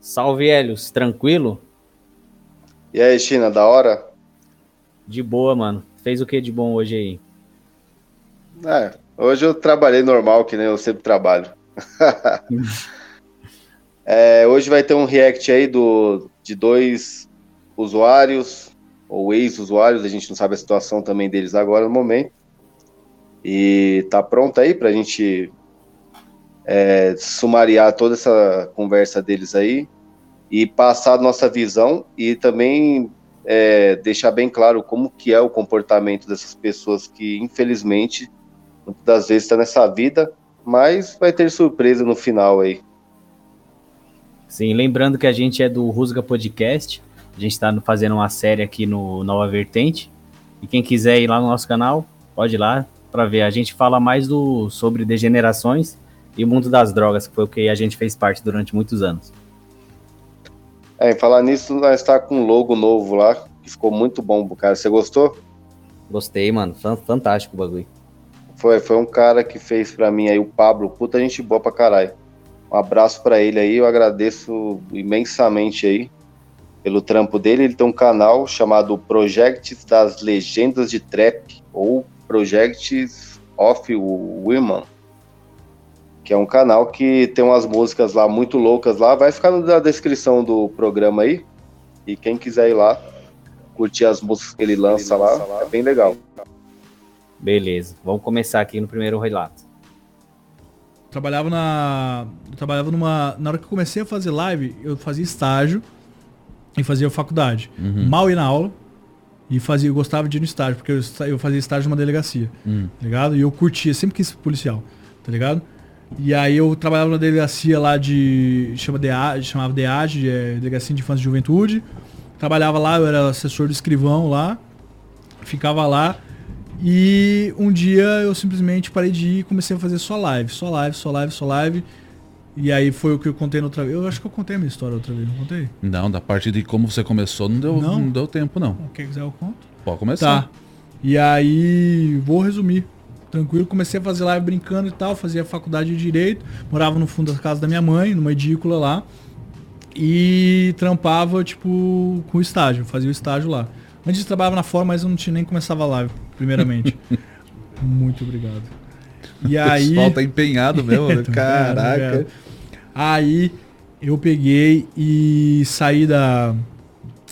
Salve, Helios. Tranquilo? E aí, China, da hora? De boa, mano. Fez o que de bom hoje aí? É, hoje eu trabalhei normal, que nem eu sempre trabalho. é, hoje vai ter um react aí do, de dois usuários, ou ex-usuários, a gente não sabe a situação também deles agora no momento. E tá pronto aí pra gente é, sumariar toda essa conversa deles aí e passar nossa visão e também é, deixar bem claro como que é o comportamento dessas pessoas que, infelizmente, muitas das vezes está nessa vida, mas vai ter surpresa no final aí. Sim, lembrando que a gente é do Rusga Podcast, a gente está fazendo uma série aqui no Nova Vertente, e quem quiser ir lá no nosso canal, pode ir lá para ver. A gente fala mais do sobre degenerações e o mundo das drogas, que foi o que a gente fez parte durante muitos anos. É, falar nisso, nós está com um logo novo lá, que ficou muito bom, cara. Você gostou? Gostei, mano. Fantástico o bagulho. Foi, foi um cara que fez para mim aí, o Pablo, puta gente boa pra caralho. Um abraço para ele aí, eu agradeço imensamente aí pelo trampo dele. Ele tem um canal chamado Projects das Legendas de Trap, ou Projects of Women que é um canal que tem umas músicas lá muito loucas lá. Vai ficar na descrição do programa aí. E quem quiser ir lá, curtir as músicas que ele lança, ele lança lá, lá, é bem legal. Beleza, vamos começar aqui no primeiro relato. Trabalhava na. trabalhava numa. Na hora que eu comecei a fazer live, eu fazia estágio e fazia faculdade. Uhum. Mal ia na aula e fazia, eu gostava de ir no estágio, porque eu, eu fazia estágio numa delegacia. Uhum. Tá ligado? E eu curtia, sempre quis policial, tá ligado? E aí eu trabalhava na delegacia lá de. Chama DEA, chamava DEAG, é, Delegacia de Infância e Juventude. Trabalhava lá, eu era assessor do escrivão lá. Ficava lá. E um dia eu simplesmente parei de ir e comecei a fazer só live. Só live, só live, só live. E aí foi o que eu contei outra vez. Eu acho que eu contei a minha história outra vez, não contei? Não, da parte de como você começou não deu, não? não deu tempo, não. Quem quiser eu conto? Pode começar. Tá. E aí, vou resumir tranquilo. Comecei a fazer live brincando e tal, fazia faculdade de Direito, morava no fundo da casa da minha mãe, numa edícula lá. E trampava, tipo, com estágio, fazia o estágio lá. Antes trabalhava na forma, mas eu não tinha nem começava a live, primeiramente. Muito obrigado. E o aí... pessoal tá empenhado mesmo, né? Caraca. Aí eu peguei e saí da.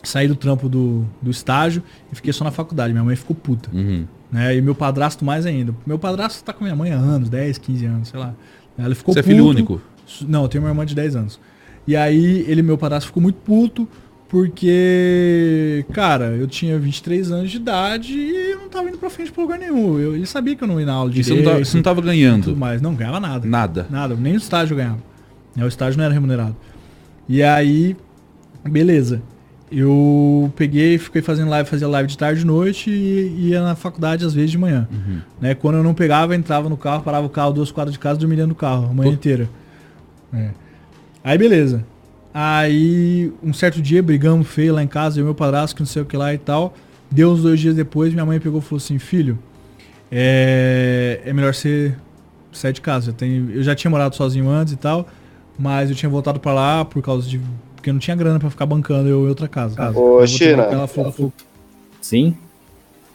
Saí do trampo do, do estágio e fiquei só na faculdade. Minha mãe ficou puta. Uhum. Né? E meu padrasto mais ainda. Meu padrasto tá com minha mãe há anos, 10, 15 anos, sei lá. Ela ficou Você puto. é filho único? Não, eu tenho uma irmã de 10 anos. E aí ele, meu padrasto, ficou muito puto porque, cara, eu tinha 23 anos de idade e eu não tava indo pra frente pra lugar nenhum. Eu, ele sabia que eu não ia na aula de você, não tava, você não tava ganhando? Mas não ganhava nada. Nada? Nada, nem o estágio eu ganhava. O estágio não era remunerado. E aí, beleza eu peguei, fiquei fazendo live, fazia live de tarde e noite e ia na faculdade às vezes de manhã. Uhum. Né? Quando eu não pegava, entrava no carro, parava o carro duas quadras de casa, dormia do carro a manhã Pô. inteira. É. Aí beleza. Aí um certo dia brigamos feio lá em casa, eu e meu padrasto, que não sei o que lá e tal. Deu uns dois dias depois, minha mãe pegou e falou assim, filho, é, é melhor você sair de casa. Eu, tenho, eu já tinha morado sozinho antes e tal, mas eu tinha voltado para lá por causa de porque não tinha grana para ficar bancando eu em outra casa. Ô, China. Ela falou, falou, Sim.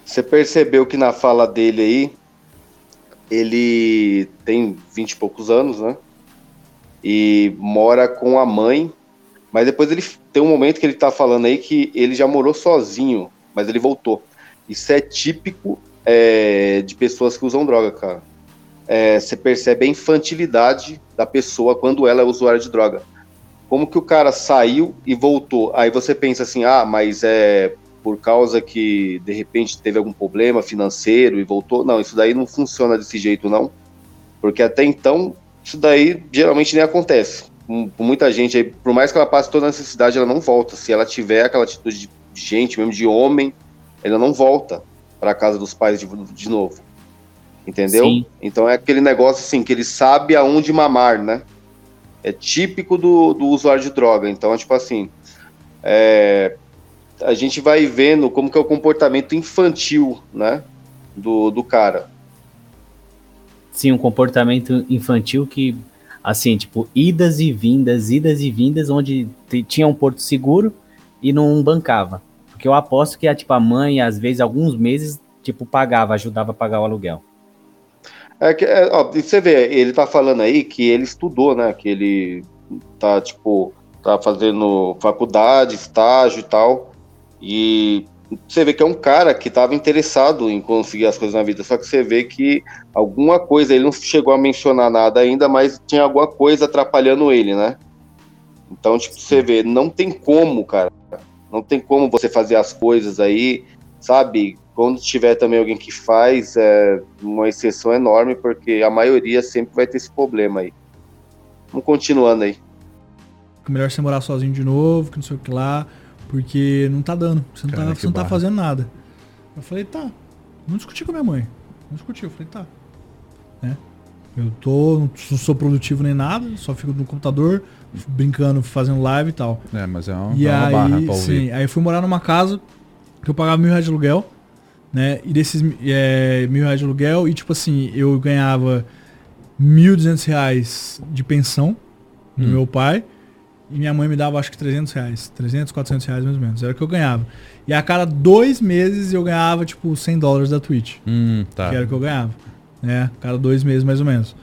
Você percebeu que na fala dele aí, ele tem vinte e poucos anos, né? E mora com a mãe, mas depois ele tem um momento que ele tá falando aí que ele já morou sozinho, mas ele voltou. Isso é típico é, de pessoas que usam droga, cara. É, você percebe a infantilidade da pessoa quando ela é usuária de droga como que o cara saiu e voltou? Aí você pensa assim, ah, mas é por causa que de repente teve algum problema financeiro e voltou. Não, isso daí não funciona desse jeito, não. Porque até então, isso daí geralmente nem acontece. Com, muita gente aí, por mais que ela passe toda a necessidade, ela não volta. Se ela tiver aquela atitude de gente, mesmo de homem, ela não volta para casa dos pais de, de novo. Entendeu? Sim. Então é aquele negócio assim, que ele sabe aonde mamar, né? É típico do, do usuário de droga. Então, é tipo assim, é, a gente vai vendo como que é o comportamento infantil, né, do, do cara. Sim, um comportamento infantil que assim, tipo, idas e vindas, idas e vindas, onde tinha um porto seguro e não bancava. Porque eu aposto que, tipo, a mãe, às vezes, alguns meses, tipo, pagava, ajudava a pagar o aluguel. É que, é, ó, você vê, ele tá falando aí que ele estudou, né? Que ele tá, tipo, tá fazendo faculdade, estágio e tal. E você vê que é um cara que estava interessado em conseguir as coisas na vida, só que você vê que alguma coisa, ele não chegou a mencionar nada ainda, mas tinha alguma coisa atrapalhando ele, né? Então, tipo, você vê, não tem como, cara. Não tem como você fazer as coisas aí, sabe? Quando tiver também alguém que faz, é uma exceção enorme, porque a maioria sempre vai ter esse problema aí. Vamos continuando aí. Melhor você morar sozinho de novo, que não sei o que lá. Porque não tá dando. Você não, tá, Cara, tá, você não tá fazendo nada. Eu falei, tá. Não discuti com a minha mãe. Não discuti. Eu falei, tá. Né? Eu tô, não sou produtivo nem nada, só fico no computador, brincando, fazendo live e tal. É, mas é uma, e é uma aí, barra pra ouvir. Sim, aí eu fui morar numa casa que eu pagava mil reais de aluguel, né? E desses é, mil reais de aluguel, e tipo assim, eu ganhava mil duzentos reais de pensão do hum. meu pai e minha mãe me dava acho que 300 reais. 300, 400 reais mais ou menos. Era o que eu ganhava. E a cada dois meses eu ganhava tipo 100 dólares da Twitch. Hum, tá. Que era o que eu ganhava. Né? Cada dois meses mais ou menos.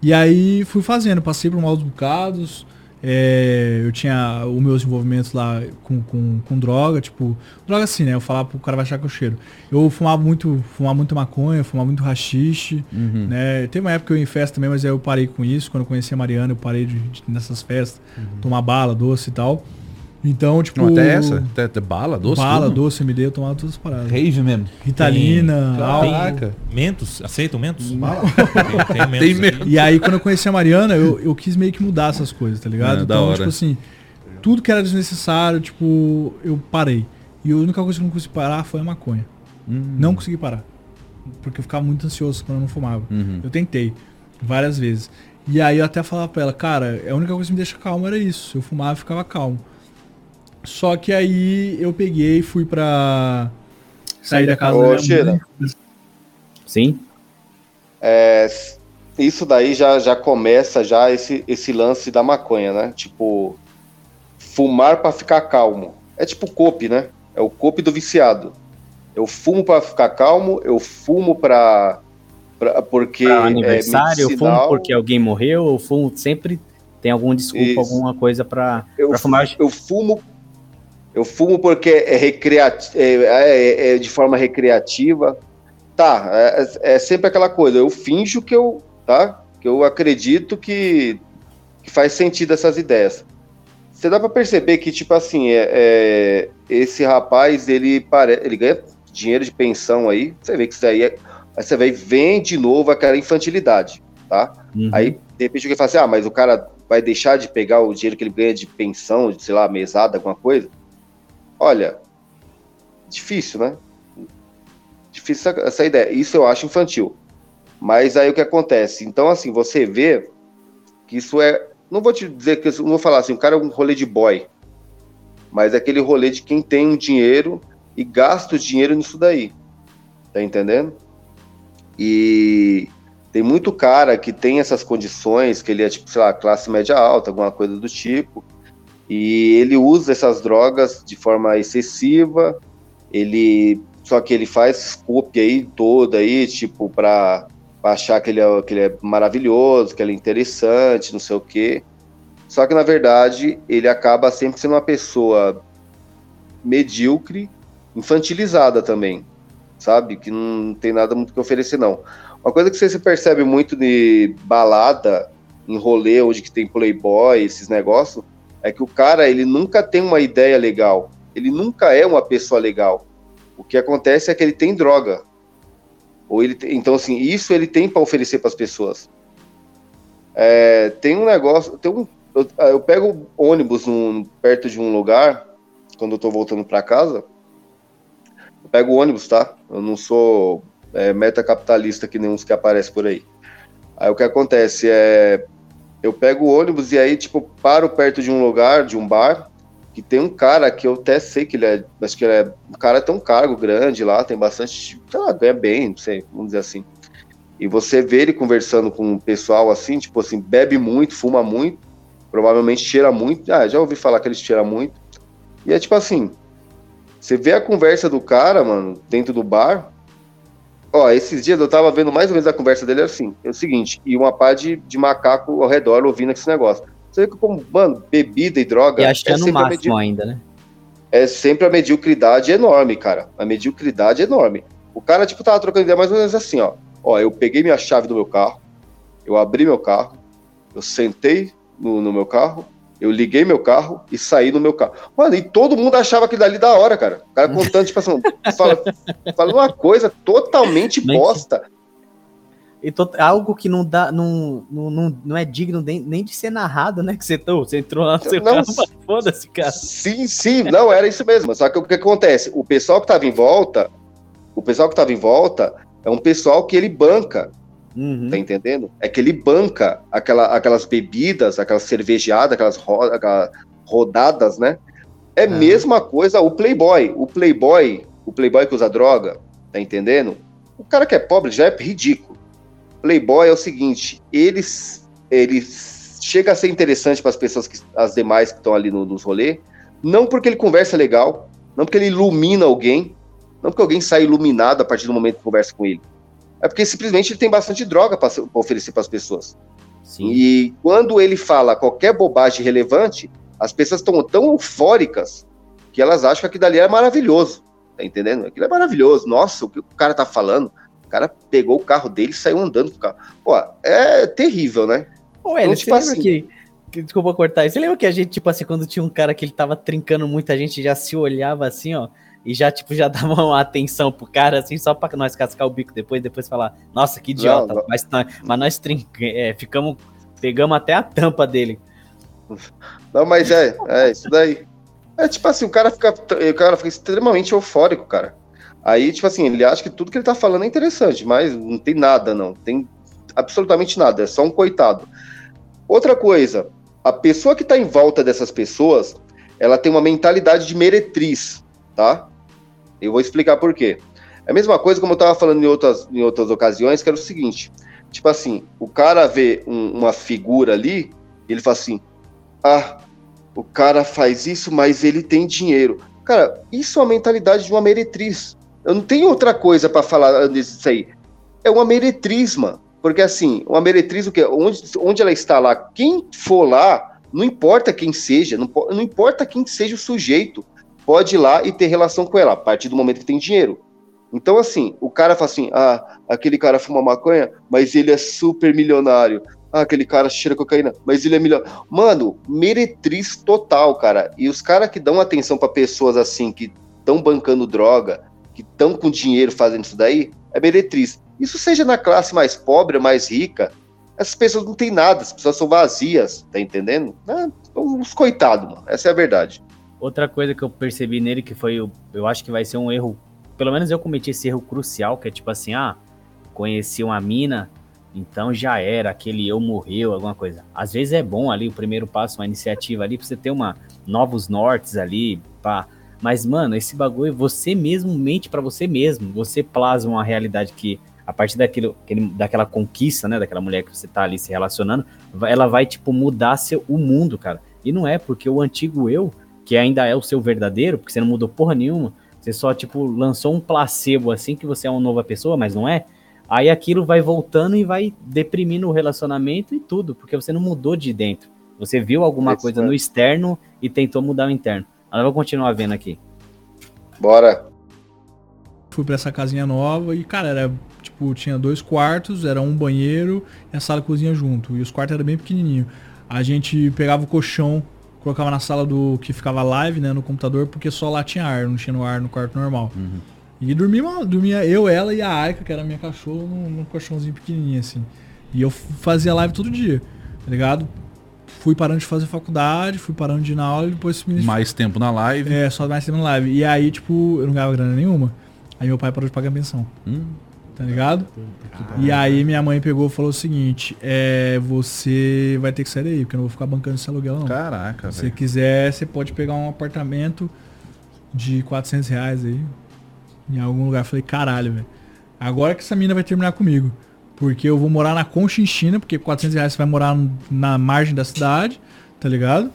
E aí fui fazendo. Passei por maus bocados. É, eu tinha os meus envolvimentos lá com, com, com, droga, tipo, droga assim, né? Eu falava pro cara vai achar que eu cheiro. Eu fumava muito, fumava muito maconha, fumava muito rachixe, uhum. né? Tem uma época que eu ia em festa também, mas aí eu parei com isso. Quando eu conheci a Mariana, eu parei de, de nessas festas, uhum. tomar bala, doce e tal. Então, tipo. Não, até essa? Até, até bala, doce? Bala, tudo? doce, MD, eu tomava todas as paradas. Rave mesmo. Ritalina, Caraca. Mentos? Aceitam mentos? tem, tem, mentos. Tem E aí, quando eu conheci a Mariana, eu, eu quis meio que mudar essas coisas, tá ligado? É, então, tipo assim, tudo que era desnecessário, tipo, eu parei. E a única coisa que eu não consegui parar foi a maconha. Uhum. Não consegui parar. Porque eu ficava muito ansioso quando eu não fumava. Uhum. Eu tentei várias vezes. E aí eu até falava pra ela, cara, a única coisa que me deixa calmo era isso. Se eu fumava, eu ficava calmo. Só que aí eu peguei e fui pra sair da casa Ô, da. Sim. É, isso daí já, já começa já esse, esse lance da maconha, né? Tipo, fumar para ficar calmo. É tipo cope, né? É o cope do viciado. Eu fumo para ficar calmo, eu fumo para porque pra aniversário, é eu fumo porque alguém morreu, eu fumo sempre tem alguma desculpa, Isso. alguma coisa para fumar. Eu fumo eu fumo porque é, recreati é, é, é de forma recreativa. Tá, é, é, sempre aquela coisa. Eu finjo que eu, tá? Que eu acredito que, que faz sentido essas ideias. Você dá para perceber que, tipo assim, é, é, esse rapaz, ele, pare... ele ganha dinheiro de pensão aí. Você vê que isso aí é. Aí você vê, vem de novo aquela infantilidade, tá? Uhum. Aí, de repente, alguém fala assim: ah, mas o cara vai deixar de pegar o dinheiro que ele ganha de pensão, de, sei lá, mesada, alguma coisa? Olha, difícil, né? Difícil essa, ideia. Isso eu acho infantil. Mas aí o que acontece? Então, assim, você vê que isso é. Não vou te dizer que. Não vou falar assim, o cara é um rolê de boy. Mas é aquele rolê de quem tem um dinheiro e gasta o dinheiro nisso daí. Tá entendendo? E tem muito cara que tem essas condições, que ele é, tipo, sei lá, classe média alta, alguma coisa do tipo, e ele usa essas drogas de forma excessiva, ele só que ele faz cópia aí toda aí, tipo, para achar que ele, é, que ele é maravilhoso, que ele é interessante, não sei o quê. Só que na verdade ele acaba sempre sendo uma pessoa medíocre, infantilizada também, sabe? Que não tem nada muito que oferecer, não. Uma coisa que você se percebe muito de balada, em rolê onde que tem playboy, esses negócios, é que o cara ele nunca tem uma ideia legal, ele nunca é uma pessoa legal. O que acontece é que ele tem droga. Ou ele tem, então assim, isso ele tem para oferecer para as pessoas. É, tem um negócio, tem um, eu, eu pego ônibus num, perto de um lugar quando eu tô voltando para casa. Eu pego ônibus, tá? Eu não sou é, metacapitalista que nem uns que aparecem por aí. Aí o que acontece é eu pego o ônibus e aí, tipo, paro perto de um lugar, de um bar, que tem um cara que eu até sei que ele é, acho que ele é, o cara tem um cargo grande lá, tem bastante, sei lá, ganha bem, não sei, vamos dizer assim. E você vê ele conversando com o pessoal assim, tipo assim, bebe muito, fuma muito, provavelmente cheira muito. Ah, já ouvi falar que ele cheira muito. E é tipo assim, você vê a conversa do cara, mano, dentro do bar. Ó, esses dias eu tava vendo mais ou menos a conversa dele assim. É o seguinte, e uma pá de, de macaco ao redor ouvindo esse negócio. Você vê que, como, mano, bebida e droga. E achando é o sempre a máximo ainda, né? é sempre a mediocridade enorme, cara. A mediocridade enorme. O cara, tipo, tava trocando ideia mais ou menos assim, ó. Ó, eu peguei minha chave do meu carro, eu abri meu carro, eu sentei no, no meu carro, eu liguei meu carro e saí no meu carro. Mano, e todo mundo achava aquilo dali da hora, cara. O cara contando, tipo assim, fala, falando uma coisa totalmente bosta. E to- algo que não dá, não, não, não, é digno nem, nem de ser narrado, né? Que você, tô, você entrou lá no seu Não, carro, foda-se, cara. Sim, sim, não, era isso mesmo. Só que o que acontece? O pessoal que tava em volta, o pessoal que tava em volta é um pessoal que ele banca, Uhum. tá entendendo? É que ele banca aquela, aquelas bebidas, aquelas cervejadas, aquelas, ro aquelas rodadas, né? É a Ah. mesma coisa o Playboy. O Playboy, o Playboy que usa droga, tá entendendo? O cara que é pobre já é ridículo. Playboy é o seguinte, eles, eles chega a ser interessante para as pessoas que as demais que estão ali no, nos rolê, não porque ele conversa legal, não porque ele ilumina alguém, não porque alguém sai iluminado a partir do momento que conversa com ele. É porque simplesmente ele tem bastante droga para oferecer para as pessoas. Sim. E quando ele fala qualquer bobagem relevante, as pessoas estão tão eufóricas que elas acham que aquilo dali é maravilhoso. Tá entendendo? Aquilo é maravilhoso. Nossa, o que o cara tá falando? O cara pegou o carro dele e saiu andando com o carro. Pô, é terrível, né? Hélio, Então, tipo assim- que, Desculpa cortar isso. Você lembra que a gente, tipo assim, quando tinha um cara que ele tava trincando muito, a gente já se olhava assim, ó, e já, tipo, já dava uma atenção pro cara, assim, só pra nós cascar o bico depois, depois falar, nossa, que idiota. Não, não. Mas, tá- mas nós é, ficamos, pegamos até a tampa dele. Não, mas é, é isso daí. É tipo assim, o cara fica, o cara fica extremamente eufórico, cara. Aí, tipo assim, ele acha que tudo que ele tá falando é interessante, mas não tem nada, não. Tem absolutamente nada, é só um coitado. Outra coisa, a pessoa que tá em volta dessas pessoas, ela tem uma mentalidade de meretriz, tá? Eu vou explicar por quê. É a mesma coisa como eu tava falando em outras, em outras ocasiões, que era o seguinte, tipo assim, o cara vê um- uma figura ali, ele fala assim, ah, o cara faz isso, mas ele tem dinheiro. Cara, isso é uma mentalidade de uma meretriz. Eu não tenho outra coisa pra falar disso aí. É uma meretriz, mano. Porque assim, uma meretriz, o quê? Onde, onde ela está lá, quem for lá, não importa quem seja, não, não importa quem seja o sujeito, pode ir lá e ter relação com ela, a partir do momento que tem dinheiro. Então, assim, o cara fala assim: ah, aquele cara fuma maconha, mas ele é super milionário. Ah, aquele cara cheira cocaína, mas ele é milionário. Mano, meretriz total, cara. E os caras que dão atenção pra pessoas assim, que estão bancando droga, que estão com dinheiro fazendo isso daí, é meretriz. Isso seja na classe mais pobre, mais rica, essas pessoas não têm nada, as pessoas são vazias, tá entendendo? Ah, uns coitados, mano. Essa é a verdade. Outra coisa que eu percebi nele que foi, eu acho que vai ser um erro, pelo menos eu cometi esse erro crucial, que é tipo assim, ah, conheci uma mina, então já era, aquele eu morreu, alguma coisa. Às vezes é bom ali o primeiro passo, uma iniciativa ali, pra você ter uma novos nortes ali, pá. Mas, mano, esse bagulho, você mesmo mente pra você mesmo. Você plasma uma realidade que, a partir daquilo, aquele- daquela conquista, né, daquela mulher que você tá ali se relacionando, ela vai, tipo, mudar seu, o mundo, cara. E não é porque o antigo eu, que ainda é o seu verdadeiro, porque você não mudou porra nenhuma, você só, tipo, lançou um placebo assim que você é uma nova pessoa, mas não é. Aí aquilo vai voltando e vai deprimindo o relacionamento e tudo, porque você não mudou de dentro. Você viu alguma Isso, coisa é. no externo e tentou mudar o interno. Mas eu vou continuar vendo aqui. Bora. Fui pra essa casinha nova e, cara, era tipo, tinha dois quartos, era um banheiro e a sala e cozinha junto. E os quartos eram bem pequenininho. A gente pegava o colchão, colocava na sala do que ficava live, né, no computador, porque só lá tinha ar, não tinha no ar no quarto normal. E dormia, dormia eu, ela e a Aika, que era minha cachorra, num, num colchãozinho pequenininho assim. E eu fazia live todo dia, tá ligado? Fui parando de fazer faculdade, fui parando de ir na aula e depois me Mais tempo na live. é, só mais tempo na live. E aí, tipo, eu não ganhava grana nenhuma. Aí meu pai parou de pagar pensão. Hum. Tá ligado? E aí minha mãe pegou e falou o seguinte, é, você vai ter que sair daí, porque eu não vou ficar bancando esse aluguel não. Caraca, Se você quiser, você pode pegar um apartamento de 400 reais aí, em algum lugar. Eu falei, caralho, velho. Agora que essa mina vai terminar comigo. porque eu vou morar na Conchinchina, porque 400 reais você vai morar na margem da cidade, tá ligado?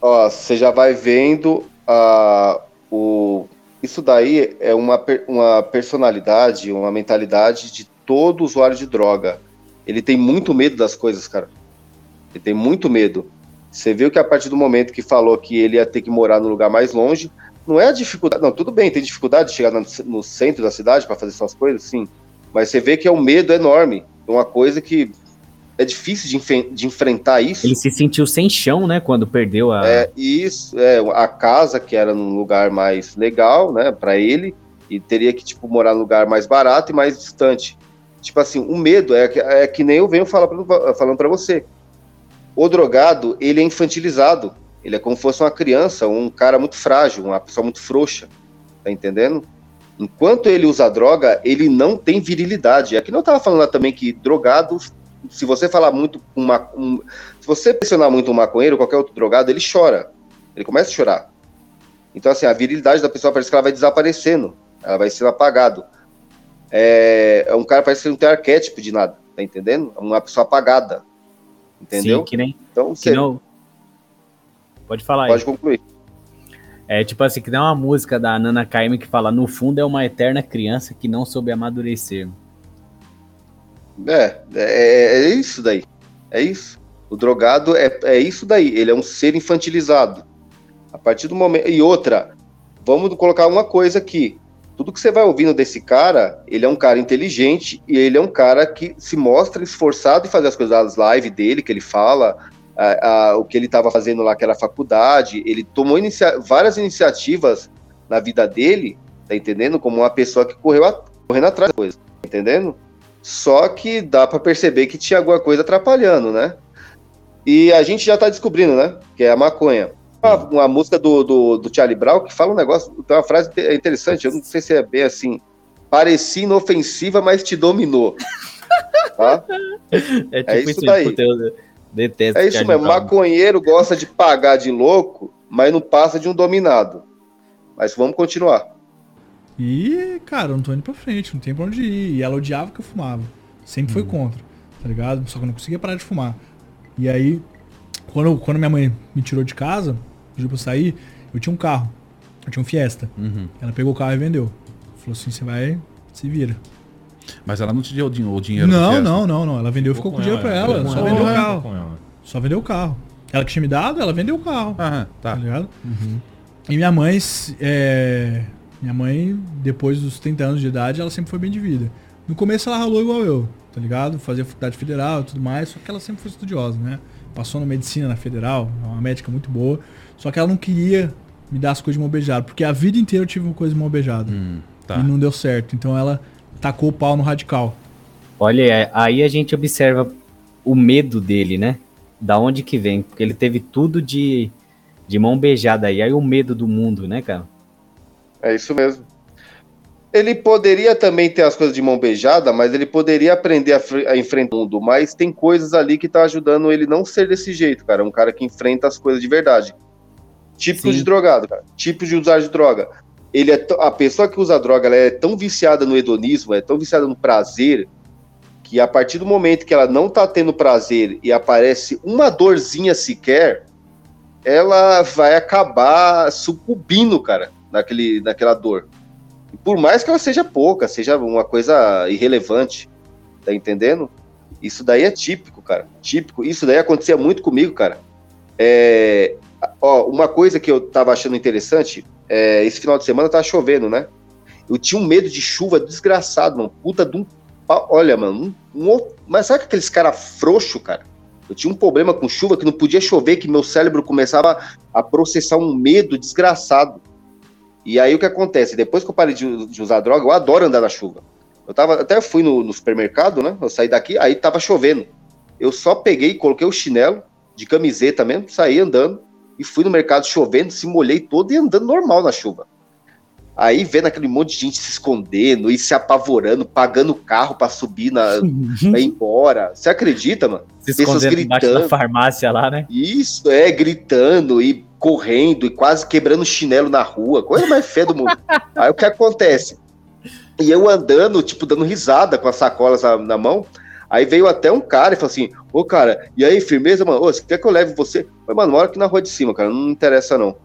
Ó, você já vai vendo a, o, isso daí é uma, uma personalidade, uma mentalidade de todo usuário de droga. Ele tem muito medo das coisas, cara. Ele tem muito medo. Você viu que a partir do momento que falou que ele ia ter que morar no lugar mais longe, não é a dificuldade. Não, tudo bem, tem dificuldade de chegar no, centro da cidade para fazer suas coisas, sim. Mas você vê que é um medo enorme. É uma coisa que é difícil de, de, enfrentar isso. Ele se sentiu sem chão, né, quando perdeu a. É, isso, é, a casa, que era num lugar mais legal, né, para ele, e teria que, tipo, morar num lugar mais barato e mais distante. Tipo assim, o medo é, é que nem eu venho falar pra, falando para você. O drogado, ele é infantilizado. Ele é como se fosse uma criança, um cara muito frágil, uma pessoa muito frouxa. Tá entendendo? Enquanto ele usa droga, ele não tem virilidade. Aqui não estava falando lá também que drogado, se você falar muito com uma, um, se você pressionar muito um maconheiro, qualquer outro drogado, ele chora. Ele começa a chorar. Então assim, a virilidade da pessoa parece que ela vai desaparecendo, ela vai sendo apagado. É, é um cara parece que não tem arquétipo de nada, tá entendendo? É uma pessoa apagada. Entendeu? Sim, que nem. Então, que não... Pode falar Pode aí. concluir. É tipo assim, que tem uma música da Nana Caymmi que fala: No fundo é uma eterna criança que não soube amadurecer. É, é, é isso daí. É isso. O drogado é, é isso daí. Ele é um ser infantilizado. A partir do momento. E outra, vamos colocar uma coisa aqui. Tudo que você vai ouvindo desse cara, ele é um cara inteligente e ele é um cara que se mostra esforçado em fazer as coisas, as lives dele, que ele fala, a, a, o que ele estava fazendo lá, que era faculdade, ele tomou inicia várias iniciativas na vida dele, tá entendendo? Como uma pessoa que correu a, correndo atrás da coisa, tá entendendo? Só que dá para perceber que tinha alguma coisa atrapalhando, né? E a gente já tá descobrindo, né? Que é a maconha. Uma, uma música do, do, do, Charlie Brown que fala um negócio, tem uma frase interessante, eu não sei se é bem assim. Parecia inofensiva, mas te dominou. Tá? É, tipo é isso, isso daí. Detesto. É isso mesmo. Maconheiro gosta de pagar de louco, mas não passa de um dominado. Mas vamos continuar. E, cara, eu não tô indo pra frente, não tem pra onde ir. E ela odiava que eu fumava. Sempre foi hum. contra, tá ligado? Só que eu não conseguia parar de fumar. E aí, quando, quando minha mãe me tirou de casa, pediu pra eu sair, eu tinha um carro. Eu tinha um Fiesta. Uhum. Ela pegou o carro e vendeu. Falou assim: você vai, se vira. Mas ela não te deu o dinheiro? Não, não, não, não. Ela vendeu e ficou com o dinheiro pra ela. Só vendeu o carro. Só vendeu o carro. Ela que tinha me dado, ela vendeu o carro. Aham, tá. tá ligado? Uhum. E minha mãe, é... minha mãe, depois dos 30 anos de idade, ela sempre foi bem de vida. No começo ela ralou igual eu, tá ligado? Fazia faculdade federal e tudo mais, só que ela sempre foi estudiosa, né? Passou na medicina na federal, é uma médica muito boa. Só que ela não queria me dar as coisas de mão beijada, porque a vida inteira eu tive uma coisa de mão beijada. Hum, tá. E não deu certo. Então ela tacou o pau no radical. Olha, é, aí a gente observa o medo dele, né? Da onde que vem? Porque ele teve tudo de, de mão beijada aí. Aí o medo do mundo, né, cara? É isso mesmo. Ele poderia também ter as coisas de mão beijada, mas ele poderia aprender a, a enfrentar o mundo. Mas tem coisas ali que tá ajudando ele não ser desse jeito, cara. Um cara que enfrenta as coisas de verdade. Típico Sim. de drogado, cara. Tipo de usar de droga ele é a pessoa que usa droga ela é tão viciada no hedonismo, é tão viciada no prazer, que a partir do momento que ela não tá tendo prazer e aparece uma dorzinha sequer, ela vai acabar sucumbindo, cara, naquele, naquela dor. E por mais que ela seja pouca, seja uma coisa irrelevante, tá entendendo? Isso daí é típico, cara. Típico. Isso daí acontecia muito comigo, cara. É, ó, uma coisa que eu tava achando interessante, é, esse final de semana tá chovendo, né? Eu tinha um medo de chuva desgraçado, mano. Puta de um. Olha, mano, um, um, mas sabe aqueles cara frouxo, cara? Eu tinha um problema com chuva que não podia chover, que meu cérebro começava a processar um medo desgraçado. E aí o que acontece? Depois que eu parei de, de usar droga, eu adoro andar na chuva. Eu tava, até fui no, no, supermercado, né? Eu saí daqui, aí tava chovendo. Eu só peguei, coloquei o chinelo de camiseta mesmo, saí andando e fui no mercado chovendo, se molhei todo e andando normal na chuva. Aí vendo aquele monte de gente se escondendo e se apavorando, pagando carro para subir na pra ir embora. Você acredita, mano? Se Pessoas gritando da farmácia lá, né? Isso, é, gritando e correndo e quase quebrando chinelo na rua, coisa mais feia do mundo. Aí o que acontece? E eu andando, tipo, dando risada com as sacolas na, na mão. Aí veio até um cara e falou assim: Ô, cara, e aí, firmeza, mano? Ô, você quer que eu leve você? Falei, mano, mora aqui na rua de cima, cara, não interessa não.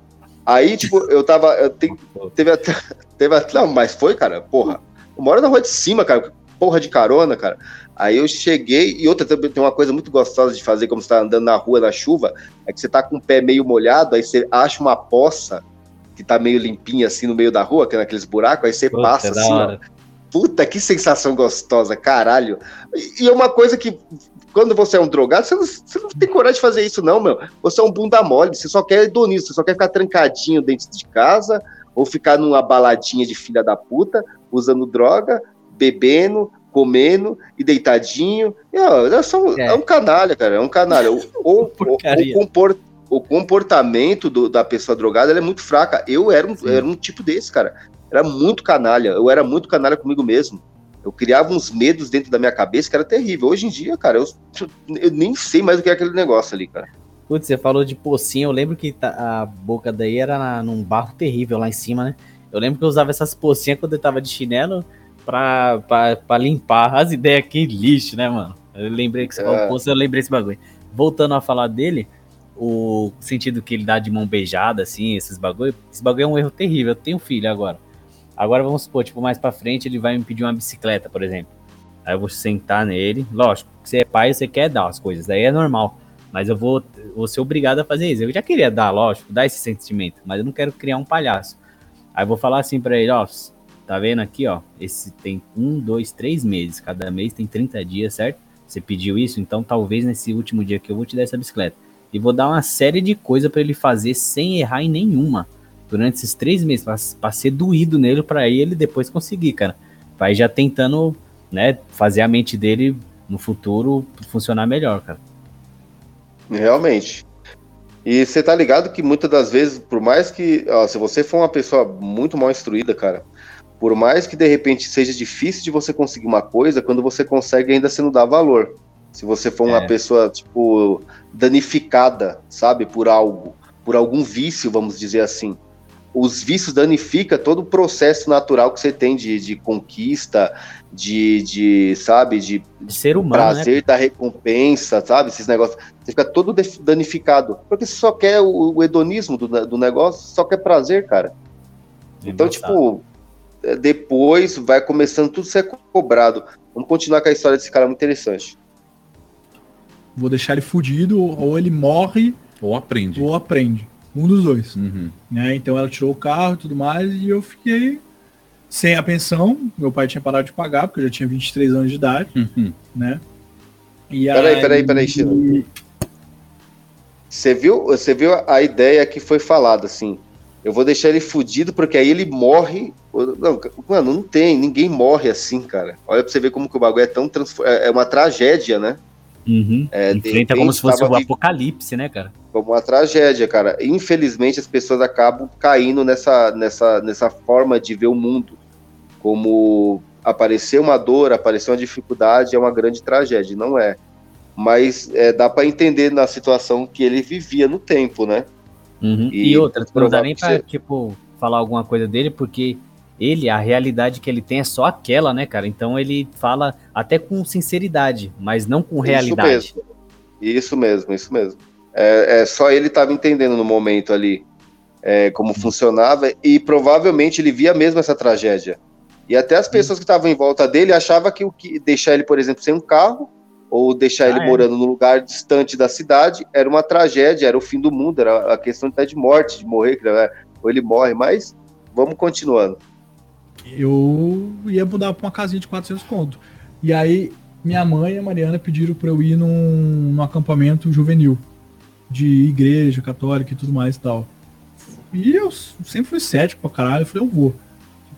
Aí, tipo, eu tava. Eu te, teve até. Teve até. Não, mas foi, cara, porra. Eu moro na rua de cima, cara, porra de carona, cara. Aí eu cheguei, e outra tem uma coisa muito gostosa de fazer, como você tá andando na rua na chuva, é que você tá com o pé meio molhado, aí você acha uma poça que tá meio limpinha assim no meio da rua, que é naqueles buracos, aí você Puta, passa assim, ó. Puta, que sensação gostosa, caralho. E, e é uma coisa que, quando você é um drogado, você não, você não, tem coragem de fazer isso, não, meu. Você é um bunda mole, você só quer hedonismo, você só quer ficar trancadinho dentro de casa, ou ficar numa baladinha de filha da puta, usando droga, bebendo, comendo e deitadinho. E, ó, é, é. é. um canalha, cara. É um canalha. O, o, o, comport, o comportamento do, da pessoa drogada é muito fraca. Eu era um, era um tipo desse, cara. Era muito canalha. Eu era muito canalha comigo mesmo. Eu criava uns medos dentro da minha cabeça que era terrível. Hoje em dia, cara, eu, eu nem sei mais o que é aquele negócio ali, cara. Putz, você falou de pocinho. Eu lembro que tá, a boca daí era na, num barro terrível lá em cima, né? Eu lembro que eu usava essas pocinhas quando eu tava de chinelo pra, pra, pra limpar as ideias aqui, lixo, né, mano? Eu lembrei que você é. falou poço, eu lembrei esse bagulho. Voltando a falar dele, o sentido que ele dá de mão beijada, assim, esses bagulho, esse bagulho é um erro terrível. Eu tenho filho agora. Agora vamos supor, tipo, mais pra frente ele vai me pedir uma bicicleta, por exemplo. Aí eu vou sentar nele. Lógico, você é pai, você quer dar as coisas, daí é normal. Mas eu vou, vou ser obrigado a fazer isso. Eu já queria dar, lógico, dar esse sentimento, mas eu não quero criar um palhaço. Aí eu vou falar assim pra ele, ó, Tá vendo aqui, ó? Esse tem um, dois, três meses. Cada mês tem 30 dias, certo? Você pediu isso, então talvez nesse último dia que eu vou te dar essa bicicleta. E vou dar uma série de coisas para ele fazer sem errar em nenhuma. Durante esses três meses, para ser doído nele, para ele depois conseguir, cara. Vai já tentando, né, fazer a mente dele no futuro funcionar melhor, cara. Realmente. E você tá ligado que muitas das vezes, por mais que, ó, se você for uma pessoa muito mal instruída, cara, por mais que de repente seja difícil de você conseguir uma coisa, quando você consegue ainda você não dá valor. Se você for uma é. pessoa, tipo, danificada, sabe, por algo, por algum vício, vamos dizer assim. Os vícios danificam todo o processo natural que você tem de, de conquista, de, de, sabe, de, de ser humano, né? prazer né? da recompensa, sabe, esses negócios. Você fica todo danificado, porque você só quer o, o hedonismo do, do negócio, só quer prazer, cara. Então, tipo, depois vai começando tudo a ser cobrado. Vamos continuar com a história desse cara muito interessante. Vou deixar ele fudido, ou ele morre. Ou aprende. Ou aprende. Um dos dois. Uhum. Né? Então ela tirou o carro e tudo mais, e eu fiquei sem a pensão. Meu pai tinha parado de pagar, porque eu já tinha 23 anos de idade. Uhum. Né? E peraí, aí... peraí, peraí, Chino. Você viu, você viu a ideia que foi falada, assim. Eu vou deixar ele fudido porque aí ele morre. Não, mano, não tem, ninguém morre assim, cara. Olha pra você ver como que o bagulho é tão transform... É, é uma tragédia, né? Uhum. É, Enfrenta como se fosse o apocalipse, né, cara? Como uma tragédia, cara. Infelizmente as pessoas acabam caindo nessa, nessa, nessa forma de ver o mundo. Como aparecer uma dor, aparecer uma dificuldade é uma grande tragédia, não é. Mas é, dá para entender na situação que ele vivia no tempo, né? Uhum. E, e outra, não dá nem pra, tipo, falar alguma coisa dele, porque ele, a realidade que ele tem é só aquela, né, cara? Então ele fala até com sinceridade, mas não com realidade. Isso mesmo, isso mesmo. Isso mesmo. É, é só ele estava entendendo no momento ali é, como uhum. funcionava e provavelmente ele via mesmo essa tragédia. E até as pessoas que estavam em volta dele achavam que o que deixar ele, por exemplo, sem um carro ou deixar ah, ele é. morando num lugar distante da cidade, era uma tragédia, era o fim do mundo, era a questão de, de morte, de morrer, né? ou ele morre, mas vamos continuando. Eu ia mudar para uma casinha de 400 conto. E aí, minha mãe e a Mariana pediram para eu ir num, num acampamento juvenil, de igreja católica e tudo mais e tal. E eu sempre fui cético pra caralho, eu falei, eu vou.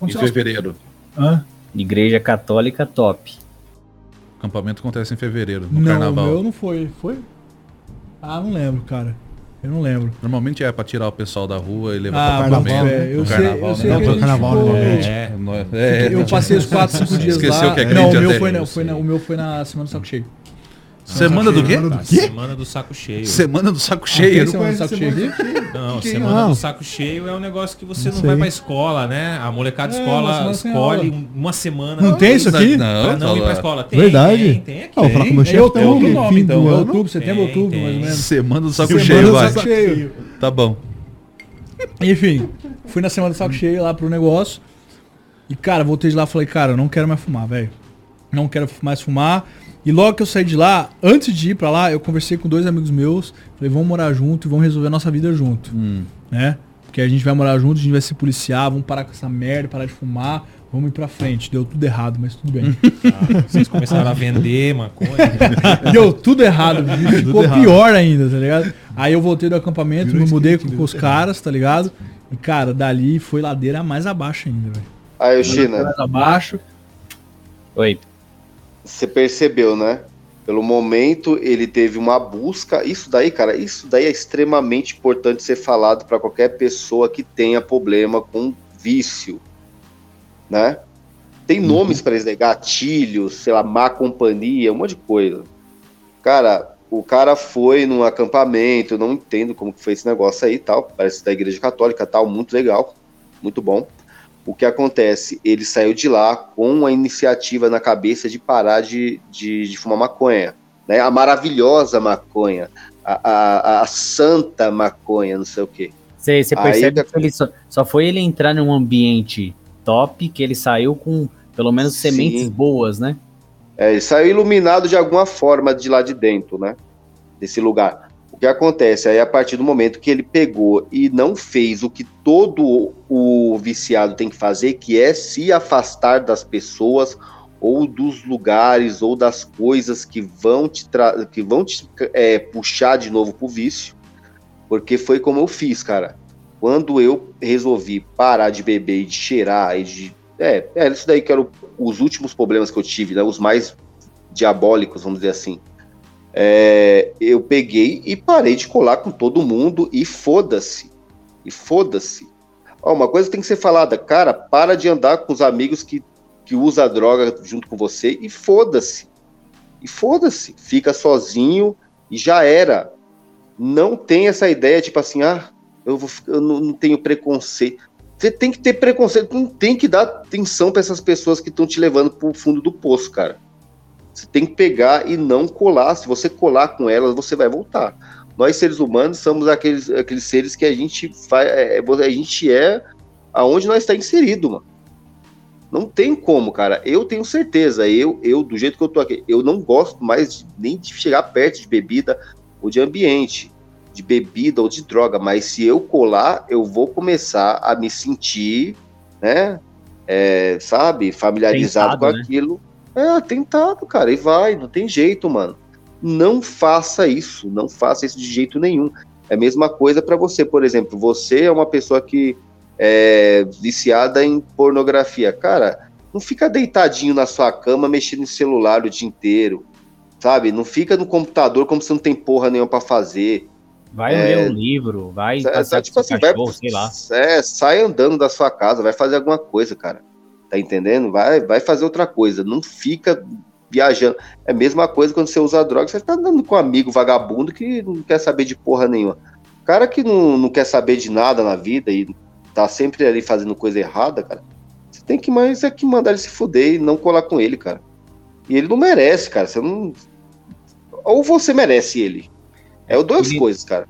Em fevereiro. Hã? Igreja católica top acampamento acontece em fevereiro, no não, carnaval. Não, o meu não foi. Foi? Ah, não lembro, cara. Eu não lembro. Normalmente é para tirar o pessoal da rua e levar ah, para acampamento. É, eu sei, carnaval, eu sei né? não, carnaval, né? é, é, é, Eu passei os 4, 5 dias Esqueceu lá. Que é não, o meu foi, não, foi na, o meu foi na semana do saco cheio. Semana do quê? Semana A semana do saco cheio. Semana do saco Ah, cheio. tem semana do saco cheio? Não, Que- semana não. do saco cheio é um negócio que você Não não, vai pra escola, né? A molecada É, escola semana escolhe aula. uma semana Não tem isso aqui? pra Não, não ir pra escola. Tem, Verdade? tem, tem aqui. Ah, vou falar com o meu É chefe. outubro, tem outubro, nome, então. do É ano. outubro, setembro, Tem, outubro, tem. mais ou menos. Semana do saco Semana cheio, do vai. saco cheio. Tá bom. Enfim, fui na semana do saco cheio lá pro negócio. E, cara, voltei de lá e falei, cara, eu não quero mais fumar, velho. Não quero mais fumar. E logo que eu saí de lá, antes de ir pra lá, eu conversei com dois amigos meus. Falei, vamos morar junto e vamos resolver a nossa vida junto. Né? Porque a gente vai morar junto, a gente vai se policiar, vamos parar com essa merda, parar de fumar, vamos ir pra frente. Deu tudo errado, mas tudo bem. Ah, vocês começaram a vender maconha. Deu tudo errado, bicho. ficou errado. pior ainda, tá ligado? Aí eu voltei do acampamento, me mudei com, com os caras, tá ligado? E, cara, dali foi ladeira mais abaixo ainda, velho. Aí, China, Mais abaixo. Oi. Você percebeu, né? Pelo momento, ele teve uma busca. Isso daí, cara, isso daí é extremamente importante ser falado para qualquer pessoa que tenha problema com vício, né? Tem nomes para isso, né? gatilhos, sei lá, má companhia, um monte de coisa. Cara, o cara foi num acampamento, eu não entendo como que foi esse negócio aí tal, parece da igreja católica tal, muito legal, muito bom. O que acontece? Ele saiu de lá com a iniciativa na cabeça de parar de, de, de fumar maconha. Né? A maravilhosa maconha, a, a, a santa maconha, não sei o quê. Você você Aí percebe que- que ele só, só foi ele entrar num ambiente top que ele saiu com pelo menos Sim. sementes boas, né? É, ele saiu iluminado de alguma forma de lá de dentro, né? Desse lugar. O que acontece? Aí, a partir do momento que ele pegou e não fez o que todo o viciado tem que fazer, que é se afastar das pessoas ou dos lugares ou das coisas que vão te, que vão te é, puxar de novo pro vício, porque foi como eu fiz, cara. Quando eu resolvi parar de beber e de cheirar e de. É, é isso daí que eram os últimos problemas que eu tive, né? Os mais diabólicos, vamos dizer assim. É, eu peguei e parei de colar com todo mundo e foda-se. E foda-se. Uma coisa tem que ser falada, cara, para de andar com os amigos que, que usa droga junto com você e foda-se. E foda-se. Fica sozinho e já era. Não tem essa ideia, tipo assim, ah, eu, vou, eu não, não tenho preconceito. Você tem que ter preconceito, não tem que dar atenção para essas pessoas que estão te levando pro fundo do poço, cara. Você tem que pegar e não colar. Se você colar com elas, você vai voltar. Nós, seres humanos, somos aqueles, aqueles seres que a gente faz. É, a gente é aonde nós está inserido, mano. Não tem como, cara. Eu tenho certeza. Eu, eu, do jeito que eu tô aqui, eu não gosto mais de- nem de chegar perto de bebida ou de ambiente, de bebida ou de droga. Mas se eu colar, eu vou começar a me sentir, né? é, sabe, familiarizado Tentado, com né? aquilo. É, tentado, cara, e vai, não tem jeito, mano. Não faça isso, não faça isso de jeito nenhum. É a mesma coisa para você, por exemplo, você é uma pessoa que é viciada em pornografia. Cara, não fica deitadinho na sua cama mexendo em celular o dia inteiro, sabe? Não fica no computador como se não tem porra nenhuma para fazer. Vai É. ler um livro, vai É, tipo assim, seu vai, cachorro, sei lá. é, sai andando da sua casa, vai fazer alguma coisa, cara. Tá entendendo? Vai, vai fazer outra coisa. Não fica viajando. É a mesma coisa quando você usa droga, você tá andando com um amigo vagabundo que não quer saber de porra nenhuma. Cara que não, não quer saber de nada na vida e tá sempre ali fazendo coisa errada, cara, você tem que mais é que mandar ele se fuder e não colar com ele, cara. E ele não merece, cara. Você não. Ou você merece ele. É o duas coisas, cara.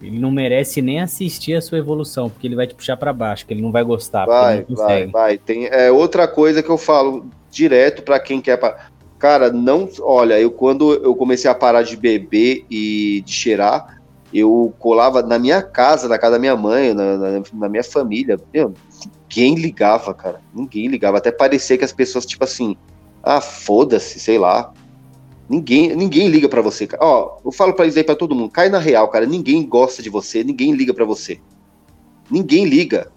Ele não merece nem assistir a sua evolução, porque ele vai te puxar pra baixo, que ele não vai gostar, Vai, vai, vai. Tem é outra coisa que eu falo direto pra quem quer. pa- Cara, não. Olha, eu quando eu comecei a parar de beber e de cheirar, eu colava na minha casa, na casa da minha mãe, na, na- na minha família. Meu, ninguém ligava, cara. Ninguém ligava. Até parecia que as pessoas, tipo assim, ah, foda-se, sei lá. Ninguém, ninguém liga pra você, cara. Ó, eu falo pra isso aí pra todo mundo. Cai na real, cara. Ninguém gosta de você, ninguém liga pra você. Ninguém liga.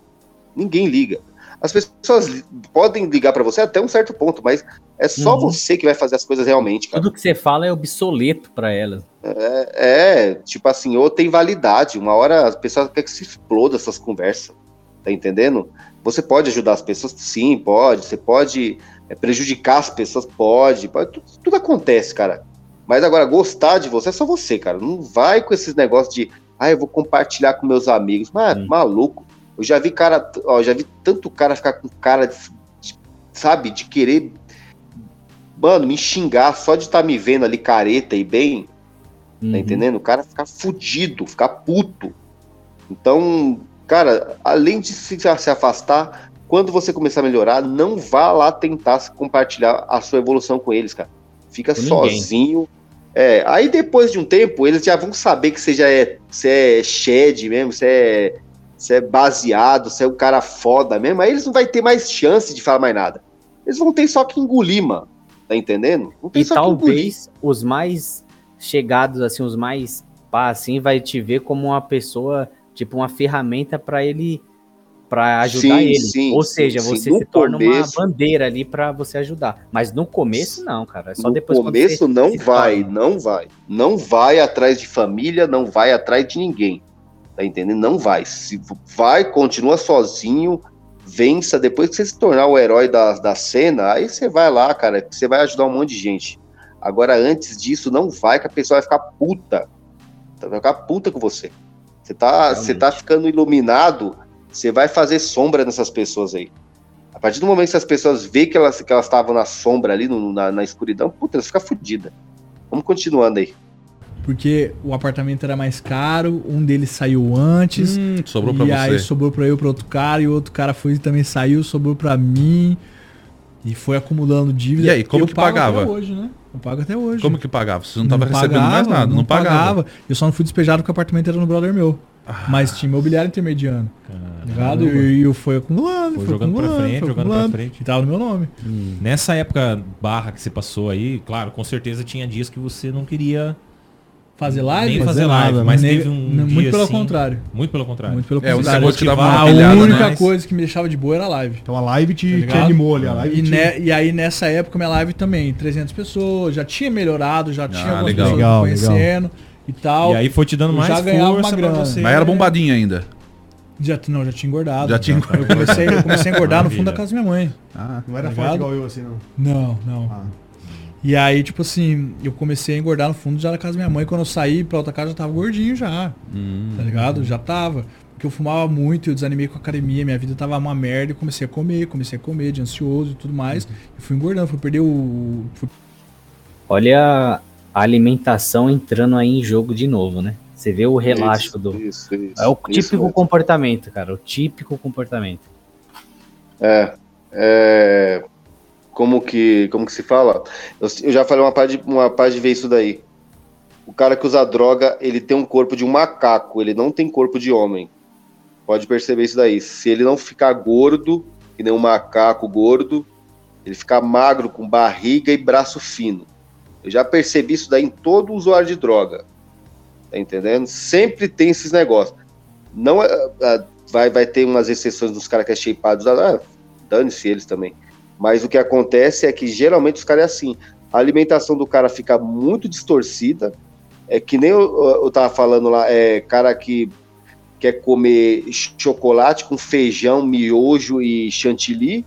Ninguém liga. As pessoas podem ligar pra você até um certo ponto, mas é só Uhum. você que vai fazer as coisas realmente, cara. Tudo que você fala é obsoleto pra elas. É, tipo assim, ou tem validade. Uma hora as pessoas querem que se exploda essas conversas. Tá entendendo? Você pode ajudar as pessoas? Sim, pode. Você pode é, prejudicar as pessoas? Pode. pode. Tudo, tudo acontece, cara. Mas agora, gostar de você é só você, cara. Não vai com esses negócios de, ah, eu vou compartilhar com meus amigos. Mas, hum. maluco. Eu já vi cara, ó, já vi tanto cara ficar com cara de, de, sabe, de querer, mano, me xingar só de estar tá me vendo ali careta e bem. Tá uhum. Tá entendendo? O cara ficar fudido, ficar puto. Então, cara, além de se, se afastar, quando você começar a melhorar, não vá lá tentar compartilhar a sua evolução com eles, cara. Fica com sozinho. Ninguém é, aí depois de um tempo, eles já vão saber que você já é, você é shed mesmo, você é, você é baseado, você é um cara foda mesmo, aí eles não vai ter mais chance de falar mais nada. Eles vão ter só que engolir, mano. Tá entendendo? e talvez os mais chegados, assim, os mais pá, assim, vai te ver como uma pessoa, tipo, uma ferramenta para ele para ajudar sim, ele. Sim, Ou seja, sim, você se torna começo, uma bandeira ali para você ajudar. Mas no começo não, cara. É só no depois começo não vai, torna. não vai. Não vai atrás de família, não vai atrás de ninguém. Tá entendendo? Não vai. Se vai, continua sozinho, vença. Depois que você se tornar o herói da, da cena, aí você vai lá, cara. Você vai ajudar um monte de gente. Agora, antes disso, não vai, que a pessoa vai ficar puta. Vai ficar puta com você. Você tá, você tá ficando iluminado você vai fazer sombra nessas pessoas aí. A partir do momento que as pessoas veem que elas que elas estavam na sombra ali, no, na, na escuridão, puta, elas ficam fodidas. Vamos continuando aí. Porque o apartamento era mais caro, um deles saiu antes. Hum, sobrou pra e você. E aí sobrou pra eu pra outro cara, e o outro cara foi também saiu, sobrou pra mim. E foi acumulando dívida. E aí, como que pagava? Até hoje, né? Eu pago até hoje. Como que pagava? Você não, não tava pagava, recebendo mais nada, não, não pagava. pagava. Eu só não fui despejado porque o apartamento era no brother meu. Mas tinha imobiliário intermediano. Ligado? E eu fui acumulando, foi, foi jogando acumulando, pra frente, jogando pra frente. E tava no meu nome. Hum. Nessa época barra que você passou aí, claro, com certeza tinha dias que você não queria fazer live? Nem fazer live, nada, mas teve um Muito dia pelo assim, contrário. Muito pelo contrário. Muito pelo é, contrário. É, dava uma a única né? coisa que me deixava de boa era a live. Então a live te, tá te animou ali. A live e, te... ne, e aí nessa época minha live também, 300 pessoas, já tinha melhorado, já tinha ah, algumas legal. pessoas legal, conhecendo. Legal e tal. E aí foi te dando mais já ganhava uma grana. Você, Mas era bombadinho ainda. Já, não, já tinha engordado. Já tinha engordado. Eu comecei, eu comecei a engordar no fundo da casa da minha mãe. Ah, não era tá forte igual eu assim, não? Não, não. Ah. E aí, tipo assim, eu comecei a engordar no fundo já da casa da minha mãe. Quando eu saí pra outra casa, já tava gordinho já. Hum. Tá ligado? Já tava. Porque eu fumava muito, eu desanimei com a academia, minha vida tava uma merda e comecei a comer, comecei a comer, de ansioso e tudo mais. Uhum. E fui engordando, fui perder o. Fui... Olha a alimentação entrando aí em jogo de novo, né? Você vê o relaxo isso, do. Isso, isso, é o típico comportamento, cara. O típico comportamento. É. é como que, como que se fala? Eu, eu já falei uma parte, de, uma parte de ver isso daí. O cara que usa droga, ele tem um corpo de um macaco, ele não tem corpo de homem. Pode perceber isso daí. Se ele não ficar gordo, que nem um macaco gordo, ele ficar magro, com barriga e braço fino. Eu já percebi isso daí em todo usuário de droga. Tá entendendo? Sempre tem esses negócios. Não é, é, vai, vai ter umas exceções dos caras que é shapeados, ah, dane-se eles também. Mas o que acontece é que geralmente os caras é assim. A alimentação do cara fica muito distorcida. É que nem eu, eu tava falando lá, é cara que quer comer chocolate com feijão, miojo e chantilly,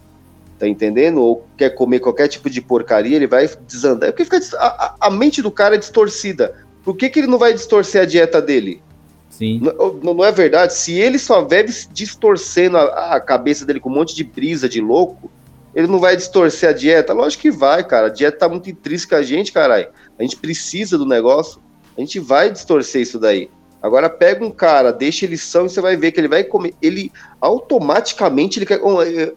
tá entendendo? Ou quer comer qualquer tipo de porcaria, ele vai desandar. É porque fica, a, a mente do cara é distorcida. Por que, que ele não vai distorcer a dieta dele? Sim. Não, não é verdade? Se ele só vive distorcendo a, a, cabeça dele com um monte de brisa de louco, ele não vai distorcer a dieta? Lógico que vai, cara. A dieta tá muito intrínseca a gente, caralho. A gente precisa do negócio. A gente vai distorcer isso daí. Agora pega um cara, deixa ele são e você vai ver que ele vai comer. Ele automaticamente ele quer.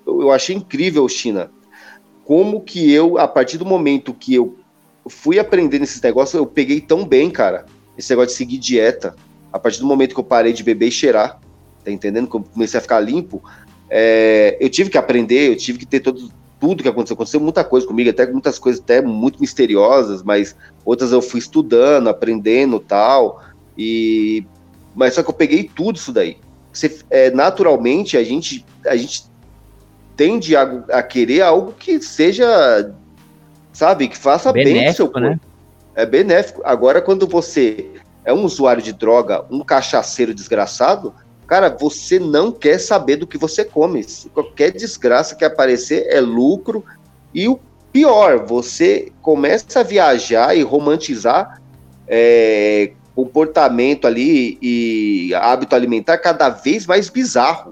Eu achei incrível, China. Como que eu, a partir do momento que eu fui aprendendo esses negócios, eu peguei tão bem, cara. Esse negócio de seguir dieta. A partir do momento que eu parei de beber e cheirar, tá entendendo? Que eu comecei a ficar limpo, é, eu tive que aprender, eu tive que ter todo, tudo que aconteceu. Aconteceu muita coisa comigo, até muitas coisas até muito misteriosas, mas outras eu fui estudando, aprendendo tal. E mas só que eu peguei tudo isso daí. Você, é, naturalmente a gente a gente tende a, a querer algo que seja sabe? Que faça benéfico, bem pro seu corpo. Né? É benéfico. Agora, quando você é um usuário de droga, um cachaceiro desgraçado, cara, você não quer saber do que você come. Qualquer desgraça que aparecer é lucro. E o pior, você começa a viajar e romantizar é, comportamento ali e hábito alimentar cada vez mais bizarro.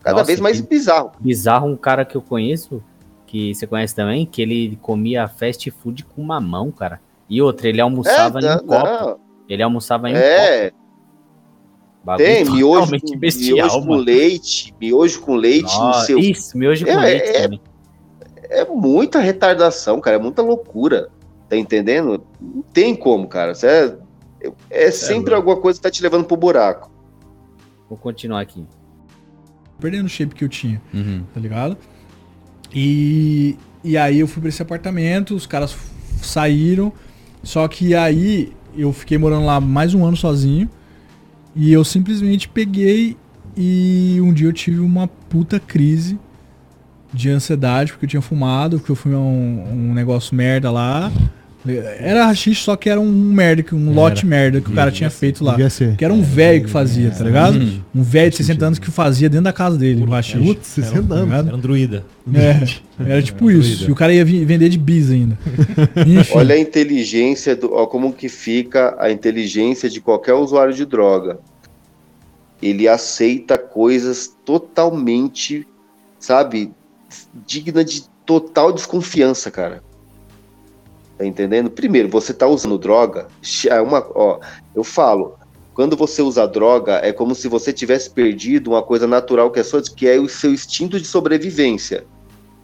Cada Nossa, vez mais bizarro. Bizarro um cara que eu conheço, que você conhece também, que ele comia fast food com uma mão, cara. E outra, ele almoçava em um não, copo. não. Ele almoçava em um copo. É, Bagulho tem miojo, com, bestial, miojo com leite, miojo com leite no Nossa, seu. Isso, miojo com É, leite é- também. É muita retardação, cara, é muita loucura. Tá entendendo? Não tem como, cara. Você é, é sempre alguma coisa que tá te levando pro buraco. Vou continuar aqui. Perdendo o shape que eu tinha. Uhum. tá ligado? E, e aí eu fui pra esse apartamento, os caras saíram, só que aí eu fiquei morando lá mais um ano sozinho e eu simplesmente peguei e um dia eu tive uma puta crise de ansiedade porque eu tinha fumado, porque eu fumei um, um negócio merda lá. Era rachixe, só que era um merda, um Era. lote merda que o cara tinha feito lá. Que era um velho que fazia, tá ligado? Uhum. Um velho de 60 anos que fazia dentro da casa dele, o rachixe. Putz, 60 anos. ligado? Era um druida. É, era tipo Era isso. E o cara ia vender de bis ainda. Enfim, Olha a inteligência, do, ó, como que fica a inteligência de qualquer usuário de droga. Ele aceita coisas totalmente, sabe, digna de total desconfiança, cara. Tá entendendo? Primeiro, você tá usando droga, é uma, ó, eu falo, quando você usa droga, é como se você tivesse perdido uma coisa natural que é sua, que é o seu instinto de sobrevivência.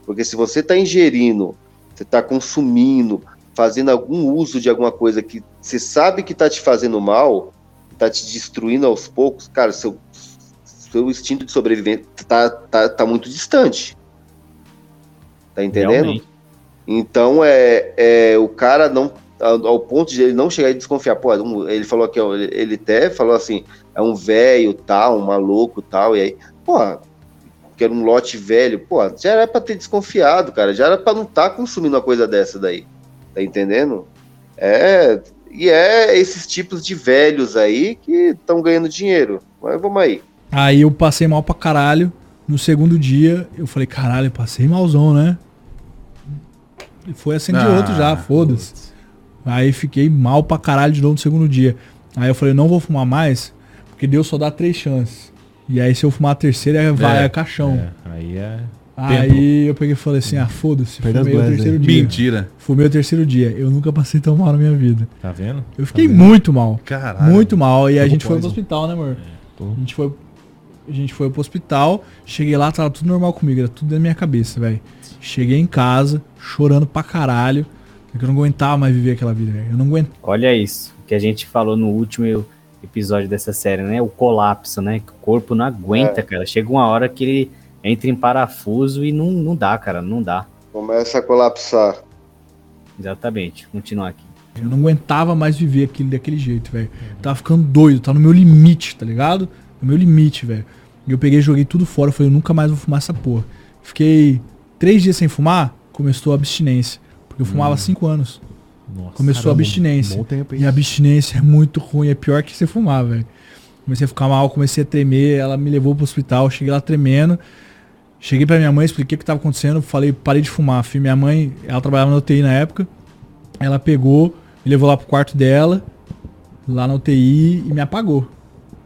Porque se você tá ingerindo, você tá consumindo, fazendo algum uso de alguma coisa que você sabe que tá te fazendo mal, tá te destruindo aos poucos, cara, seu, seu instinto de sobrevivência tá, tá, tá muito distante. Tá entendendo? Realmente. Então é, é o cara não ao, ponto de ele não chegar e desconfiar. Pô, um- ele falou que ele, até falou assim, é um velho tal, um maluco tal, e aí, pô, que era um lote velho, pô, já era pra ter desconfiado, cara, já era pra não estar consumindo uma coisa dessa daí, tá entendendo? É, e é esses tipos de velhos aí que estão ganhando dinheiro. Mas vamos aí. aí eu passei mal pra caralho. No segundo dia, eu falei, caralho, passei malzão, né? E foi assim de Ah, outro já, foda-se. Aí fiquei mal pra caralho de novo no segundo dia. Aí eu falei, não vou fumar mais, porque Deus só dá três chances. E aí se eu fumar a terceira, é, vai, É, é caixão. É, aí é. Aí eu peguei e falei assim, ah, foda-se, fumei o terceiro aí. dia. Mentira. Fumei o terceiro dia. Eu nunca passei tão mal na minha vida. Tá vendo? Eu fiquei Tá vendo? muito mal. Caralho. Muito mal. E a gente foi pro hospital, né, amor? tô. A gente foi. A gente foi pro hospital. Cheguei lá, tava tudo normal comigo. Era tudo na minha cabeça, velho. Cheguei em casa, chorando pra caralho. Porque eu não aguentava mais viver aquela vida, velho. Eu não aguentava. Olha isso, que a gente falou no último episódio dessa série, né? O colapso, né? Que o corpo não aguenta, É. cara. Chega uma hora que ele entra em parafuso e não, não dá, cara. Não dá. Começa a colapsar. Exatamente. Continuar aqui. Eu não aguentava mais viver aquilo daquele jeito, velho. Tava ficando doido, tá no meu limite, tá ligado? No meu limite, velho. E eu peguei joguei tudo fora. Eu falei, eu nunca mais vou fumar essa porra. Fiquei três dias sem fumar, começou a abstinência. Porque eu fumava há cinco anos. Nossa. Começou a abstinência. Tempo? E a abstinência é muito ruim, é pior que você fumar, velho. Comecei a ficar mal, comecei a tremer, ela me levou pro hospital, cheguei lá tremendo. Cheguei pra minha mãe, expliquei o que tava acontecendo, falei, parei de fumar. Fui, minha mãe, ela trabalhava na UTI na época, ela pegou, me levou lá pro quarto dela, lá na UTI, e me apagou.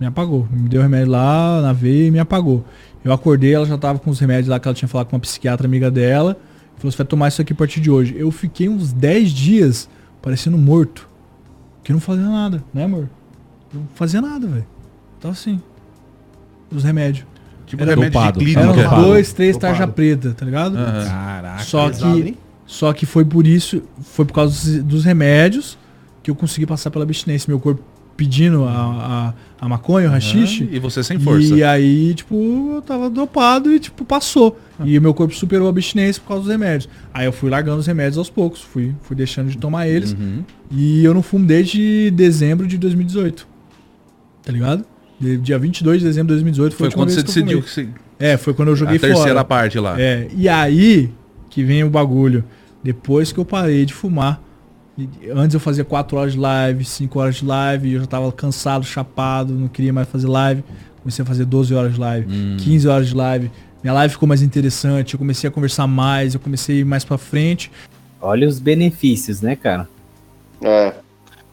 Me apagou. Me deu remédio lá na veia e me apagou. Eu acordei, ela já tava com os remédios lá que ela tinha falado com uma psiquiatra amiga dela. Falou, você vai tomar isso aqui a partir de hoje. Eu fiquei uns 10 dias parecendo morto. Que não fazia nada, né, amor? Eu não fazia nada, velho. Tava assim. Os remédios. Tipo Era remédio dopado. de clínica. Eram dois, três Dopado. tarja preta, tá ligado? Aham. Caraca. Só pesado, que, hein? só que foi por isso, foi por causa dos- dos remédios que eu consegui passar pela abstinência. Meu corpo pedindo a, a, a maconha, o rachixe. E você sem força. E aí, tipo, eu tava dopado e, tipo, passou. E o meu corpo superou a abstinência por causa dos remédios. Aí eu fui largando os remédios aos poucos, fui, fui deixando de tomar eles. Uhum. E eu não fumo desde dezembro de 2018. Tá ligado? De- dia 22 de dezembro de 2018 foi, Foi quando você que decidiu que você... É, foi quando eu joguei a terceira fora. parte lá. É, e aí que vem o bagulho. Depois que eu parei de fumar, e- antes eu fazia 4 horas de live, 5 horas de live, e eu já tava cansado, chapado, não queria mais fazer live. Comecei a fazer 12 horas de live, Hum. 15 horas de live. Minha live ficou mais interessante, eu comecei a conversar mais, eu comecei a ir mais pra frente. Olha os benefícios, né, cara? É.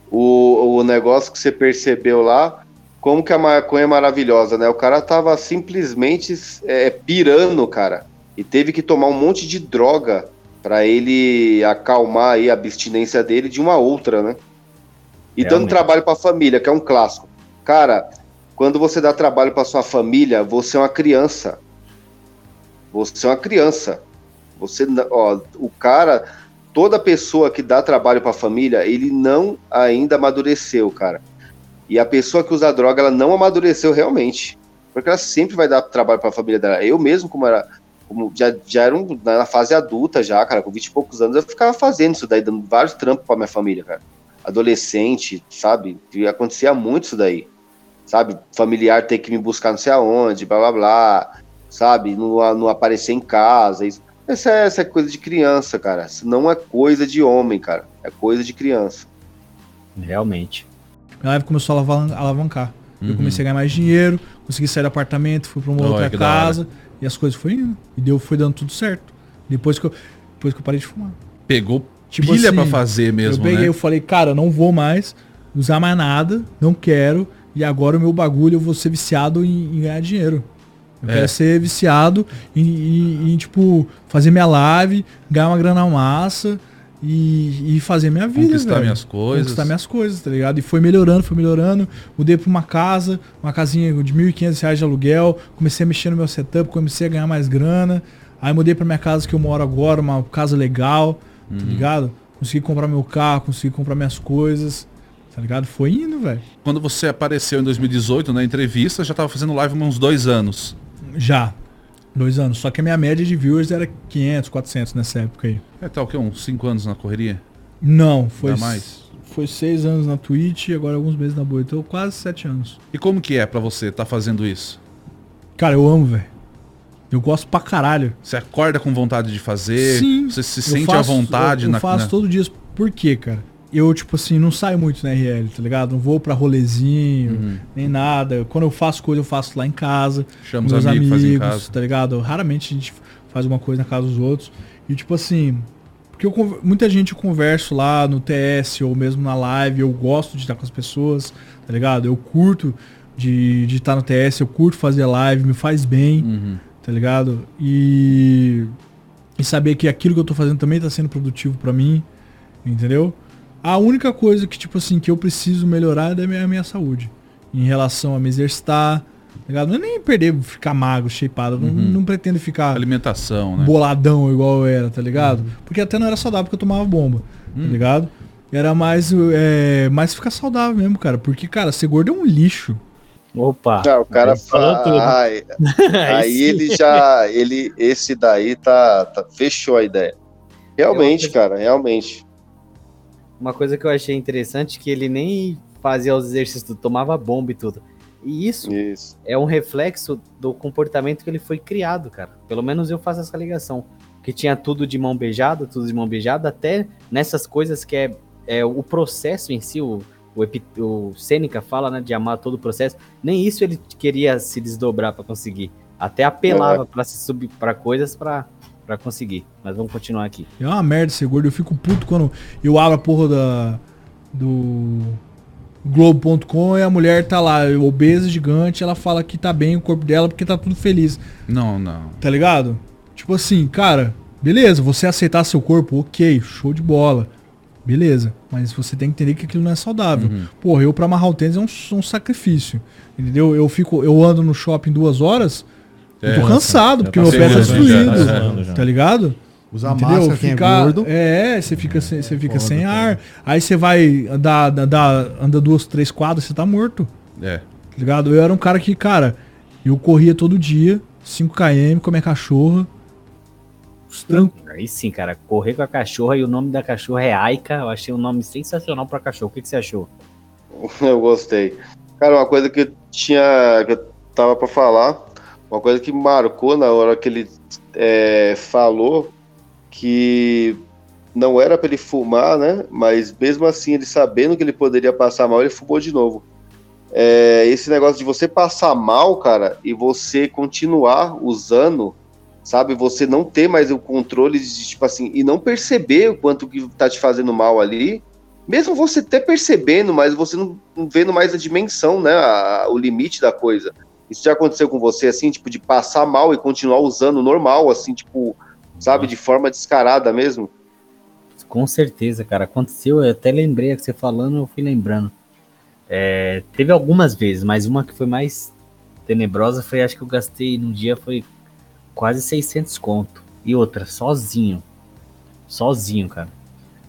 O, o negócio que você percebeu lá, como que a maconha é maravilhosa, né? O cara tava simplesmente é, pirando, cara. E teve que tomar um monte de droga para ele acalmar aí a abstinência dele de uma outra, né? E Realmente. dando trabalho para a família, que é um clássico. Cara, quando você dá trabalho para sua família, você é uma criança. Você é uma criança. Você, ó, o cara, toda pessoa que dá trabalho para a família, ele não ainda amadureceu, cara. E a pessoa que usa droga, ela não amadureceu realmente. Porque ela sempre vai dar trabalho para a família dela. Eu mesmo, como era como já, já era um, na fase adulta já, cara, com 20 e poucos anos, eu ficava fazendo isso daí, dando vários trampos para minha família, cara. Adolescente, sabe? E acontecia muito isso daí. Sabe? Familiar ter que me buscar não sei aonde, blá blá blá, sabe? Não, não aparecer em casa. Isso. Essa, é, essa é coisa de criança, cara. Isso não é coisa de homem, cara. É coisa de criança. Realmente. Minha live começou a alavancar. Uhum. Eu comecei a ganhar mais dinheiro, consegui sair do apartamento, fui para uma oh, outra casa. E as coisas foi indo. E deu, foi dando tudo certo. Depois que eu, depois que eu parei de fumar. Pegou tipo pilha assim, pra fazer mesmo, Eu peguei, né? eu falei, cara, não vou mais usar mais nada, não quero. E agora o meu bagulho eu vou ser viciado em, em ganhar dinheiro. Eu é. quero ser viciado em, em, tipo, fazer minha live, ganhar uma grana massa e, e fazer minha vida. Conquistar velho. minhas coisas. Conquistar minhas coisas, tá ligado? E foi melhorando, foi melhorando. Mudei pra uma casa, uma casinha de R$ 1.500 de aluguel. Comecei a mexer no meu setup, comecei a ganhar mais grana. Aí mudei pra minha casa que eu moro agora, uma casa legal, tá uhum. tá ligado? Consegui comprar meu carro, consegui comprar minhas coisas. Tá ligado? Foi indo, velho. Quando você apareceu em 2018 na entrevista, já tava fazendo live há uns dois anos. Já. Dois anos. Só que a minha média de viewers era 500, 400 nessa época aí. É, tá o quê? Uns 5 anos na correria? Não, foi mais. Foi 6 anos na Twitch e agora alguns meses na Boa. Então quase 7 anos. E como que é para você estar tá fazendo isso? Cara, eu amo, velho. Eu gosto pra caralho. Você acorda com vontade de fazer? Sim. Você se sente faço, à vontade eu, eu na Eu faço na... todo dia. Por quê, cara? Eu, tipo assim, não saio muito na RL, tá ligado? Não vou pra rolezinho, uhum. nem nada. Quando eu faço coisa, eu faço lá em casa. Chamo os amigos, amigos tá ligado? Raramente a gente faz uma coisa na casa dos outros. E tipo assim, porque eu, muita gente eu converso lá no TS ou mesmo na live, eu gosto de estar com as pessoas, tá ligado? Eu curto de, de estar no TS, eu curto fazer live, me faz bem, uhum. tá ligado? E, e saber que aquilo que eu tô fazendo também tá sendo produtivo para mim, entendeu? A única coisa que, tipo assim, que eu preciso melhorar é a minha, a minha saúde. Em relação a me exercitar, tá ligado? Não é nem perder, ficar magro, shapeado. Uhum. Não, não, pretendo ficar. Alimentação, né? Boladão igual eu era, tá ligado? Uhum. Porque até não era saudável porque eu tomava bomba, tá uhum. tá ligado? Era mais, é, mais ficar saudável mesmo, cara. Porque, cara, ser gordo é um lixo. Opa. Não, o cara fala. Ai, aí ele já. Ele, esse daí tá, tá fechou a ideia. Realmente, cara, realmente. Uma coisa que eu achei interessante que ele nem fazia os exercícios, tomava bomba e tudo. E isso, isso, é um reflexo do comportamento que ele foi criado, cara. Pelo menos eu faço essa ligação. Que tinha tudo de mão beijada, tudo de mão beijada, até nessas coisas que é, é o processo em si, o, o, o fala, né, de amar todo o processo. Nem isso ele queria se desdobrar para conseguir. Até apelava é. para se subir para coisas para para conseguir. Mas vamos continuar aqui. É uma merda ser gordo. Eu fico puto quando eu abro a porra da, do Globo.com e a mulher tá lá, obesa, gigante, ela fala que tá bem o corpo dela porque tá tudo feliz. Não, não. Tá ligado? Tipo assim, cara, beleza, você aceitar seu corpo, ok, show de bola. Beleza, mas você tem que entender que aquilo não é saudável. Uhum. Porra, eu pra amarrar o tênis é um, um sacrifício. Entendeu? Eu fico, eu ando no shopping duas horas, eu tô é, cansado, porque tá meu pé tá destruído. Tá ligado? Usar Entendeu? máscara, fica, é gordo. É, você fica, sem, você fica sem ar. Aí você vai andar, andar, anda duas, três quadras, você tá morto. É. Tá ligado? Eu era um cara que, cara, eu corria todo dia, 5km com a minha cachorra. Aí sim, cara, correr com a cachorra e o nome da cachorra é Aika. Eu achei um nome sensacional pra cachorro. O que, que você achou? Eu gostei. Cara, uma coisa que eu tinha. que eu tava pra falar uma coisa que marcou na hora que ele é, falou que não era para ele fumar, né? Mas mesmo assim, ele sabendo que ele poderia passar mal, ele fumou de novo. É, esse negócio de você passar mal, cara, e você continuar usando, sabe? Você não ter mais o controle de, tipo assim, e não perceber o quanto que tá te fazendo mal ali, mesmo você até percebendo, mas você não, não vendo mais a dimensão, né, a, o limite da coisa. Isso já aconteceu com você, assim, tipo, de passar mal e continuar usando normal, assim, tipo, sabe, de forma descarada mesmo? Com certeza, cara. Aconteceu, eu até lembrei que você falando, eu fui lembrando. É, teve algumas vezes, mas uma que foi mais tenebrosa foi, acho que eu gastei no dia, foi quase 600 conto. E outra, sozinho. Sozinho, cara.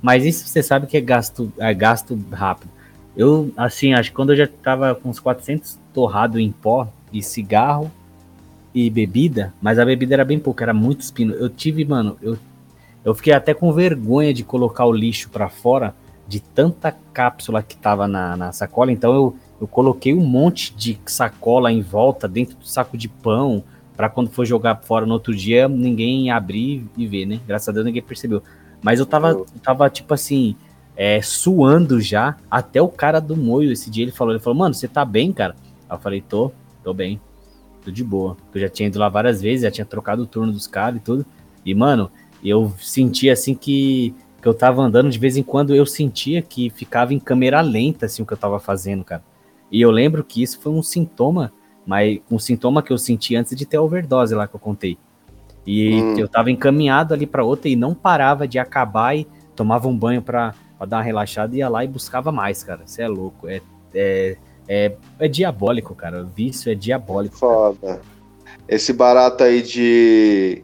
Mas isso você sabe que é gasto, é gasto rápido. Eu, assim, acho que quando eu já tava com uns 400 torrado em pó e cigarro e bebida, mas a bebida era bem pouca, era muito espino. Eu tive, mano, eu, eu fiquei até com vergonha de colocar o lixo para fora de tanta cápsula que tava na, na sacola. Então eu, eu coloquei um monte de sacola em volta dentro do saco de pão para quando for jogar fora no outro dia ninguém abrir e ver, né? Graças a Deus ninguém percebeu. Mas eu tava, eu tava tipo assim, é, suando já. Até o cara do moio esse dia ele falou, ele falou, mano, você tá bem, cara? Eu falei, tô, tô bem, tô de boa. Eu já tinha ido lá várias vezes, já tinha trocado o turno dos caras e tudo. E, mano, eu senti assim que, que eu tava andando, de vez em quando eu sentia que ficava em câmera lenta, assim, o que eu tava fazendo, cara. E eu lembro que isso foi um sintoma, mas um sintoma que eu senti antes de ter a overdose lá que eu contei. E hum. eu tava encaminhado ali para outra e não parava de acabar e tomava um banho pra, pra dar uma relaxada e ia lá e buscava mais, cara. Você é louco. É, é, é, é diabólico, cara. O vício é diabólico. Foda. Cara. Esse barato aí de,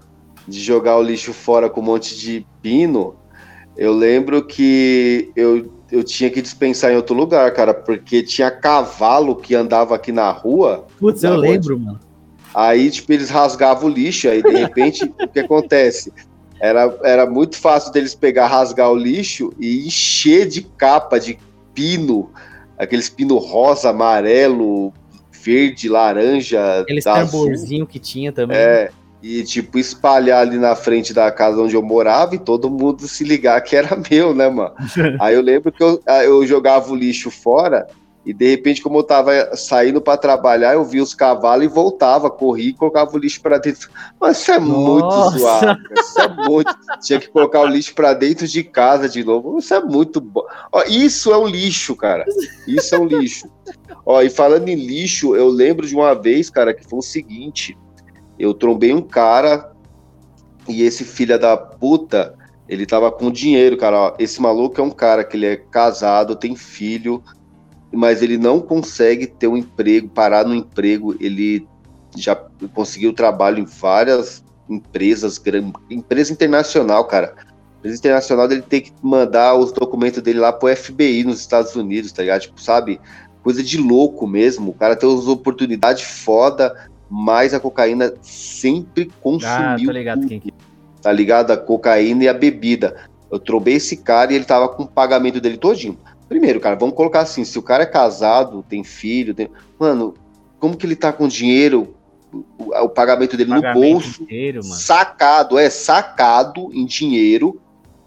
de jogar o lixo fora com um monte de pino, eu lembro que eu, eu tinha que dispensar em outro lugar, cara, porque tinha cavalo que andava aqui na rua. Putz, eu lembro, mano. Aí, tipo, eles rasgavam o lixo, aí de repente, o que acontece? Era, era muito fácil deles pegar, rasgar o lixo e encher de capa de pino aqueles pino rosa, amarelo, verde, laranja. Aqueles tamborzinho que tinha também. É, e tipo, espalhar ali na frente da casa onde eu morava e todo mundo se ligar que era meu, né, mano? Aí eu lembro que eu, eu jogava o lixo fora e de repente, como eu tava saindo para trabalhar, eu vi os cavalos e voltava, corri e colocava o lixo para dentro. Mas isso é Nossa. muito zoado. Isso é muito. Tinha que colocar o lixo para dentro de casa de novo. Isso é muito bom. Ó, isso é um lixo, cara. Isso é um lixo. Ó, e falando em lixo, eu lembro de uma vez, cara, que foi o seguinte: eu trombei um cara e esse filho da puta, ele tava com dinheiro, cara. Ó, esse maluco é um cara que ele é casado, tem filho mas ele não consegue ter um emprego, parar no emprego. Ele já conseguiu trabalho em várias empresas, empresa internacional, cara. Empresa internacional ele tem que mandar os documentos dele lá pro FBI nos Estados Unidos, tá ligado? Tipo, sabe? Coisa de louco mesmo. O cara tem umas oportunidades foda, mas a cocaína sempre consumiu. Ah, tô ligado tudo, quem Tá ligado? A cocaína e a bebida. Eu trobei esse cara e ele tava com o pagamento dele todinho. Primeiro, cara, vamos colocar assim: se o cara é casado, tem filho, tem... mano, como que ele tá com dinheiro, o, o pagamento dele pagamento no bolso, inteiro, sacado, é sacado em dinheiro.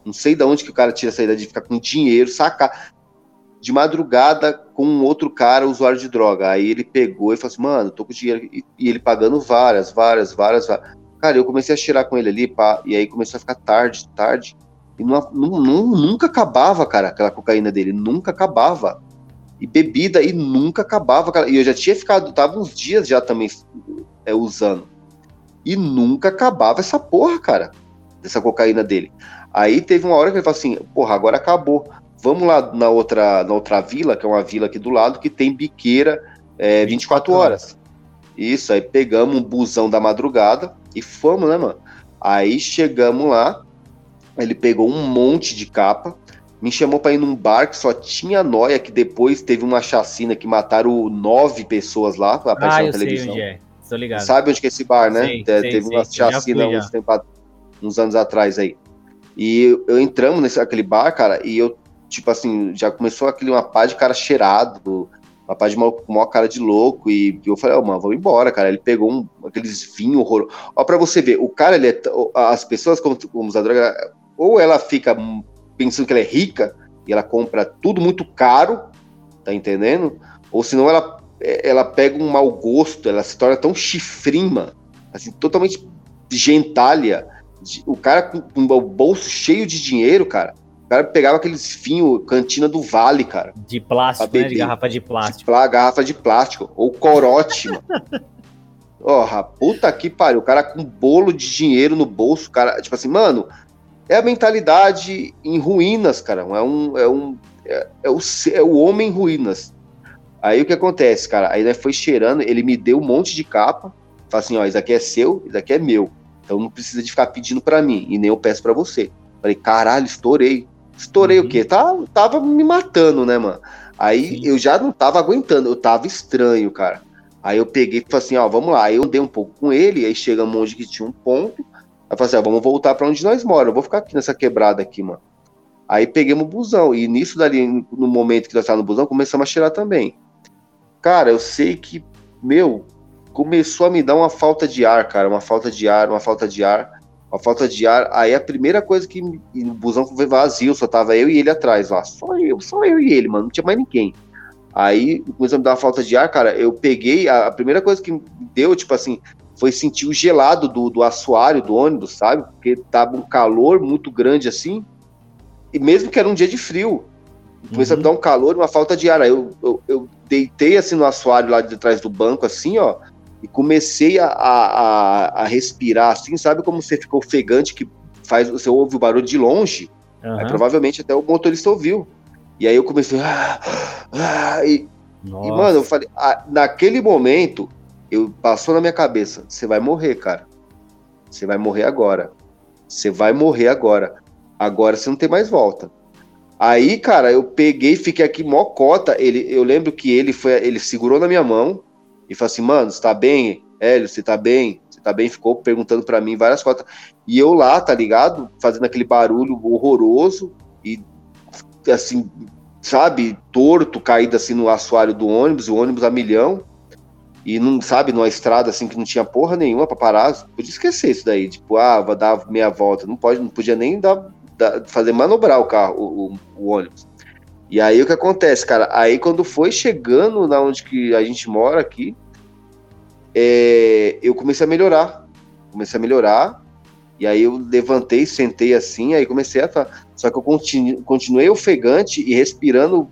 Não sei de onde que o cara tira essa ideia de ficar com dinheiro, sacar de madrugada com um outro cara, usuário de droga. Aí ele pegou e falou assim, mano, tô com dinheiro. E, e ele pagando várias, várias, várias, várias. Cara, eu comecei a cheirar com ele ali, pá, e aí começou a ficar tarde, tarde. E não, não, nunca acabava, cara, aquela cocaína dele, nunca acabava. E bebida, e nunca acabava, cara. E eu já tinha ficado, tava uns dias já também é, usando. E nunca acabava essa porra, cara, dessa cocaína dele. Aí teve uma hora que ele falou assim: porra, agora acabou. Vamos lá na outra, na outra vila, que é uma vila aqui do lado, que tem biqueira é, 24 horas. Isso, aí pegamos um busão da madrugada e fomos, né, mano? Aí chegamos lá, ele pegou um monte de capa, me chamou para ir num bar que só tinha noia, que depois teve uma chacina que mataram nove pessoas lá, apareceu ah, na televisão. Sei onde é. Tô ligado. Sabe onde que é esse bar, né? Sei, teve sei, uma sei. chacina uns, tempo, uns anos atrás aí. E eu entramos nesse aquele bar, cara, e eu, tipo assim, já começou aquele uma pá de cara cheirado, uma pá de uma, uma cara de louco, e eu falei, ó, oh, mano, vamos embora, cara. Ele pegou um, aqueles vinhos horrorosos. Ó, pra você ver, o cara, ele é, as pessoas como, como usa droga, ou ela fica pensando que ela é rica e ela compra tudo muito caro, tá entendendo? Ou senão ela, ela pega um mau gosto, ela se torna tão chifrima, assim, totalmente gentalha. de- O cara com, com o bolso cheio de dinheiro, cara. O cara pegava aqueles vinhos, cantina do Vale, cara. De plástico, né? De garrafa de plástico. Plá, garrafa de plástico. Ou corote, mano. Porra, puta que pariu. O cara com bolo de dinheiro no bolso, cara. Tipo assim, mano, é a mentalidade em ruínas, cara. É um. É, um, é, é o, é o homem em ruínas. Aí o que acontece, cara? Aí foi cheirando, ele me deu um monte de capa. Fala assim, ó, isso aqui é seu, isso aqui é meu. Então não precisa de ficar pedindo pra mim, e nem eu peço pra você. Falei, caralho, estourei. Estourei Uhum. o quê? Tá, tava me matando, né, mano? Aí Sim. eu já não tava aguentando, eu tava estranho, cara. Aí eu peguei e falei assim, ó, vamos lá. Aí eu dei um pouco com ele, aí chegamos onde que tinha um ponto. Aí falei assim, ó, vamos voltar pra onde nós moramos. Eu vou ficar aqui nessa quebrada aqui, mano. Aí peguemos o busão. E nisso dali, no momento que nós estávamos no busão, começamos a cheirar também. Cara, eu sei que, meu, começou a me dar uma falta de ar, cara. Uma falta de ar, uma falta de ar, uma falta de ar. Aí a primeira coisa que. O busão foi vazio, só tava eu e ele atrás lá. Só eu, só eu e ele, mano. Não tinha mais ninguém. Aí começou a me dar uma falta de ar, cara. Eu peguei, a, a primeira coisa que deu, tipo assim, foi sentir o gelado do, do assoalho do ônibus, sabe? Porque tava um calor muito grande assim. E mesmo que era um dia de frio, começou a me dar um calor e uma falta de ar. Aí eu, eu, eu deitei assim no assoalho lá de trás do banco, assim, ó, e comecei a, a, a- a respirar assim, sabe como você ficou ofegante que faz, você ouve o barulho de longe? Aí Aham. provavelmente até o motorista ouviu. E aí eu comecei. Ah, ah, e, Nossa. e, mano, eu falei, ah, naquele momento, eu passou na minha cabeça, você vai morrer, cara. Você vai morrer agora. Você vai morrer agora. Agora você não tem mais volta. Aí, cara, eu peguei, fiquei aqui mocota. Ele, eu lembro que ele foi, ele segurou na minha mão e falou assim, mano, você tá bem? Hélio, você tá bem? Você tá bem? Ficou perguntando pra mim várias cotas. E eu lá, tá ligado? Fazendo aquele barulho horroroso e assim, sabe, torto, caído assim no assoalho do ônibus, o ônibus a milhão, e não, sabe, numa estrada assim que não tinha porra nenhuma pra parar, podia esquecer isso daí, tipo, ah, vou dar meia volta, não pode, não podia nem dar, dar- fazer manobrar o carro, o, o- o ônibus. E aí o que acontece, cara? Aí quando foi chegando na onde que a gente mora aqui, é, eu comecei a melhorar, comecei a melhorar, e aí eu levantei, sentei assim, aí comecei a falar. Só que eu continu, continuei ofegante e respirando,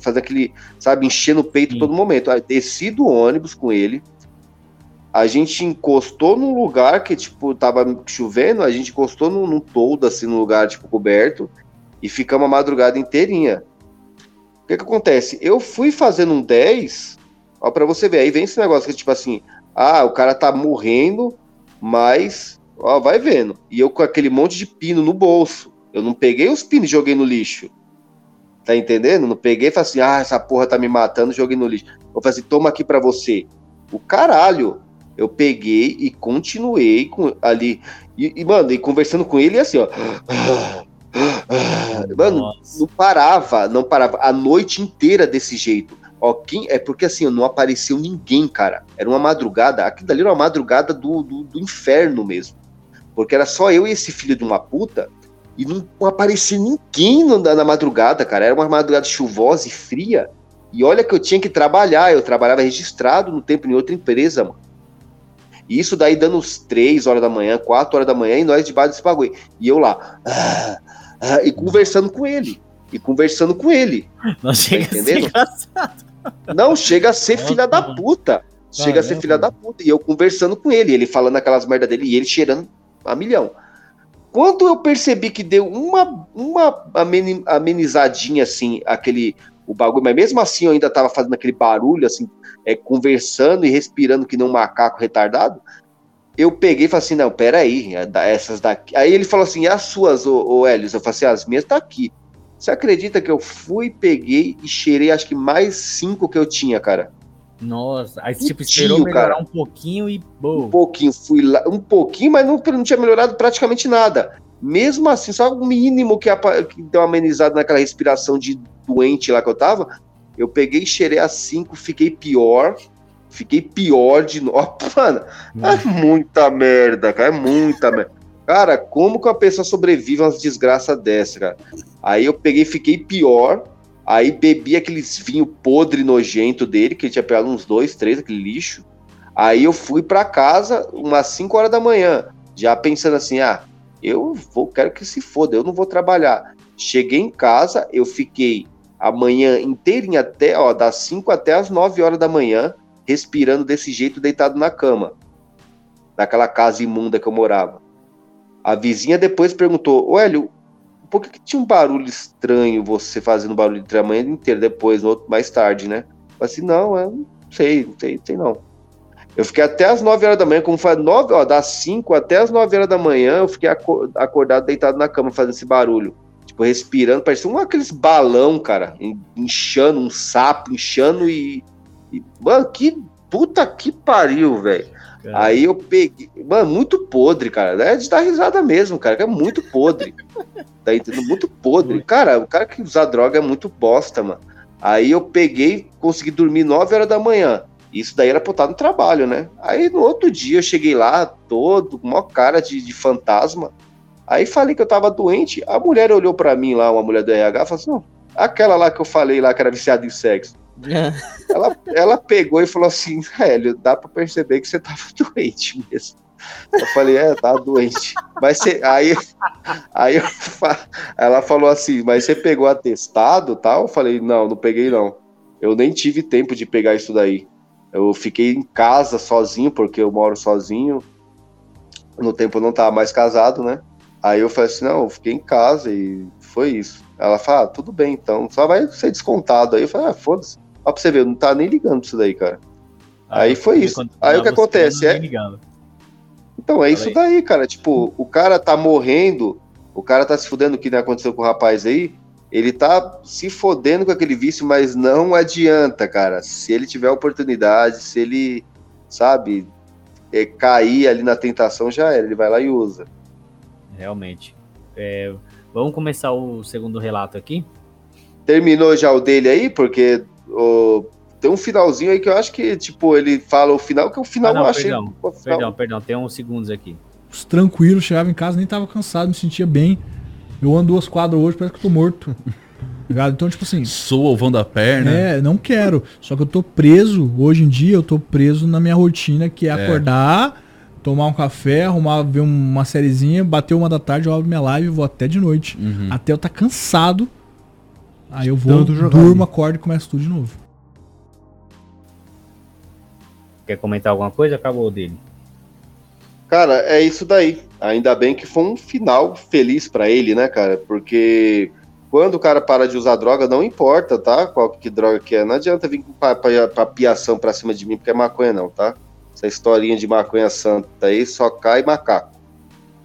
fazer aquele, sabe, enchendo o peito Sim. todo momento. Aí desci do ônibus com ele. A gente encostou num lugar que, tipo, tava chovendo, a gente encostou num, num toldo, assim, num lugar, tipo, coberto, e ficamos a madrugada inteirinha. O que que acontece? Eu fui fazendo um 10, ó, pra você ver, aí vem esse negócio que, tipo assim, ah, o cara tá morrendo, mas, ó, vai vendo. E eu com aquele monte de pino no bolso. Eu não peguei os pinos e joguei no lixo. Tá entendendo? Não peguei e falei assim, ah, essa porra tá me matando, joguei no lixo. Eu falei assim, toma aqui pra você. O caralho. Eu peguei e continuei com, ali. E, e, mano, e conversando com ele assim, ó. Mano, Nossa. não parava, não parava. A noite inteira desse jeito. Ó, quem, é porque assim, não apareceu ninguém, cara. Era uma madrugada. Aquilo dali era uma madrugada do, do, do inferno mesmo. Porque era só eu e esse filho de uma puta. E não, aparecia ninguém na, na madrugada, cara. Era uma madrugada chuvosa e fria. E olha que eu tinha que trabalhar. Eu trabalhava registrado no tempo em outra empresa, mano. E isso daí dando uns 3 horas da manhã, 4 horas da manhã, e nós debaixo desse bagulho. E eu lá. ah, ah, e conversando com ele. E conversando com ele. Não chega a ser entendendo? engraçado. Não, chega a ser filha da mano. puta. Chega a ser filha da puta. E eu conversando com ele, ele falando aquelas merda dele e ele cheirando a milhão. Quando eu percebi que deu uma, uma ameni- amenizadinha assim, aquele o bagulho, mas mesmo assim eu ainda tava fazendo aquele barulho, assim, é, conversando e respirando que nem um macaco retardado. Eu peguei e falei assim: não, peraí, é essas daqui. Aí ele falou assim: as suas, ô, ô Helios? Eu falei assim: as minhas tá aqui. Você acredita que eu fui, peguei e cheirei acho que mais cinco que eu tinha, cara? Nossa, aí Um tipo, esperou tio, melhorar cara. um pouquinho e Um boa. pouquinho, fui lá, um pouquinho, mas não, não tinha melhorado praticamente nada. Mesmo assim, só o mínimo que, que deu uma amenizada naquela respiração de doente lá que eu tava, eu peguei e cheirei a cinco, fiquei pior. Fiquei pior de novo. Mano, é muita merda, cara. É muita merda. Cara, como que uma pessoa sobrevive a umas desgraças dessa, cara? Aí eu peguei e fiquei pior. Aí bebi aqueles vinho podre nojento dele, que ele tinha pegado uns dois, três, aquele lixo. Aí eu fui pra casa umas 5 horas da manhã. já pensando assim, ah, eu vou, quero que se foda, eu não vou trabalhar. Cheguei em casa, eu fiquei a manhã inteirinha até, ó, das 5 até as 9 horas da manhã, respirando desse jeito, deitado na cama. Naquela casa imunda que eu morava. A vizinha depois perguntou, ô Hélio, por que, que tinha um barulho estranho, você fazendo barulho a manhã inteira, depois, no outro, mais tarde, né? Falei assim, não, eu não sei, não sei, não sei não. Eu fiquei até as 9 horas da manhã, como foi 9, ó, das 5 até as 9 horas da manhã, eu fiquei acordado, deitado na cama, fazendo esse barulho. Tipo, respirando, parecia um aqueles balão, cara, inchando, um sapo, inchando e. e mano, que puta que pariu, velho. Aí eu peguei. Mano, muito podre, cara. É de dar risada mesmo, cara. É muito podre. tá entendendo? Muito podre. Cara, o cara que usa droga é muito bosta, mano. Aí eu peguei, consegui dormir 9 horas da manhã. Isso daí era pra estar no trabalho, né? Aí no outro dia eu cheguei lá, todo, com maior cara de, de fantasma. Aí falei que eu tava doente. A mulher olhou para mim lá, uma mulher do RH, falou assim: aquela lá que eu falei lá que era viciada em sexo. ela, ela pegou e falou assim: Hélio, dá pra perceber que você tava doente mesmo. Eu falei, é, tá doente. Mas você, aí, aí eu, ela falou assim, mas você pegou atestado tal? Eu falei, não, não peguei não. Eu nem tive tempo de pegar isso daí. Eu fiquei em casa sozinho, porque eu moro sozinho. No tempo eu não tava mais casado, né? Aí eu falei assim, não, eu fiquei em casa e foi isso. Ela fala, ah, tudo bem, então, só vai ser descontado. Aí eu falei, ah, foda-se. Ó pra você ver, eu não tá nem ligando pra isso daí, cara. Ah, aí foi isso. Aí o que acontece é... Então, é isso daí, cara. Tipo, o cara tá morrendo, o cara tá se fudendo, que nem aconteceu com o rapaz aí, ele tá se fodendo com aquele vício, mas não adianta, cara. Se ele tiver oportunidade, se ele, sabe, é, cair ali na tentação, já era. Ele vai lá e usa. Realmente. É, vamos começar o segundo relato aqui? Terminou já o dele aí? Porque o, tem um finalzinho aí que eu acho que, tipo, ele fala o final, que é o final ah, não, eu achei. Perdão, perdão, perdão, tem uns segundos aqui. Tranquilo, chegava em casa, nem tava cansado, me sentia bem. Eu ando duas quadras hoje, parece que eu tô morto. Ligado? Então, tipo assim. Sou o vão da perna. É, não quero. Só que eu tô preso, hoje em dia, eu tô preso na minha rotina, que é, é. acordar, tomar um café, arrumar, ver uma sériezinha, bater uma da tarde, eu abro minha live e vou até de noite. Uhum. Até eu tá cansado. Aí eu vou, durmo, acordo e começo tudo de novo. Quer comentar alguma coisa? Acabou dele. Cara, é isso daí. Ainda bem que foi um final feliz para ele, né, cara? Porque quando o cara para de usar droga, não importa, tá? Qual que droga que é. Não adianta vir com papiação pra cima de mim, porque é maconha, não, tá? Essa historinha de maconha santa aí só cai macaco.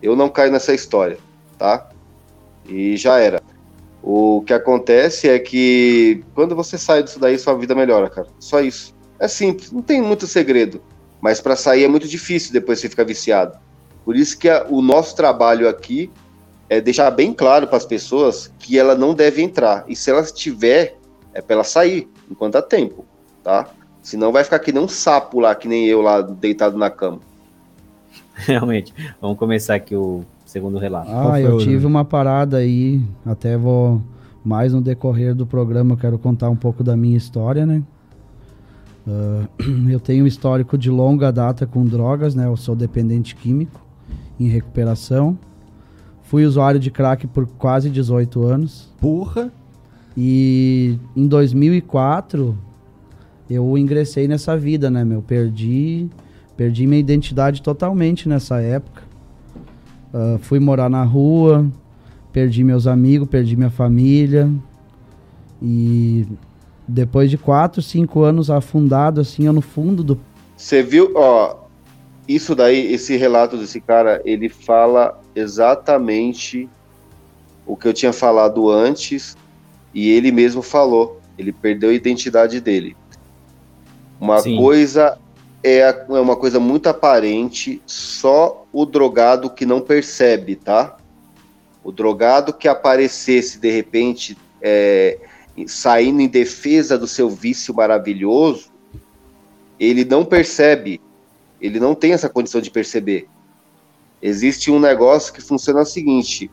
Eu não caio nessa história, tá? E já era. O que acontece é que quando você sai disso daí, sua vida melhora, cara. Só isso. É simples, não tem muito segredo. Mas para sair é muito difícil depois você ficar viciado. Por isso que a, o nosso trabalho aqui é deixar bem claro para as pessoas que ela não deve entrar. E se ela tiver, é para ela sair enquanto há tempo, tá? Senão vai ficar que nem um sapo lá, que nem eu lá deitado na cama. Realmente. Vamos começar aqui o segundo relato. Ah, eu tive uma parada aí, até vou mais no decorrer do programa, quero contar um pouco da minha história, né? Uh, eu tenho um histórico de longa data com drogas, né? Eu sou dependente químico em recuperação. Fui usuário de crack por quase 18 anos. Porra! E em 2004 eu ingressei nessa vida, né, meu? Perdi, perdi minha identidade totalmente nessa época. Uh, fui morar na rua, perdi meus amigos, perdi minha família. E depois de quatro, cinco anos afundado, assim, no fundo do. Você viu, ó, isso daí, esse relato desse cara, ele fala exatamente o que eu tinha falado antes e ele mesmo falou. Ele perdeu a identidade dele. Uma Sim. coisa é, é uma coisa muito aparente, só o drogado que não percebe, tá? O drogado que aparecesse de repente é, saindo em defesa do seu vício maravilhoso, ele não percebe, ele não tem essa condição de perceber. Existe um negócio que funciona o seguinte: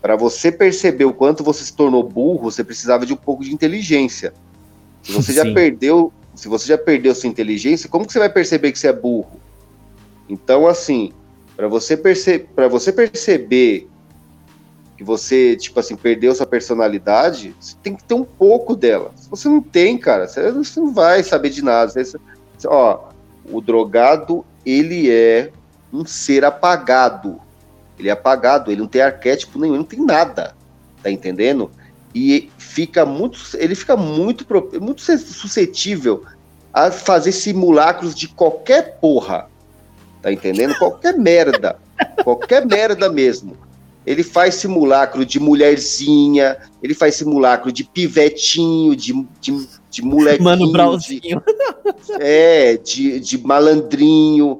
para você perceber o quanto você se tornou burro, você precisava de um pouco de inteligência. Se você já perdeu, se você já perdeu sua inteligência, como que você vai perceber que você é burro? Então, assim, Para você, perce você perceber que você, tipo assim, perdeu sua personalidade, você tem que ter um pouco dela. Se você não tem, cara, você, você não vai saber de nada. Você, ó, o drogado, ele é um ser apagado. Ele é apagado, ele não tem arquétipo nenhum, não tem nada. Tá entendendo? E fica muito, ele fica muito, muito suscetível a fazer simulacros de qualquer porra. Tá entendendo? Qualquer merda. qualquer merda mesmo. Ele faz simulacro de mulherzinha, ele faz simulacro de pivetinho, de, de, de molequinho. Mano Brauzinho. De, é, de, de malandrinho,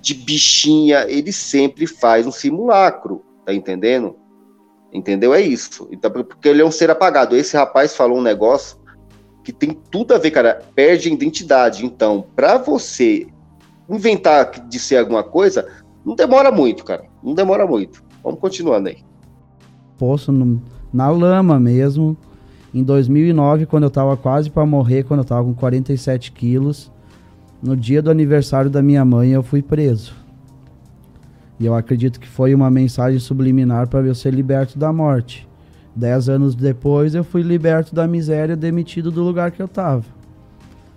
de bichinha. Ele sempre faz um simulacro, tá entendendo? Entendeu? É isso. Então, porque ele é um ser apagado. Esse rapaz falou um negócio que tem tudo a ver, cara. Perde a identidade. Então, para você inventar de ser alguma coisa, não demora muito, cara. Não demora muito. Vamos continuando aí. Poço no, na lama mesmo. Em 2009, quando eu tava quase para morrer, quando eu tava com 47 quilos, no dia do aniversário da minha mãe, eu fui preso. E eu acredito que foi uma mensagem subliminar para eu ser liberto da morte. Dez anos depois, eu fui liberto da miséria, demitido do lugar que eu tava.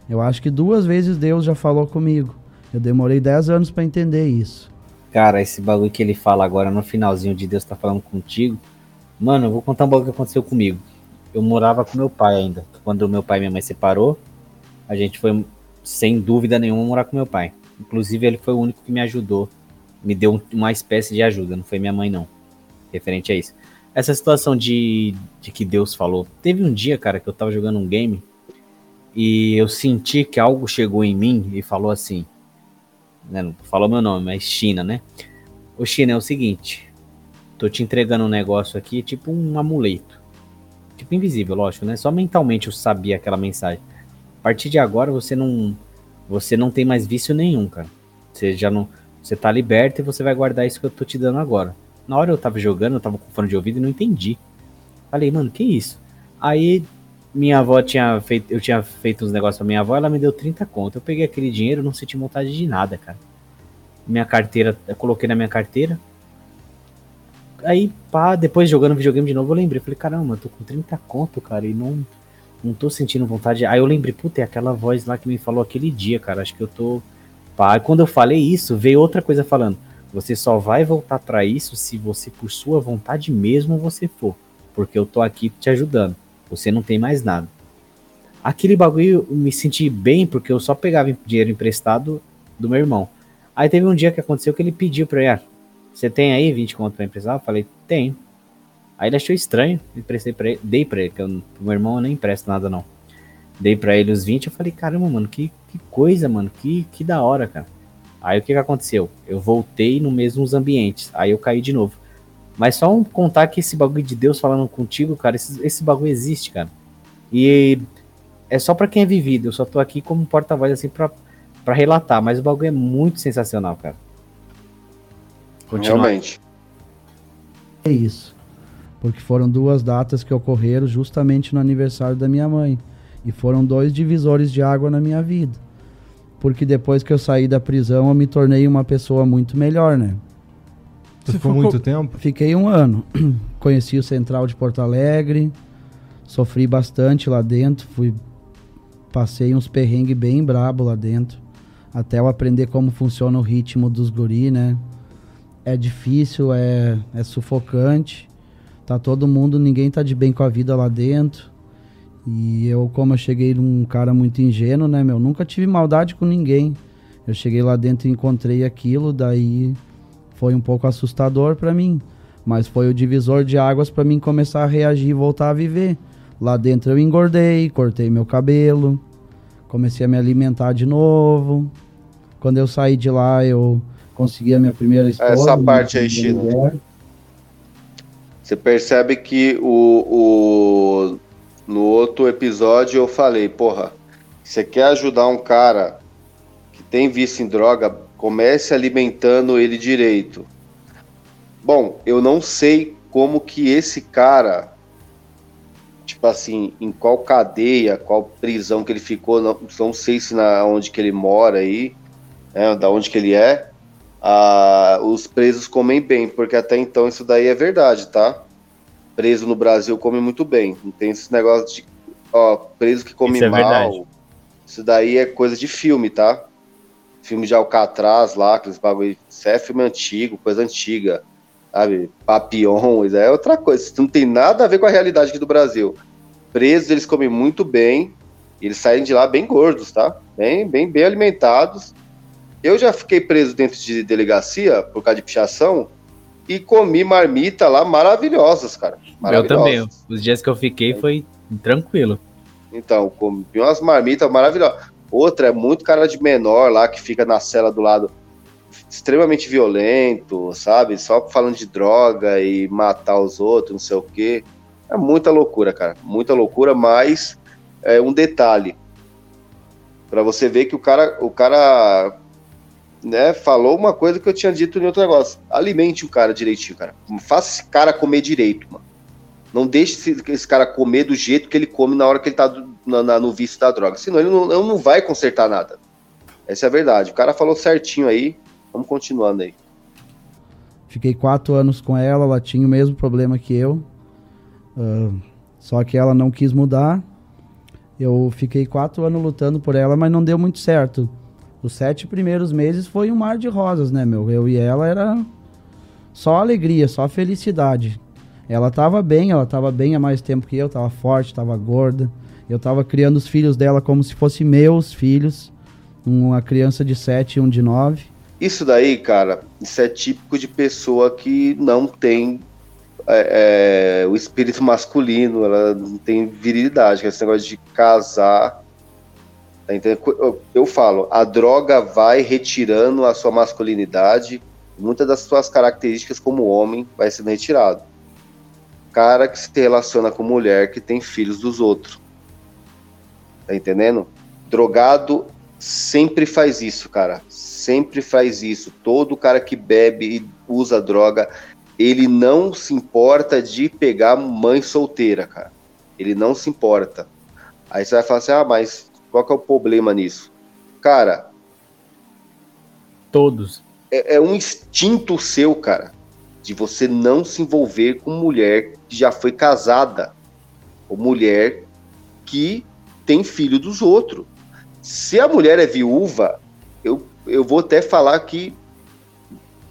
Eu acho que duas vezes Deus já falou comigo. Eu demorei dez anos para entender isso. Cara, esse bagulho que ele fala agora no finalzinho de Deus tá falando contigo. Mano, eu vou contar um bagulho que aconteceu comigo. Eu morava com meu pai ainda. Quando meu pai e minha mãe separou, a gente foi, sem dúvida nenhuma, morar com meu pai. Inclusive, ele foi o único que me ajudou. Me deu uma espécie de ajuda, não foi minha mãe, não. Referente a isso. Essa situação de, de que Deus falou. Teve um dia, cara, que eu tava jogando um game e eu senti que algo chegou em mim e falou assim: né, não falou meu nome, mas China, né? O China é o seguinte, tô te entregando um negócio aqui, tipo um amuleto. Tipo invisível, lógico, né? Só mentalmente eu sabia aquela mensagem. A partir de agora você não você não tem mais vício nenhum, cara. Você já não você tá liberto e você vai guardar isso que eu tô te dando agora. Na hora eu tava jogando, eu tava com fone de ouvido e não entendi. Falei, mano, que isso? Aí minha avó tinha feito, eu tinha feito uns negócios pra minha avó, ela me deu 30 conto. Eu peguei aquele dinheiro, não senti vontade de nada, cara. Minha carteira, eu coloquei na minha carteira. Aí, pá, depois jogando videogame de novo, eu lembrei, falei, caramba, eu tô com 30 conto, cara, e não não tô sentindo vontade. Aí eu lembrei, puta, é aquela voz lá que me falou aquele dia, cara, acho que eu tô E quando eu falei isso, veio outra coisa falando: "Você só vai voltar para isso se você por sua vontade mesmo você for, porque eu tô aqui te ajudando". Você não tem mais nada. Aquele bagulho eu me senti bem porque eu só pegava dinheiro emprestado do meu irmão. Aí teve um dia que aconteceu que ele pediu pra ele, ah, você tem aí 20 conto pra emprestar? Eu falei, tenho. Aí ele achou estranho, emprestei pra ele, dei pra ele, que eu, meu irmão eu nem empresto nada não. Dei pra ele os 20, eu falei, caramba, mano, que, que coisa, mano, que, que da hora, cara. Aí o que que aconteceu? Eu voltei no mesmos ambientes, aí eu caí de novo. Mas só um contar que esse bagulho de Deus falando contigo, cara, esse, esse bagulho existe, cara. E é só para quem é vivido. Eu só tô aqui como porta-voz assim pra, pra relatar. Mas o bagulho é muito sensacional, cara. Continua. Realmente. É isso. Porque foram duas datas que ocorreram justamente no aniversário da minha mãe. E foram dois divisores de água na minha vida. Porque depois que eu saí da prisão, eu me tornei uma pessoa muito melhor, né? Você ficou muito tempo? Fiquei um ano. Conheci o Central de Porto Alegre, sofri bastante lá dentro, fui passei uns perrengues bem brabo lá dentro, até eu aprender como funciona o ritmo dos guri, né? É difícil, é, é sufocante. Tá todo mundo, ninguém tá de bem com a vida lá dentro. E eu, como eu cheguei num cara muito ingênuo, né, meu? Nunca tive maldade com ninguém. Eu cheguei lá dentro e encontrei aquilo, daí foi um pouco assustador para mim, mas foi o divisor de águas para mim começar a reagir e voltar a viver. Lá dentro eu engordei, cortei meu cabelo, comecei a me alimentar de novo. Quando eu saí de lá, eu consegui a minha primeira esposa. Essa parte aí, Chino. Você percebe que o, o, no outro episódio eu falei, porra, você quer ajudar um cara que tem vício em droga, comece alimentando ele direito. Bom, eu não sei como que esse cara, tipo assim, em qual cadeia, qual prisão que ele ficou, não, não sei se na onde que ele mora aí, né, da onde que ele é. ah, os presos comem bem, porque até então isso daí é verdade, tá? Preso no Brasil come muito bem. Não tem esse negócio de ó, preso que come Isso é mal. verdade. Isso daí é coisa de filme, tá? Filme de Alcatraz lá, aqueles bagulho. Isso é filme antigo, coisa antiga. Sabe? Papillon, isso é outra coisa. Isso não tem nada a ver com a realidade aqui do Brasil. Presos, eles comem muito bem. E eles saem de lá bem gordos, tá? Bem, bem, bem alimentados. Eu já fiquei preso dentro de delegacia por causa de pichação e comi marmita lá maravilhosas, cara. Eu Maravilhosas. também. Os dias que eu fiquei foi tranquilo. Então, comi umas marmitas maravilhosas. Outra é muito cara de menor lá, que fica na cela do lado, extremamente violento, sabe? Só falando de droga e matar os outros, não sei o quê. É muita loucura, cara. Muita loucura, mas é um detalhe. Pra você ver que o cara, o cara né, falou uma coisa que eu tinha dito em outro negócio. Alimente o cara direitinho, cara. Faça esse cara comer direito, mano. Não deixe esse, cara comer do jeito que ele come na hora que ele tá na- na- no vício da droga. Senão ele não, não vai consertar nada. Essa é a verdade. O cara falou certinho aí. Vamos continuando aí. Fiquei quatro anos com ela, ela tinha o mesmo problema que eu. Ah, só que ela não quis mudar. Eu fiquei quatro anos lutando por ela, mas não deu muito certo. Os sete primeiros meses foi um mar de rosas, né, meu? Eu e ela era só alegria, só felicidade. Ela tava bem, ela tava bem há mais tempo que eu, tava forte, tava gorda. Eu tava criando os filhos dela como se fossem meus filhos. Uma criança de sete e um de nove. Isso daí, cara, isso é típico de pessoa que não tem é, é, o espírito masculino, ela não tem virilidade, que é esse negócio de casar. Tá eu falo, a droga vai retirando a sua masculinidade, muitas das suas características como homem vai sendo retirado. Cara que se relaciona com mulher que tem filhos dos outros. Tá entendendo? Drogado sempre faz isso, cara. Sempre faz isso. Todo cara que bebe e usa droga, ele não se importa de pegar mãe solteira, cara. Ele não se importa. Aí você vai falar assim: ah, mas qual que é o problema nisso? Cara, Todos. é, é um instinto seu, cara, de você não se envolver com mulher que já foi casada. Ou mulher que tem filho dos outros. Se a mulher é viúva, eu, eu vou até falar que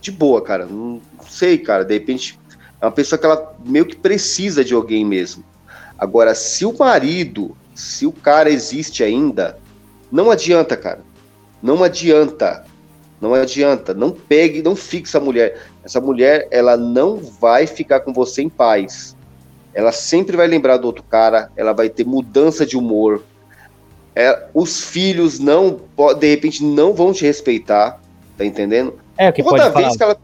de boa, cara. Não sei, cara. De repente, é uma pessoa que ela meio que precisa de alguém mesmo. Agora, se o marido, se o cara existe ainda, não adianta, cara. Não adianta. Não adianta. Não pegue, não fixe essa mulher. Essa mulher, ela não vai ficar com você em paz. Ela sempre vai lembrar do outro cara. Ela vai ter mudança de humor. É, os filhos não, de repente, não vão te respeitar. Tá entendendo? É, o que Toda pode falar. vez que ela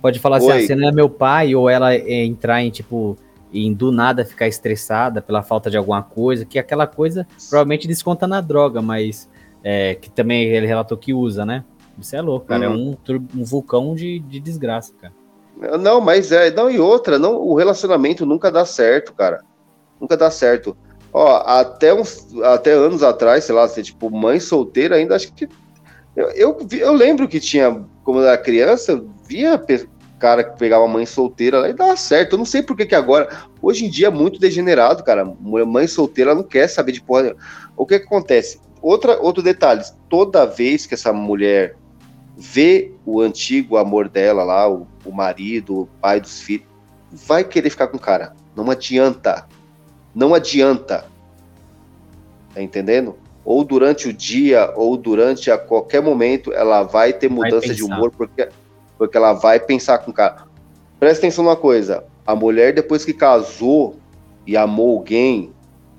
Pode falar assim, Oi. ah, você não é meu pai, ou ela é, entrar em, tipo, em do nada ficar estressada pela falta de alguma coisa, que aquela coisa provavelmente desconta na droga, mas é, que também ele relatou que usa, né? Isso é louco, cara. É Uhum. um, um vulcão de, de desgraça, cara. Não, mas é, não, e outra, não, o relacionamento nunca dá certo, cara. Nunca dá certo. Ó, até uns, até anos atrás, sei lá, ser tipo mãe solteira, ainda acho que eu, eu, eu lembro que tinha, como eu era criança, eu via cara que pegava mãe solteira lá e dava certo. Eu não sei por que que agora, hoje em dia é muito degenerado, cara. Mãe solteira não quer saber de porra. O que que acontece? Outra, outro detalhe, toda vez que essa mulher vê o antigo amor dela lá, o, o marido, o pai dos filhos, vai querer ficar com o cara. Não adianta. Não adianta. Tá entendendo? Ou durante o dia, ou durante a qualquer momento, ela vai ter Vai mudança de pensar. humor, porque, porque ela vai pensar com o cara. Presta atenção numa coisa: a mulher, depois que casou e amou alguém,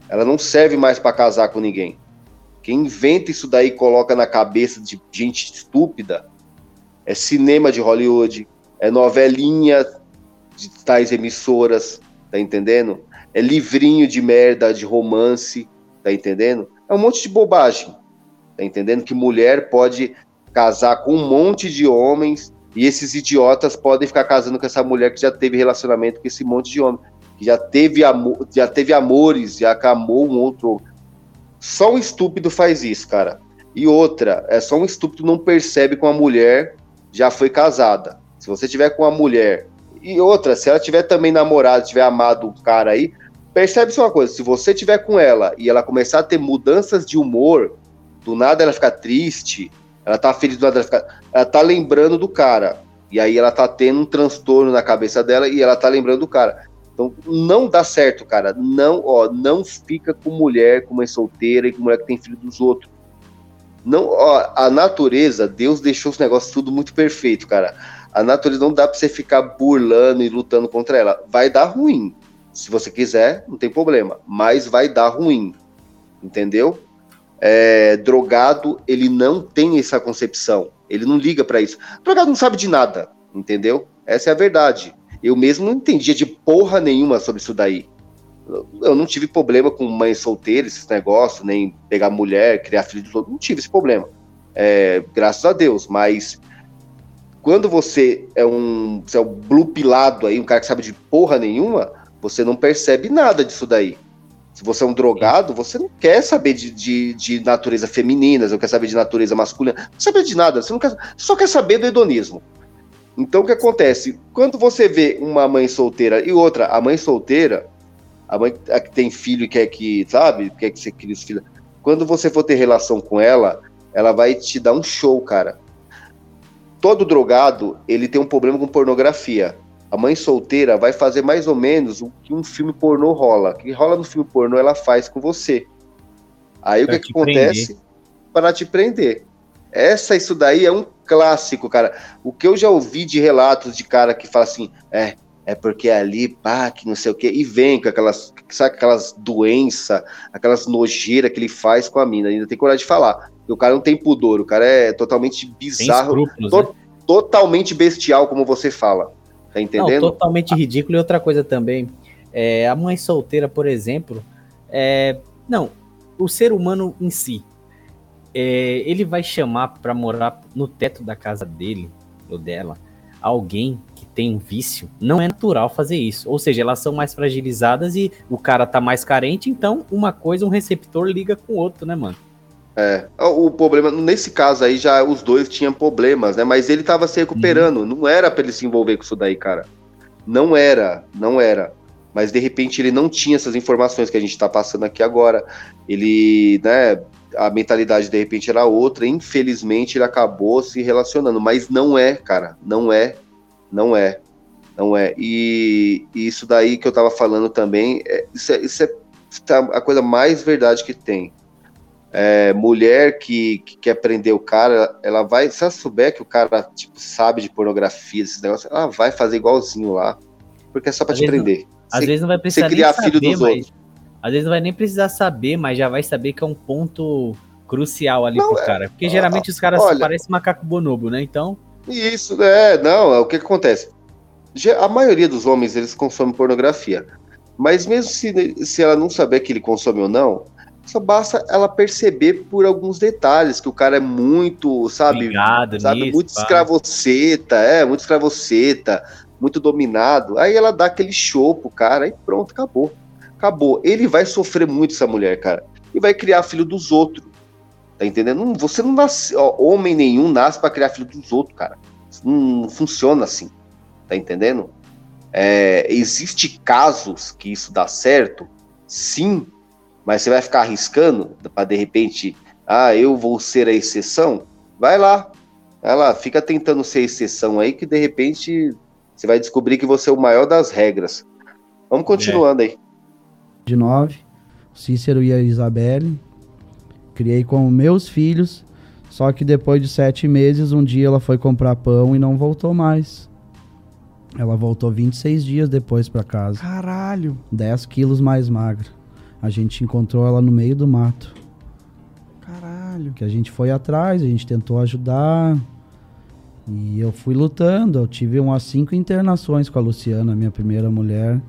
ela não serve mais para casar com ninguém. Quem inventa isso daí e coloca na cabeça de gente estúpida é cinema de Hollywood, é novelinha de tais emissoras, tá entendendo? É livrinho de merda, de romance, tá entendendo? É um monte de bobagem, tá entendendo? Que mulher pode casar com um monte de homens e esses idiotas podem ficar casando com essa mulher que já teve relacionamento com esse monte de homem, que já teve, amor, já teve amores, já amou um outro. Só um estúpido faz isso, cara. E outra, é só um estúpido não percebe com a mulher já foi casada. Se você tiver com uma mulher e outra, se ela tiver também namorado, tiver amado um cara aí, percebe só uma coisa, se você tiver com ela e ela começar a ter mudanças de humor, do nada ela ficar triste, ela tá feliz do nada ela ficar, ela tá lembrando do cara. E aí ela tá tendo um transtorno na cabeça dela e ela tá lembrando do cara. Então não dá certo, cara. Não, ó, não fica com mulher, com mãe solteira e com mulher que tem filho dos outros. Não, ó, a natureza, Deus deixou os negócios tudo muito perfeito, cara. A natureza não dá para você ficar burlando e lutando contra ela. Vai dar ruim. Se você quiser, não tem problema. Mas vai dar ruim. Entendeu? É, drogado, ele não tem essa concepção. Ele não liga para isso. Drogado não sabe de nada. Entendeu? Essa é a verdade. Eu mesmo não entendia de porra nenhuma sobre isso daí. Eu não tive problema com mãe solteira, esses negócios, nem pegar mulher, criar filho dos outros. Não tive esse problema. É, graças a Deus. Mas quando você é um, você é um blue pilado aí, um cara que sabe de porra nenhuma, você não percebe nada disso daí. Se você é um drogado, você não quer saber de, de, de natureza feminina, você não quer saber de natureza masculina, não quer saber de nada, você, não quer, só quer saber do hedonismo. Então o que acontece? Quando você vê uma mãe solteira e outra, a mãe solteira, a mãe que tem filho e quer que, sabe, quer que você crie os filhos, quando você for ter relação com ela, ela vai te dar um show, cara. Todo drogado, ele tem um problema com pornografia. A mãe solteira vai fazer mais ou menos o que um filme pornô rola. O que rola no filme pornô, ela faz com você. Aí pra o que, que acontece? Para te prender. Essa, isso daí é um clássico, cara. O que eu já ouvi de relatos de cara que fala assim, é, é porque é ali, pá, que não sei o quê, e vem com aquelas, sabe, aquelas doenças, aquelas nojeiras que ele faz com a mina, ainda tem coragem de falar. o cara não tem pudor, o cara é totalmente bizarro, to, né? totalmente bestial, como você fala. Tá entendendo? Não, totalmente ridículo. E outra coisa também, é, a mãe solteira, por exemplo, é, não, o ser humano em si, é, ele vai chamar para morar no teto da casa dele ou dela alguém que tem um vício, não é natural fazer isso. Ou seja, elas são mais fragilizadas e o cara tá mais carente, então uma coisa, um receptor liga com o outro, né, mano? É, o problema, nesse caso aí, já os dois tinham problemas, né? Mas ele tava se recuperando, uhum. não era para ele se envolver com isso daí, cara. Não era, não era. Mas de repente ele não tinha essas informações que a gente tá passando aqui agora. Ele, né, a mentalidade de repente era outra, infelizmente ele acabou se relacionando, mas não é, cara, não é, não é, não é. E, e isso daí que eu tava falando também, é, isso, é, isso, é, isso é a coisa mais verdade que tem. É, mulher que, que, quer prender o cara, ela vai, se ela souber que o cara tipo, sabe de pornografia, esses negócios, ela vai fazer igualzinho lá, porque é só pra às te prender. Não, às vezes não vai precisar filho dos mas... outros. Às vezes não vai nem precisar saber, mas já vai saber que é um ponto crucial ali não, pro é, cara. Porque geralmente os caras olha, parecem macaco bonobo, né? Então. Isso, é, não, é o que, que acontece. A maioria dos homens, eles consomem pornografia. Mas mesmo se, se ela não saber que ele consome ou não, só basta ela perceber por alguns detalhes que o cara é muito, sabe, Ligado sabe nisso, muito escravoceta, é, muito escravoceta, muito dominado. Aí ela dá aquele show pro cara e pronto, acabou acabou. Ele vai sofrer muito, essa mulher, cara. E vai criar filho dos outros. Tá entendendo? Você não nasce, ó, homem nenhum nasce para criar filho dos outros, cara. Não, não funciona assim. Tá entendendo? É, existe casos que isso dá certo, sim, mas você vai ficar arriscando para de repente, ah, eu vou ser a exceção? Vai lá, vai lá, fica tentando ser exceção aí que de repente você vai descobrir que você é o maior das regras. Vamos continuando é. aí de nove, Cícero e a Isabelle. Criei com meus filhos, só que depois de sete meses, um dia ela foi comprar pão e não voltou mais. Ela voltou 26 dias depois para casa. Caralho! 10 quilos mais magra. A gente encontrou ela no meio do mato. Caralho! Que a gente foi atrás, a gente tentou ajudar. E eu fui lutando. Eu tive umas cinco internações com a Luciana, minha primeira mulher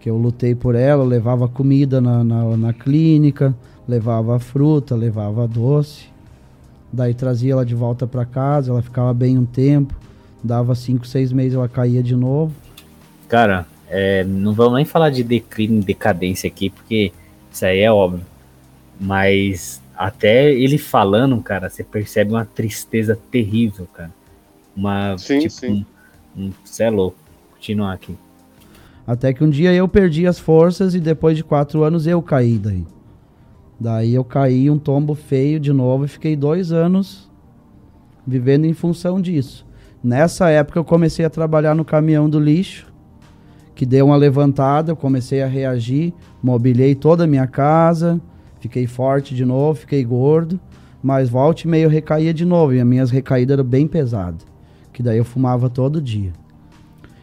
que eu lutei por ela, levava comida na, na, na clínica, levava fruta, levava doce. Daí trazia ela de volta para casa, ela ficava bem um tempo, dava cinco, seis meses ela caía de novo. Cara, é, não vamos nem falar de declínio, decadência aqui, porque isso aí é óbvio. Mas até ele falando, cara, você percebe uma tristeza terrível, cara. uma. Sim, tipo, sim. Um, um, cê é louco. Continuar aqui. Até que um dia eu perdi as forças e depois de quatro anos eu caí daí. Daí eu caí um tombo feio de novo e fiquei dois anos vivendo em função disso. Nessa época eu comecei a trabalhar no caminhão do lixo, que deu uma levantada, eu comecei a reagir, mobilei toda a minha casa, fiquei forte de novo, fiquei gordo, mas volta e meio eu recaía de novo, e as minhas recaídas eram bem pesadas, que daí eu fumava todo dia.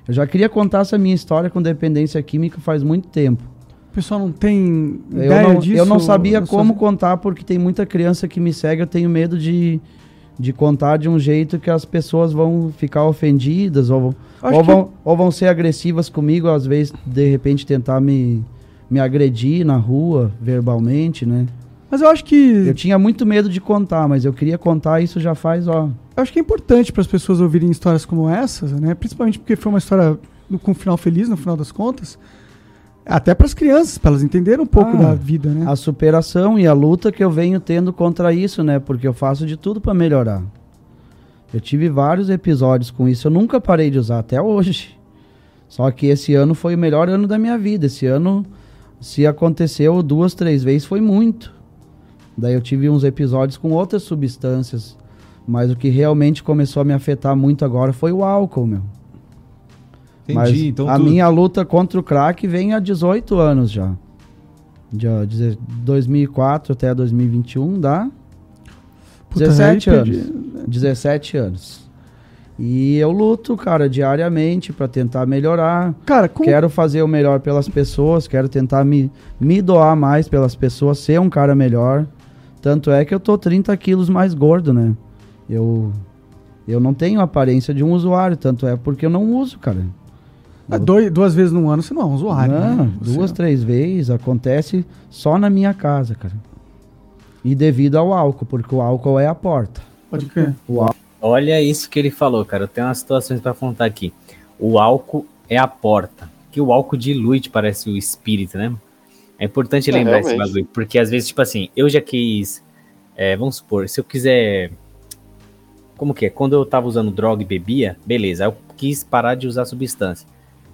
Eu já queria contar essa minha história com dependência química faz muito tempo. O pessoal não tem Eu ideia não, disso? eu não sabia Eu como contar, porque tem muita criança que me segue, eu tenho medo de, de contar de um jeito que as pessoas vão ficar ofendidas ou, vão- Acho ou, que- vão, ou vão ser agressivas comigo, às vezes, de repente, tentar me, me agredir na rua, verbalmente, né? Mas eu acho que Eu tinha muito medo de contar, mas eu queria contar isso já faz, ó. eu acho que é importante para as pessoas ouvirem histórias como essas, né? Principalmente porque foi uma história com um final feliz, no final das contas. Até para as crianças, para elas entenderem um pouco Ah, da vida, né? A superação e a luta que eu venho tendo contra isso, né? Porque eu faço de tudo pra melhorar. Eu tive vários episódios com isso, eu nunca parei de usar até hoje. Só que esse ano foi o melhor ano da minha vida. Esse ano, se aconteceu duas, três vezes, foi muito. Daí eu tive uns episódios com outras substâncias. Mas o que realmente começou a me afetar muito agora foi o álcool, meu. Entendi. Mas então a tu- minha luta contra o crack vem há 18 anos já. De ó, deze- 2004 até 2021 dá Puta, 17 aí anos. perdi. 17 anos. E eu luto, cara, diariamente pra tentar melhorar. Cara, com... Quero fazer o melhor pelas pessoas, quero tentar me, me doar mais pelas pessoas, ser um cara melhor. Tanto é que eu tô 30 quilos mais gordo, né? Eu, eu não tenho aparência de um usuário, tanto é porque eu não uso, cara. Ah, dois- duas vezes no ano você não é um usuário. Não, né? Duas, três vezes acontece só na minha casa, cara. E devido ao álcool, porque o álcool é a porta. Pode crer. Olha isso que ele falou, cara. Eu tenho umas situações pra contar aqui. O álcool é a porta. Que o álcool dilui, te parece o espírito, né? É importante É, lembrar esse realmente. bagulho. Porque às vezes, tipo assim, eu já quis. é, vamos supor, se eu quiser. Como que é? Quando eu tava usando droga e bebia, beleza. aí Eu quis parar de usar substância.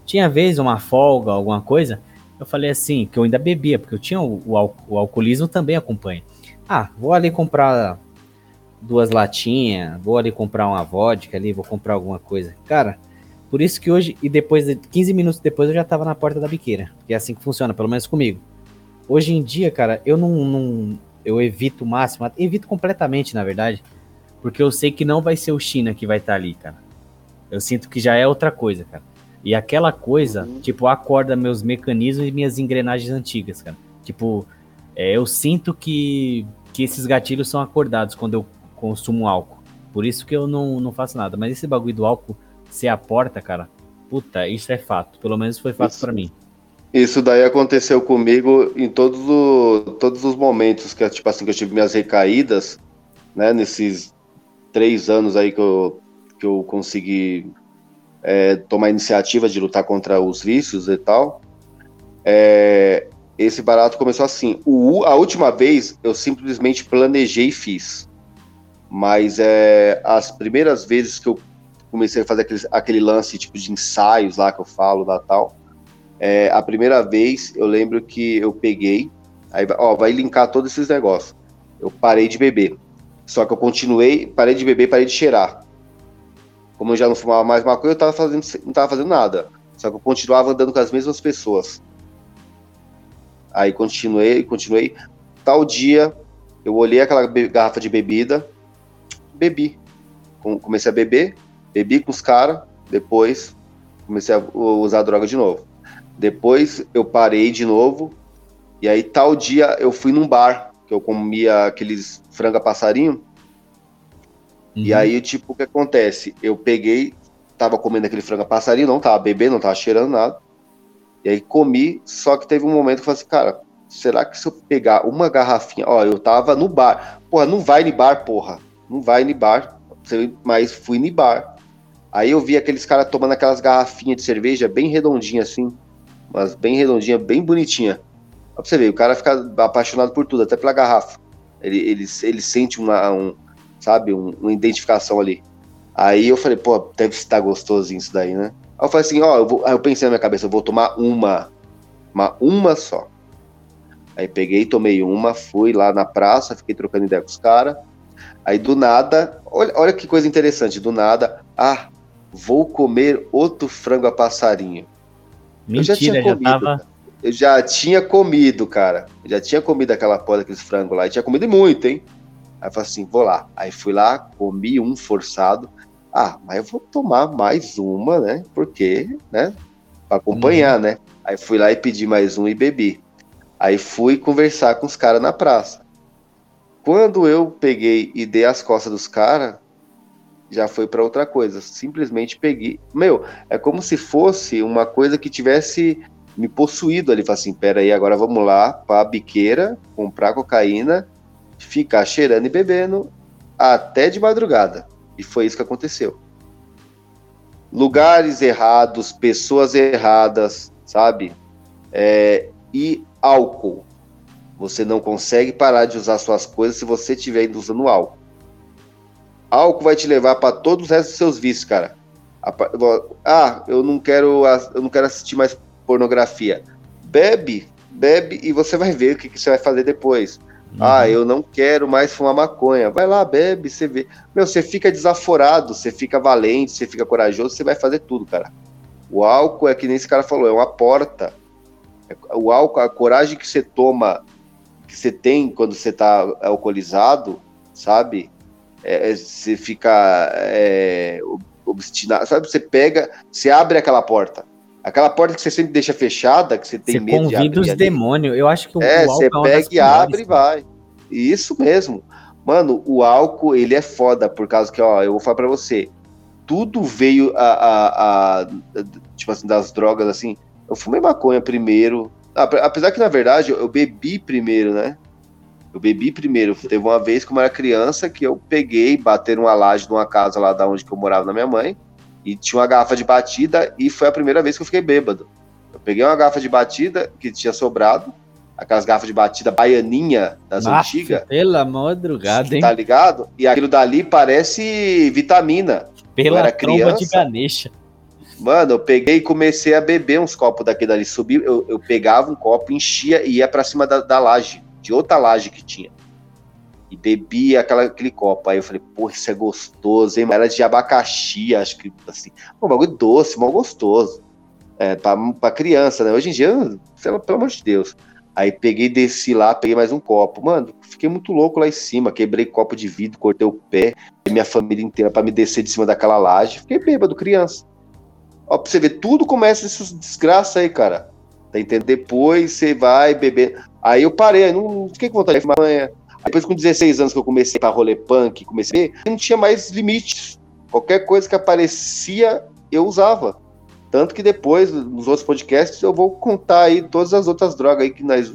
Tinha vez uma folga, alguma coisa. Eu falei assim, que eu ainda bebia, porque eu tinha o, o, o alcoolismo também acompanha. Ah, vou ali comprar duas latinhas, vou ali comprar uma vodka ali, vou comprar alguma coisa. Cara, por isso que hoje, e depois, de 15 minutos depois, eu já tava na porta da biqueira. Que é assim que funciona, pelo menos comigo. Hoje em dia, cara, eu não. não- eu evito o máximo, evito completamente, na verdade, porque eu sei que não vai ser o China que vai estar ali, cara. Eu sinto que já é outra coisa, cara. E aquela coisa, tipo, acorda meus mecanismos e minhas engrenagens antigas, cara. Tipo, é, eu sinto que, que esses gatilhos são acordados quando eu consumo álcool. Por isso que eu não, não faço nada. Mas esse bagulho do álcool ser a porta, cara, puta, isso é fato. Pelo menos foi fato pra mim. Isso daí aconteceu comigo em todos, o- todos os momentos que, tipo assim, que eu tive minhas recaídas, né? Nesses três anos aí que eu, que eu consegui é, tomar iniciativa de lutar contra os vícios e tal. É, esse barato começou assim. O, a última vez eu simplesmente planejei e fiz. Mas é, as primeiras vezes que eu comecei a fazer aquele, aquele lance tipo de ensaios lá que eu falo da tal. É, a primeira vez eu lembro que eu peguei, aí ó, vai linkar todos esses negócios. Eu parei de beber. Só que eu continuei, parei de beber, parei de cheirar. Como eu já não fumava mais maconha, eu tava fazendo, não tava fazendo nada. Só que eu continuava andando com as mesmas pessoas. Aí continuei, continuei. Tal dia, eu olhei aquela garrafa de bebida, bebi. Com- Comecei a beber, bebi com os caras, depois comecei a usar droga de novo. Depois eu parei de novo, e aí tal dia eu fui num bar, que eu comia aqueles franga passarinho, e aí, tipo, o que acontece? Eu peguei, tava comendo aquele franga passarinho, não tava bebendo, não tava cheirando nada. E aí comi, só que teve um momento que eu falei assim, cara, será que se eu pegar uma garrafinha, ó, eu tava no bar. Porra, não vai no bar, porra. Não vai no bar. Mas fui no bar. Aí eu vi aqueles caras tomando aquelas garrafinhas de cerveja bem redondinha assim, mas bem redondinha, bem bonitinha. Pra você ver, o cara fica apaixonado por tudo, até pela garrafa. Ele, ele, ele sente uma, um, sabe, um- uma identificação ali. Aí eu falei, pô, deve estar gostosinho isso daí, né? Aí eu falei assim, ó, eu vou- aí eu pensei na minha cabeça, eu vou tomar uma, uma, uma só. Aí peguei, tomei uma, fui lá na praça, fiquei trocando ideia com os caras. Aí do nada, olha, olha que coisa interessante, do nada, ah, vou comer outro frango a passarinho. Eu já Mentira, tinha já, comido, tava. Eu já tinha comido, cara. Eu já tinha comido aquela porra daqueles frangos lá. E tinha comido muito, hein? Aí eu falei assim, vou lá. Aí fui lá, comi um forçado. Ah, mas eu vou tomar mais uma, né? Porque, né? Pra acompanhar, né? Aí fui lá e pedi mais um e bebi. Aí fui conversar com os caras na praça. Quando eu peguei e dei as costas dos caras, já foi pra outra coisa. Simplesmente peguei. Meu, é como se fosse uma coisa que tivesse me possuído ali. Falei assim: pera aí, agora vamos lá pra biqueira, comprar cocaína, ficar cheirando e bebendo até de madrugada. E foi isso que aconteceu. Lugares errados, pessoas erradas, sabe? É, e álcool. Você não consegue parar de usar suas coisas se você estiver ainda usando álcool. Álcool vai te levar para todos os restos dos seus vícios, cara. Ah, eu não quero, eu não quero assistir mais pornografia. Bebe, bebe e você vai ver o que, que você vai fazer depois. Ah, eu não quero mais fumar maconha. Vai lá, bebe, você vê. Meu, você fica desaforado, você fica valente, você fica corajoso, você vai fazer tudo, cara. O álcool é que nem esse cara falou, é uma porta. É- O álcool, a coragem que você toma, que você tem quando você tá alcoolizado, sabe? É, é, você fica é, ob- obstinado, sabe? Você pega, você abre aquela porta. Aquela porta que você sempre deixa fechada, que você tem Você medo de convida abrir os ali. demônios. Eu acho que o, É, você é pega e abre e cara. vai. Isso mesmo. Mano, o álcool, ele é foda, por causa que, ó, eu vou falar pra você, tudo veio a, a- a- tipo assim, das drogas, assim, eu fumei maconha primeiro, Ape- apesar que, na verdade, eu bebi primeiro, né? Eu bebi primeiro. Teve uma vez, como eu era criança, que eu peguei, bateram uma laje numa casa lá da onde que eu morava na minha mãe, e tinha uma garrafa de batida, e foi a primeira vez que eu fiquei bêbado. Eu peguei uma garrafa de batida que tinha sobrado, aquelas garrafas de batida baianinha das Aff, antigas, Pela madrugada, hein? tá ligado? E aquilo dali parece vitamina. eu Pela era tromba de criança. Ganesha. Mano, eu peguei e comecei a beber uns copos daquele dali. Subi, eu, eu pegava um copo, enchia e ia pra cima da, da laje, de outra laje que tinha. E bebia aquela, aquele copo. Aí eu falei, pô, isso é gostoso, hein? Era de abacaxi, acho que assim. Um bagulho doce, mal gostoso. É, pra, pra criança, né? Hoje em dia, pelo, pelo amor de Deus. Aí peguei, desci lá, peguei mais um copo. Mano, fiquei muito louco lá em cima. Quebrei copo de vidro, cortei o pé, minha família inteira pra me descer de cima daquela laje. Fiquei bêbado, criança. Ó, pra você ver, tudo começa essas desgraça aí, cara. Tá entendendo? Depois você vai beber. Aí eu parei, não, não fiquei com vontade de fumar maconha. Depois, com 16 anos que eu comecei pra rolê punk, comecei a não tinha mais limites. Qualquer coisa que aparecia, eu usava. Tanto que depois, nos outros podcasts, eu vou contar aí todas as outras drogas aí que nós.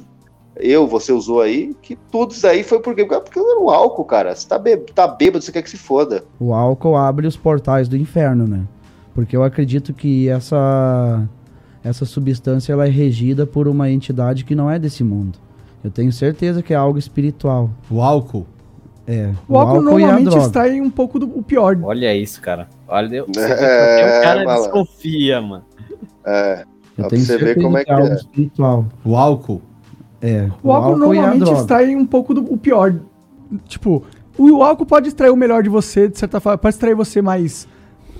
Eu, você usou aí, que tudo isso aí foi porque, porque era o álcool, cara. Você tá, tá bêbado, você quer que se foda. O álcool abre os portais do inferno, né? Porque eu acredito que essa essa substância ela é regida por uma entidade que não é desse mundo. Eu tenho certeza que é algo espiritual. O álcool. É. O álcool e a normalmente droga. extrai um pouco do o pior. Olha isso, cara. Olha, eu, É, o cara malandro. desconfia, mano. É, Eu Pra tenho você ver como é que algo é. espiritual. O álcool. É. O álcool e a normalmente extrai um pouco do o pior. Tipo, o álcool pode extrair o melhor de você, de certa forma. Pode extrair você mais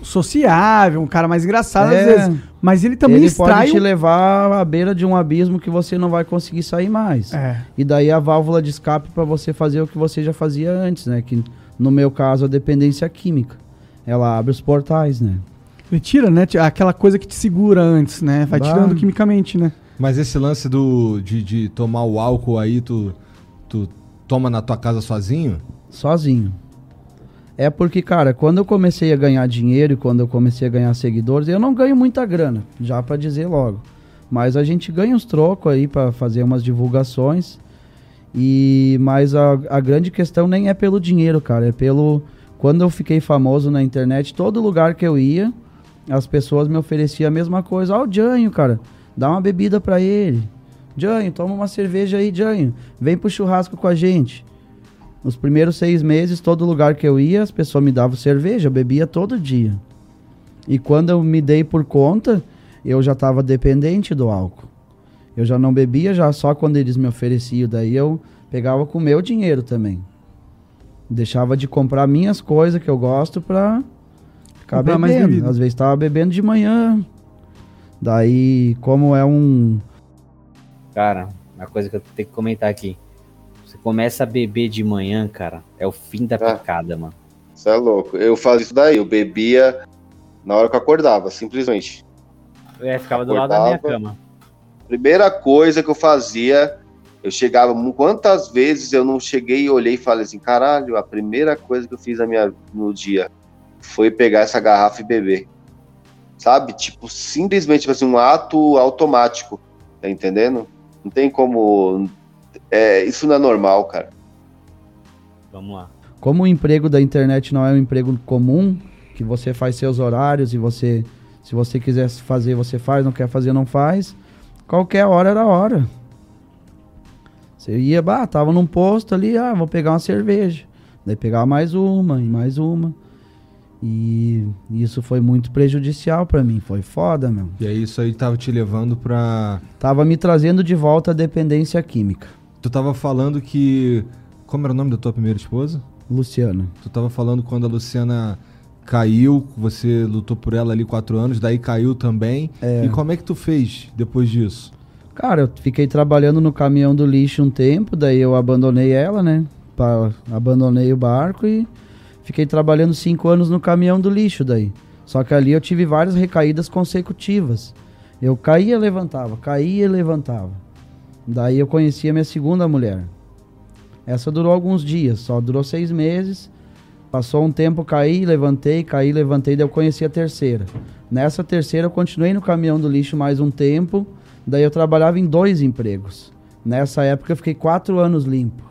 sociável, um cara mais engraçado É. às vezes. Mas ele também Ele extrai. pode te o- levar à beira de um abismo que você não vai conseguir sair mais. É. E daí a válvula de escape para você fazer o que você já fazia antes, né? Que no meu caso a dependência química. Ela abre os portais, né? Ele tira, né? Aquela coisa que te segura antes, né? Vai Bah. tirando quimicamente, né? Mas esse lance do, de, de tomar o álcool aí, tu, tu toma na tua casa sozinho? Sozinho. É porque, cara, quando eu comecei a ganhar dinheiro e quando eu comecei a ganhar seguidores, eu não ganho muita grana, já pra dizer logo. Mas a gente ganha uns trocos aí pra fazer umas divulgações. E mas a, a grande questão nem é pelo dinheiro, cara, é pelo quando eu fiquei famoso na internet, todo lugar que eu ia, as pessoas me ofereciam a mesma coisa. Ó, o Janho, cara, dá uma bebida pra ele. Janho, toma uma cerveja aí, Janho. Vem pro churrasco com a gente. Os primeiros seis meses, todo lugar que eu ia, as pessoas me davam cerveja, eu bebia todo dia. E quando eu me dei por conta, eu já estava dependente do álcool. Eu já não bebia já só quando eles me ofereciam, daí eu pegava com o meu dinheiro também. Deixava de comprar minhas coisas que eu gosto pra ficar Comprar mais bebendo. Às vezes tava bebendo de manhã. Daí, como é um Cara, uma coisa que eu tenho que comentar aqui. Você começa a beber de manhã, cara, é o fim da Ah. picada, mano. Você é louco. Eu fazia isso daí, eu bebia na hora que eu acordava, simplesmente. É, ficava do lado da minha Acordava. cama. Primeira coisa que eu fazia, eu chegava. Quantas vezes eu não cheguei e olhei e falei assim: caralho, a primeira coisa que eu fiz na minha, no dia foi pegar essa garrafa e beber. Sabe? Tipo, simplesmente tipo assim, um ato automático. Tá entendendo? Não tem como. É, isso não é normal, cara. Vamos lá. Como o emprego da internet não é um emprego comum, que você faz seus horários e você, se você quiser fazer, você faz, não quer fazer, não faz. Qualquer hora era hora. Você ia, bah, tava num posto ali, ah, vou pegar uma cerveja. Daí pegava mais uma e mais uma. E isso foi muito prejudicial pra mim, foi foda, meu. E aí isso aí tava te levando pra. Tava me trazendo de volta a dependência química. Tu tava falando que. Como era o nome da tua primeira esposa? Luciana. Tu tava falando quando a Luciana caiu, você lutou por ela ali quatro anos, daí caiu também. E como é que tu fez depois disso? Cara, eu fiquei trabalhando no caminhão do lixo um tempo, daí eu abandonei ela, né? Pa- abandonei o barco e fiquei trabalhando cinco anos no caminhão do lixo daí. Só que ali eu tive várias recaídas consecutivas. Eu caía e levantava, caía e levantava. Daí eu conheci a minha segunda mulher. Essa durou alguns dias, só durou seis meses. Passou um tempo, caí, levantei, caí, levantei, daí eu conheci a terceira. Nessa terceira eu continuei no caminhão do lixo mais um tempo, daí eu trabalhava em dois empregos. Nessa época eu fiquei quatro anos limpo,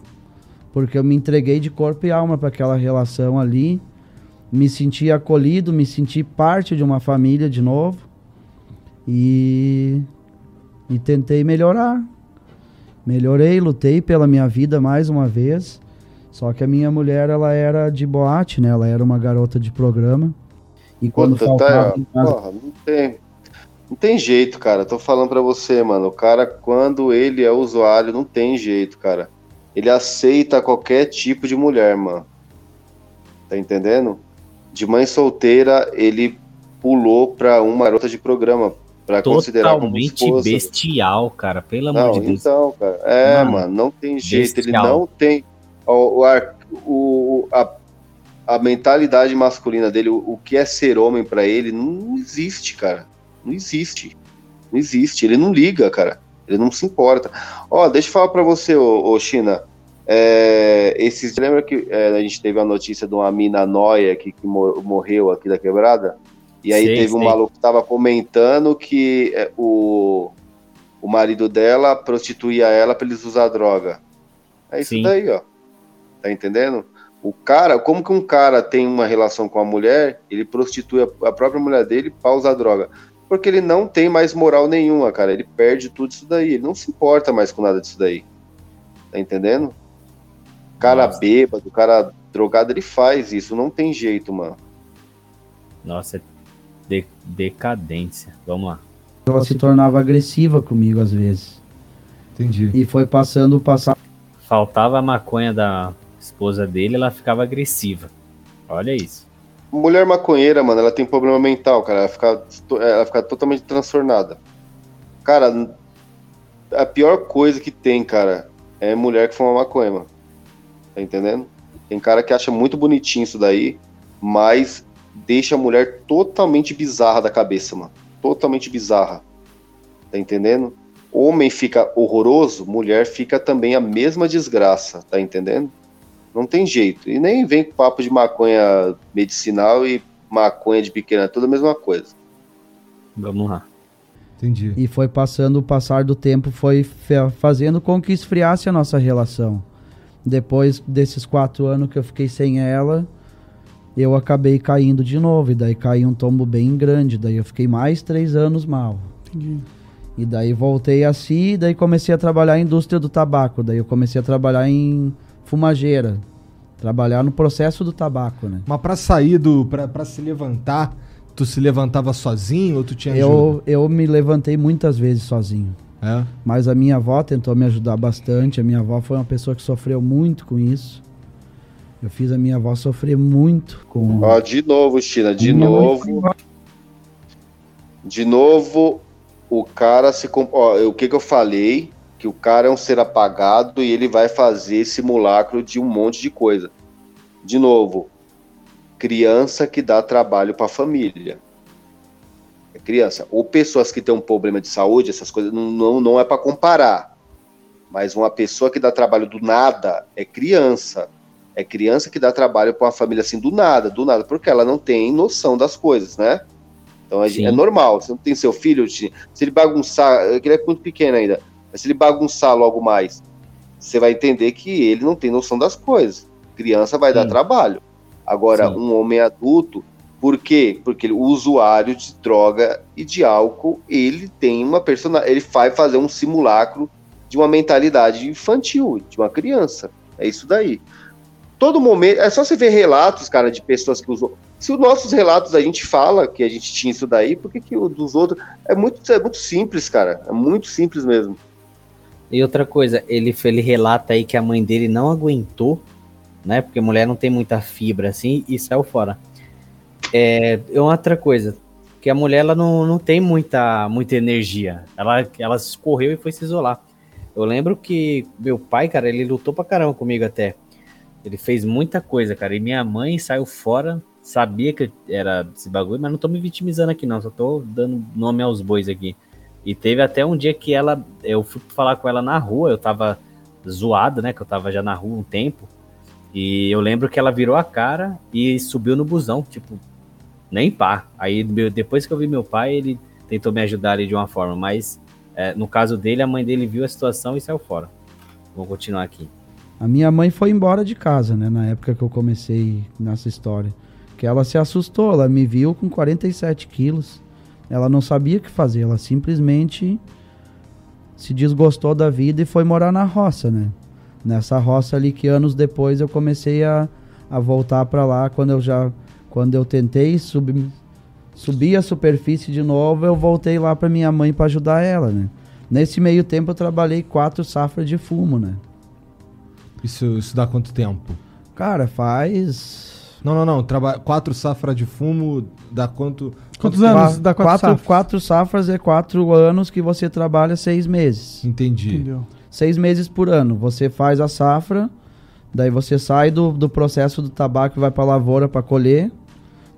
porque eu me entreguei de corpo e alma para aquela relação ali, me senti acolhido, me senti parte de uma família de novo e, e tentei melhorar. Melhorei, lutei pela minha vida mais uma vez. Só que a minha mulher, ela era de boate, né? Ela era uma garota de programa. E quando Puta, faltava tá, casa- porra, não tem, não tem jeito, cara. Tô falando pra você, mano. O cara, quando ele é usuário, não tem jeito, cara. Ele aceita qualquer tipo de mulher, mano. Tá entendendo? De mãe solteira, ele pulou pra uma garota de programa. Pra Totalmente bestial, cara. Pelo amor Não, de Deus. então, cara. É, Mano, mano, não tem jeito. Ele bestial. não tem. O, o, a, a mentalidade masculina dele, o, o que é ser homem pra ele, não existe, cara. Não existe. Não existe. Ele não liga, cara. Ele não se importa. Ó, deixa eu falar pra você, ô, ô China. É, esses, lembra que é, a gente teve a notícia de uma mina noia que mo- morreu aqui da quebrada? E aí Sei, teve um maluco que tava comentando que é, o, o marido dela prostituía ela pra eles usar droga. É isso Sim. daí, ó. Tá entendendo? O cara, como que um cara tem uma relação com a mulher, ele prostitui a, própria mulher dele pra usar droga? Porque ele não tem mais moral nenhuma, cara. Ele perde tudo isso daí. Ele não se importa mais com nada disso daí. Tá entendendo? Cara Nossa. bêbado, cara drogado, ele faz isso. Não tem jeito, mano. Nossa, é de- decadência. Vamos lá. ela se tornava agressiva comigo às vezes. Entendi. E foi passando o passar. Faltava a maconha da esposa dele, ela ficava agressiva. Olha isso. Mulher maconheira, mano, ela tem problema mental, cara. Ela fica, ela fica totalmente transtornada. Cara, a pior coisa que tem, cara, é mulher que fuma maconha, mano. Tá entendendo? Tem cara que acha muito bonitinho isso daí, mas deixa a mulher totalmente bizarra da cabeça, mano. Totalmente bizarra. Tá entendendo? Homem fica horroroso, mulher fica também a mesma desgraça, tá entendendo? Não tem jeito. E nem vem com papo de maconha medicinal e maconha de pequena, é tudo a mesma coisa. Vamos lá. Entendi. E foi passando o passar do tempo, foi fazendo com que esfriasse a nossa relação. Depois desses quatro anos que eu fiquei sem ela, eu acabei caindo de novo. E daí caiu um tombo bem grande. Daí eu fiquei mais três anos mal. Entendi. E daí voltei assim, daí comecei a trabalhar em indústria do tabaco. Daí eu comecei a trabalhar em fumageira. Trabalhar no processo do tabaco, né? Mas pra sair do. Pra, pra se levantar, tu se levantava sozinho ou tu tinha ajuda? Eu, eu me levantei muitas vezes sozinho. É? Mas a minha avó tentou me ajudar bastante. A minha avó foi uma pessoa que sofreu muito com isso. Eu fiz a minha avó sofrer muito com. Ó, de novo, China, de Minha mãe novo. De novo, o cara se. Ó, o que, que eu falei? Que o cara é um ser apagado e ele vai fazer simulacro de um monte de coisa. De novo, criança que dá trabalho para a família. É criança. Ou pessoas que têm um problema de saúde, essas coisas, não, não, não é para comparar. Mas uma pessoa que dá trabalho do nada é criança. É criança que dá trabalho para uma família assim do nada, do nada, porque ela não tem noção das coisas, né? Então é, é normal. Você não tem seu filho, se ele bagunçar, que ele é muito pequeno ainda, mas se ele bagunçar logo mais, você vai entender que ele não tem noção das coisas. Criança vai dar Sim. trabalho. Agora, Sim. um homem adulto, por quê? Porque ele- o usuário de droga e de álcool, ele tem uma personalidade, ele vai fazer um simulacro de uma mentalidade infantil, de uma criança. É isso daí. Todo momento, é só você ver relatos, cara, de pessoas que usam. Se os nossos relatos a gente fala que a gente tinha isso daí, por que, que o dos outros. É muito, é muito simples, cara. É muito simples mesmo. E outra coisa, ele, ele relata aí que a mãe dele não aguentou, né? Porque mulher não tem muita fibra assim e saiu fora. É, é outra coisa, que a mulher ela não, não tem muita, muita energia. Ela, ela escorreu e foi se isolar. Eu lembro que meu pai, cara, ele lutou pra caramba comigo até. Ele fez muita coisa, cara. E minha mãe saiu fora, sabia que era esse bagulho, mas não tô me vitimizando aqui, não. Só tô dando nome aos bois aqui. E teve até um dia que ela. Eu fui falar com ela na rua, eu tava zoado, né? Que eu tava já na rua um tempo. E eu lembro que ela virou a cara e subiu no busão, tipo, nem pá. Aí depois que eu vi meu pai, ele tentou me ajudar ali de uma forma, mas é, no caso dele, a mãe dele viu a situação e saiu fora. Vou continuar aqui. A minha mãe foi embora de casa, né? Na época que eu comecei nessa história. Que ela se assustou, ela me viu com 47 quilos. Ela não sabia o que fazer, ela simplesmente se desgostou da vida e foi morar na roça, né? Nessa roça ali que anos depois eu comecei a, a voltar para lá quando eu já quando eu tentei subir subir a superfície de novo, eu voltei lá para minha mãe para ajudar ela, né? Nesse meio tempo eu trabalhei quatro safras de fumo, né? Isso, isso dá quanto tempo? Cara, faz. Não, não, não. Traba... Quatro safras de fumo dá quanto. Quantos quanto anos? Dá quatro quatro, safras. quatro safras é quatro anos que você trabalha seis meses. Entendi. Entendeu? Seis meses por ano. Você faz a safra, daí você sai do, do processo do tabaco e vai para lavoura para colher.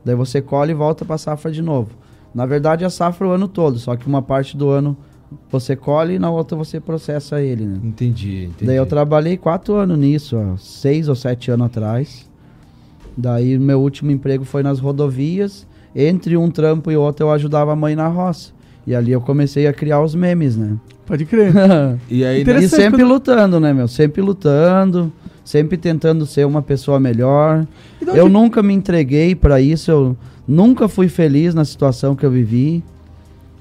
Daí você colhe e volta para safra de novo. Na verdade, a safra é o ano todo, só que uma parte do ano você colhe e na outra você processa ele, né? Entendi, entendi. Daí eu trabalhei quatro anos nisso, ó, seis ou sete anos atrás. Daí meu último emprego foi nas rodovias. Entre um trampo e outro eu ajudava a mãe na roça. E ali eu comecei a criar os memes, né? Pode crer. E aí, e Interessante sempre quando- lutando, né, meu? Sempre lutando, sempre tentando ser uma pessoa melhor. Onde- Eu nunca me entreguei pra isso, eu nunca fui feliz na situação que eu vivi.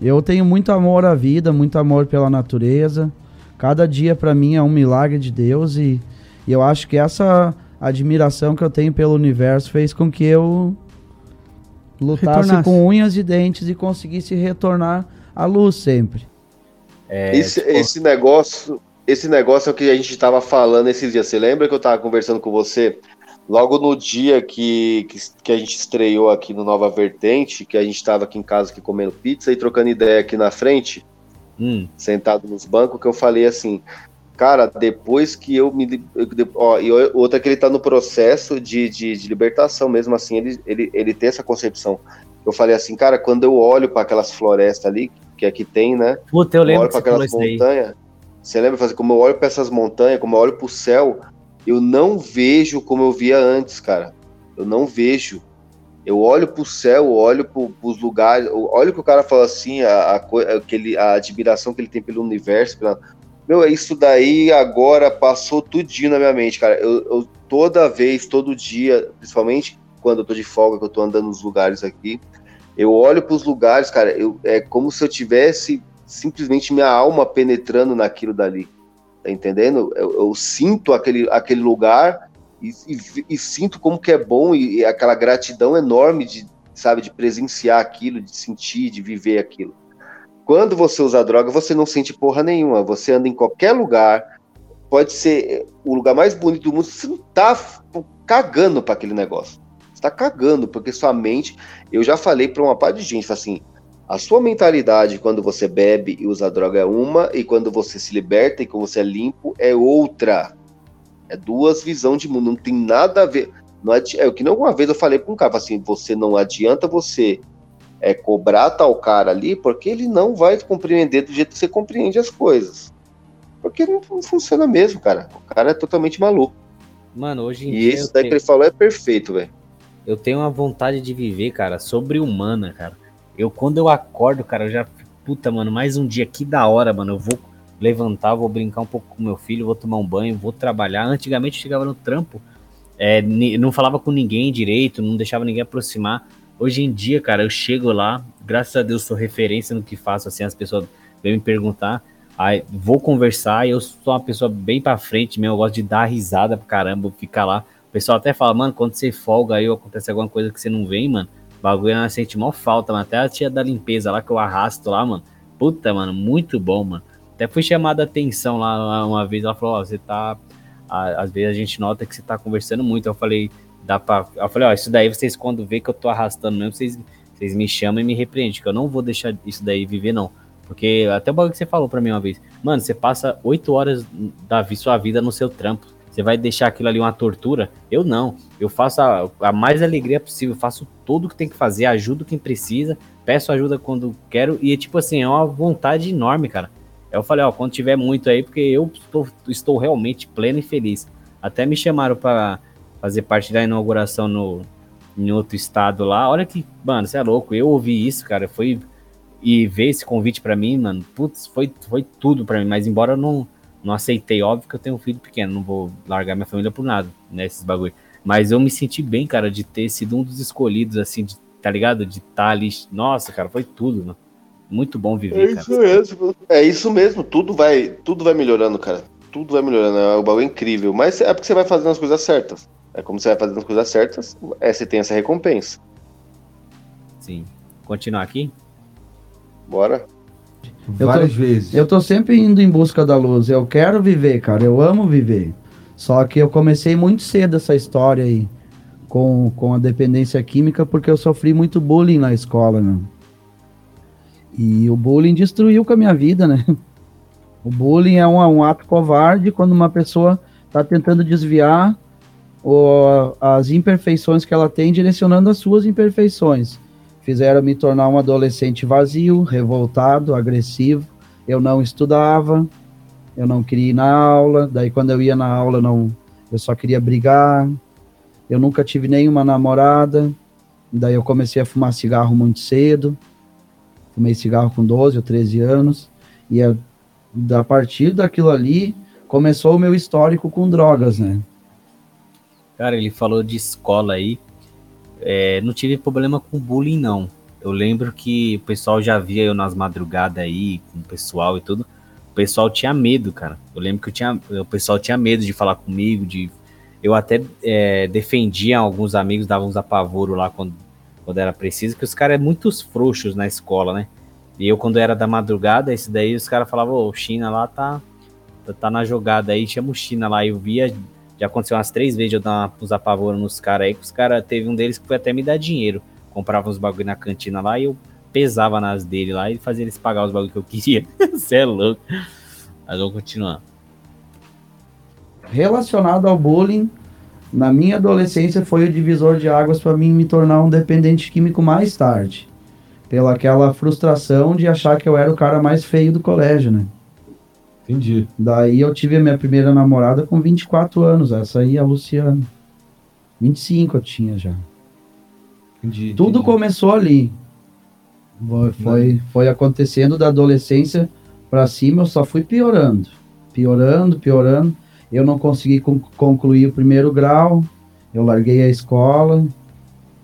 Eu tenho muito amor à vida, muito amor pela natureza. Cada dia pra mim é um milagre de Deus e, e eu acho que essa admiração que eu tenho pelo universo fez com que eu lutasse Retornasse. com unhas e dentes e conseguisse retornar à luz sempre. É, esse, tipo, esse negócio, esse negócio é o que a gente estava falando esses dias. Você lembra que eu estava conversando com você? Logo no dia que, que, que a gente estreou aqui no Nova Vertente, que a gente estava aqui em casa aqui comendo pizza e trocando ideia aqui na frente, hum, sentado nos bancos, que eu falei assim, cara, depois que eu me. eu- Ó, e o- outra que ele tá no processo de, de, de libertação, mesmo assim, ele, ele, ele tem essa concepção. Eu falei assim, cara, quando eu olho para aquelas florestas ali, que aqui tem, né? puta, eu lembro olho que para aquelas aí. montanhas. Você lembra fazer como eu olho para essas montanhas, como eu olho para o céu, eu não vejo como eu via antes, cara. Eu não vejo. Eu olho para o céu, olho para os lugares, eu- olha o que o cara fala assim, a, a, aquele, a admiração que ele tem pelo universo. Pela... Meu, é isso daí agora passou tudinho na minha mente, cara. Eu, eu toda vez, todo dia, principalmente quando eu tô de folga, que eu tô andando nos lugares aqui, eu olho para os lugares, cara, eu, é como se eu tivesse simplesmente minha alma penetrando naquilo dali. Tá entendendo? Eu, eu sinto aquele, aquele lugar e, e- e sinto como que é bom e, e aquela gratidão enorme de, sabe, de presenciar aquilo, de sentir, de viver aquilo. Quando você usa droga, você não sente porra nenhuma. Você anda em qualquer lugar, pode ser o lugar mais bonito do mundo, você não tá cagando para aquele negócio. Você tá cagando, porque sua mente. Eu já falei para uma parte de gente, assim. A sua mentalidade quando você bebe e usa droga é uma, e quando você se liberta e quando você é limpo é outra. É duas visões de mundo, não tem nada a ver. Não adi- é o que não uma vez eu falei para um cara, assim, você não adianta você é, cobrar tal cara ali, porque ele não vai compreender do jeito que você compreende as coisas. Porque não, não funciona mesmo, cara. O cara é totalmente maluco. Mano, hoje em E dia isso eu daí que tenho, ele falou é perfeito, velho. eu tenho uma vontade de viver, cara, sobre-humana, cara. Eu, quando eu acordo, cara, eu já. Puta, mano, mais um dia, que da hora, mano. Eu vou levantar, vou brincar um pouco com meu filho, vou tomar um banho, vou trabalhar. Antigamente eu chegava no trampo, é, não falava com ninguém direito, não deixava ninguém aproximar. Hoje em dia, cara, eu chego lá, graças a Deus sou referência no que faço, assim, as pessoas vêm me perguntar, aí vou conversar eu sou uma pessoa bem pra frente mesmo, eu gosto de dar risada pra caramba, ficar lá. O pessoal até fala, mano, quando você folga aí ou acontece alguma coisa que você não vem, mano, bagulho ela sente mó falta, mano. Até a tia da limpeza lá que eu arrasto lá, mano. Puta, mano, muito bom, mano. Até fui chamada a atenção lá uma vez, ela falou, ó, você tá. Às vezes a gente nota que você tá conversando muito. Eu falei, dá pra. Eu falei, ó, isso daí vocês quando vê que eu tô arrastando mesmo, vocês, vocês me chamam e me repreendem, que eu não vou deixar isso daí viver, não. Porque até o bagulho que você falou pra mim uma vez, mano, você passa oito horas da sua vida no seu trampo. Você vai deixar aquilo ali uma tortura? Eu não. Eu faço a, a mais alegria possível, faço tudo que tem que fazer, ajudo quem precisa, peço ajuda quando quero, e tipo assim, é uma vontade enorme, cara. Eu falei, ó, quando tiver muito aí, porque eu estou, estou realmente pleno e feliz. Até me chamaram para fazer parte da inauguração no, em outro estado lá. Olha que, mano, você é louco. Eu ouvi isso, cara. Foi. E ver esse convite pra mim, mano, putz, foi, foi tudo pra mim. Mas embora eu não, não aceitei, óbvio que eu tenho um filho pequeno, não vou largar minha família por nada, né, esses bagulho. Mas eu me senti bem, cara, de ter sido um dos escolhidos, assim, de, tá ligado? De estar ali. Nossa, cara, foi tudo, mano. Muito bom É viver, cara. isso mesmo. É isso mesmo. Tudo vai, tudo vai melhorando, cara. Tudo vai melhorando. É um bagulho incrível. Mas é porque você vai fazendo as coisas certas. É como você vai fazendo as coisas certas, é, você tem essa recompensa. Sim. Continuar aqui? Bora. Eu Várias tô- vezes. Eu tô sempre indo em busca da luz. Eu quero viver, cara. Eu amo viver. Só que eu comecei muito cedo essa história aí com, com a dependência química porque eu sofri muito bullying na escola, né? E o bullying destruiu com a minha vida, né? O bullying é um, um ato covarde quando uma pessoa tá tentando desviar o- as imperfeições que ela tem, direcionando as suas imperfeições. Fizeram me tornar um adolescente vazio, revoltado, agressivo. Eu não estudava, eu não queria ir na aula. Daí, quando eu ia na aula, não, eu só queria brigar. Eu nunca tive nenhuma namorada. Daí, eu comecei a fumar cigarro muito cedo. Fumei cigarro com 12 ou 13 anos. E a, a partir daquilo ali, começou o meu histórico com drogas, né? Cara, ele falou de escola aí. É, não tive problema com bullying, não. Eu lembro que o pessoal já via eu nas madrugadas aí, com o pessoal e tudo. O pessoal tinha medo, cara. Eu lembro que eu tinha, o pessoal tinha medo de falar comigo, de. Eu até é, defendia alguns amigos, dava uns apavoro lá quando, quando era preciso, que os caras é muitos frouxos na escola, né? E eu, quando era da madrugada, esse daí os caras falavam, ô, o China lá tá, tá na jogada aí, chama o China lá. Eu via, já aconteceu umas três vezes eu dar uns apavoros nos caras aí, que os caras, teve um deles que foi até me dar dinheiro. Comprava uns bagulho na cantina lá e eu pesava nas dele lá e fazia eles pagar os bagulho que eu queria. Você é louco. Mas vamos continuar. relacionado ao bullying, na minha adolescência foi o divisor de águas para mim me tornar um dependente químico mais tarde. Pela aquela frustração de achar que eu era o cara mais feio do colégio, né? Entendi. Daí eu tive a minha primeira namorada com 24 anos, essa aí é a Luciana. 25 eu tinha já. Entendi. Tudo entendi. começou ali. Foi, foi, foi acontecendo da adolescência para cima, eu só fui piorando. Piorando, piorando. Eu não consegui con- concluir o primeiro grau. Eu larguei a escola,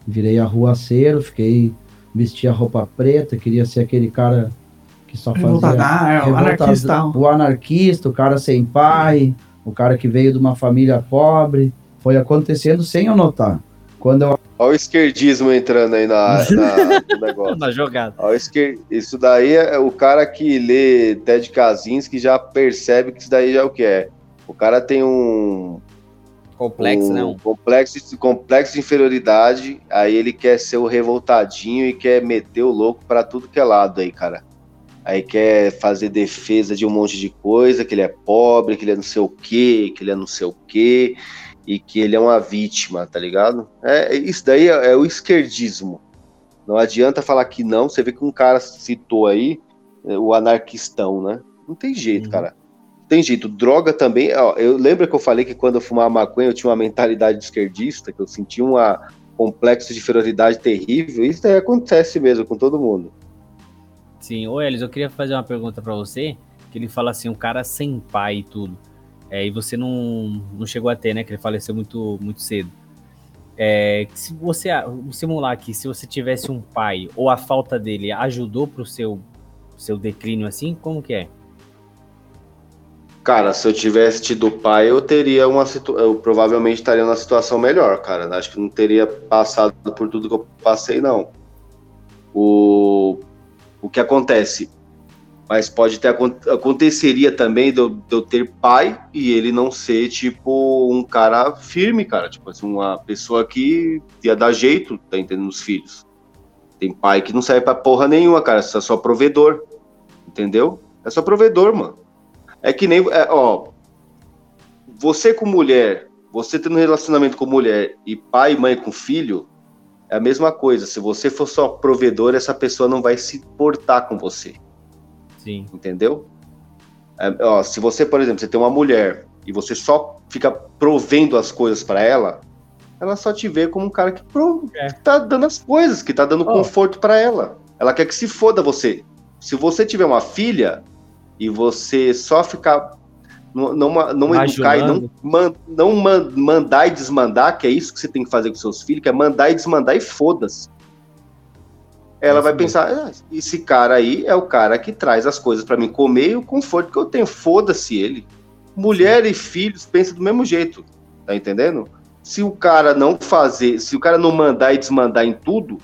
virei arruaceiro, fiquei vestia roupa preta, queria ser aquele cara que só fazia Revoltadão, é, o anarquista. o anarquista, o cara sem pai, o cara que veio de uma família pobre, foi acontecendo sem eu notar. Quando eu Olha o esquerdismo entrando aí na, na- no negócio. Na jogada. Olha o esquer- Isso daí é o cara que lê Ted Kaczynski já percebe que isso daí já é o que é. O cara tem um, Complexo, um né? Um- complexo, de- complexo de inferioridade, aí ele quer ser o revoltadinho e quer meter o louco pra tudo que é lado aí, cara. Aí quer fazer defesa de um monte de coisa, que ele é pobre, que ele é não sei o quê, que ele é não sei o quê, e que ele é uma vítima, tá ligado? É, isso daí é, é o esquerdismo. Não adianta falar que não, você vê que um cara citou aí, é, o anarquistão, né? Não tem jeito, Uhum. cara. Não tem jeito. Droga também. Ó, eu lembro que eu falei que quando eu fumava maconha eu tinha uma mentalidade de esquerdista, que eu sentia um complexo de inferioridade terrível. Isso daí acontece mesmo com todo mundo. Sim, ô Elis, eu queria fazer uma pergunta pra você, que ele fala assim, um cara sem pai e tudo. É, e você não, não chegou a ter, né? Que ele faleceu muito, muito cedo. É, se você, simular aqui, se você tivesse um pai, ou a falta dele ajudou pro seu, seu declínio assim, como que é? Cara, se eu tivesse tido pai, eu teria uma situ... eu provavelmente estaria numa situação melhor, cara. Acho que não teria passado por tudo que eu passei, não. O, o que acontece? Mas pode ter acon- aconteceria também de eu, de eu ter pai e ele não ser tipo um cara firme, cara. Tipo assim, uma pessoa que ia dar jeito, tá entendendo? Nos filhos. Tem pai que não serve pra porra nenhuma, cara. É só provedor. Entendeu? É só provedor, mano. É que nem, é, ó, você com mulher, você tendo relacionamento com mulher e pai e mãe com filho, é a mesma coisa. Se você for só provedor, essa pessoa não vai se portar com você, Sim. entendeu? É, ó, se você, por exemplo, você tem uma mulher e você só fica provendo as coisas para ela, ela só te vê como um cara que, pro, É. que tá dando as coisas, que tá dando Ó. conforto para ela. Ela quer que se foda você. Se você tiver uma filha e você só ficar não, não, não educar e não, man- não man- mandar e desmandar, que é isso que você tem que fazer com seus filhos, que é mandar e desmandar e foda-se. Ela É vai isso pensar, "Ah, esse cara aí é o cara que traz as coisas pra mim comer e o conforto que eu tenho. Foda-se ele. Mulher e filhos pensam do mesmo jeito, tá entendendo? Se o cara não fazer, se o cara não mandar e desmandar em tudo,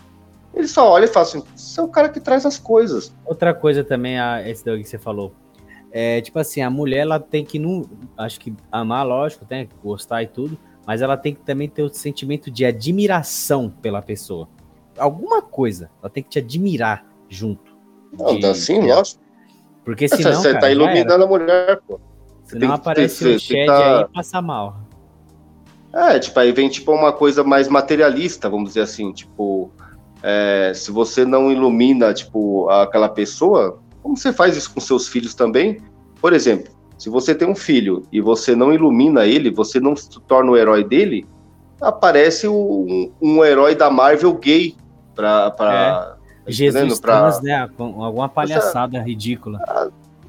ele só olha e fala assim, esse é o cara que traz as coisas. Outra coisa também, esse daí que você falou. É, tipo assim, a mulher, ela tem que, não, acho que amar, lógico, tem que gostar e tudo, mas ela tem que também ter o sentimento de admiração pela pessoa. Alguma coisa, ela tem que te admirar junto. Não, De- tá assim, de- lógico. Porque Você senão, você cara, tá já era. iluminando a mulher, pô. Senão tem aparece você- você shed tá- aí e passa mal. É, tipo, aí vem tipo uma coisa mais materialista, vamos dizer assim, tipo, é, se você não ilumina, tipo, aquela pessoa, como você faz isso com seus filhos também? Por exemplo, se você tem um filho e você não ilumina ele, você não se torna o herói dele, aparece um, um herói da Marvel gay pra... pra tá Jesus? Pra- trans, né? Alguma palhaçada ridícula.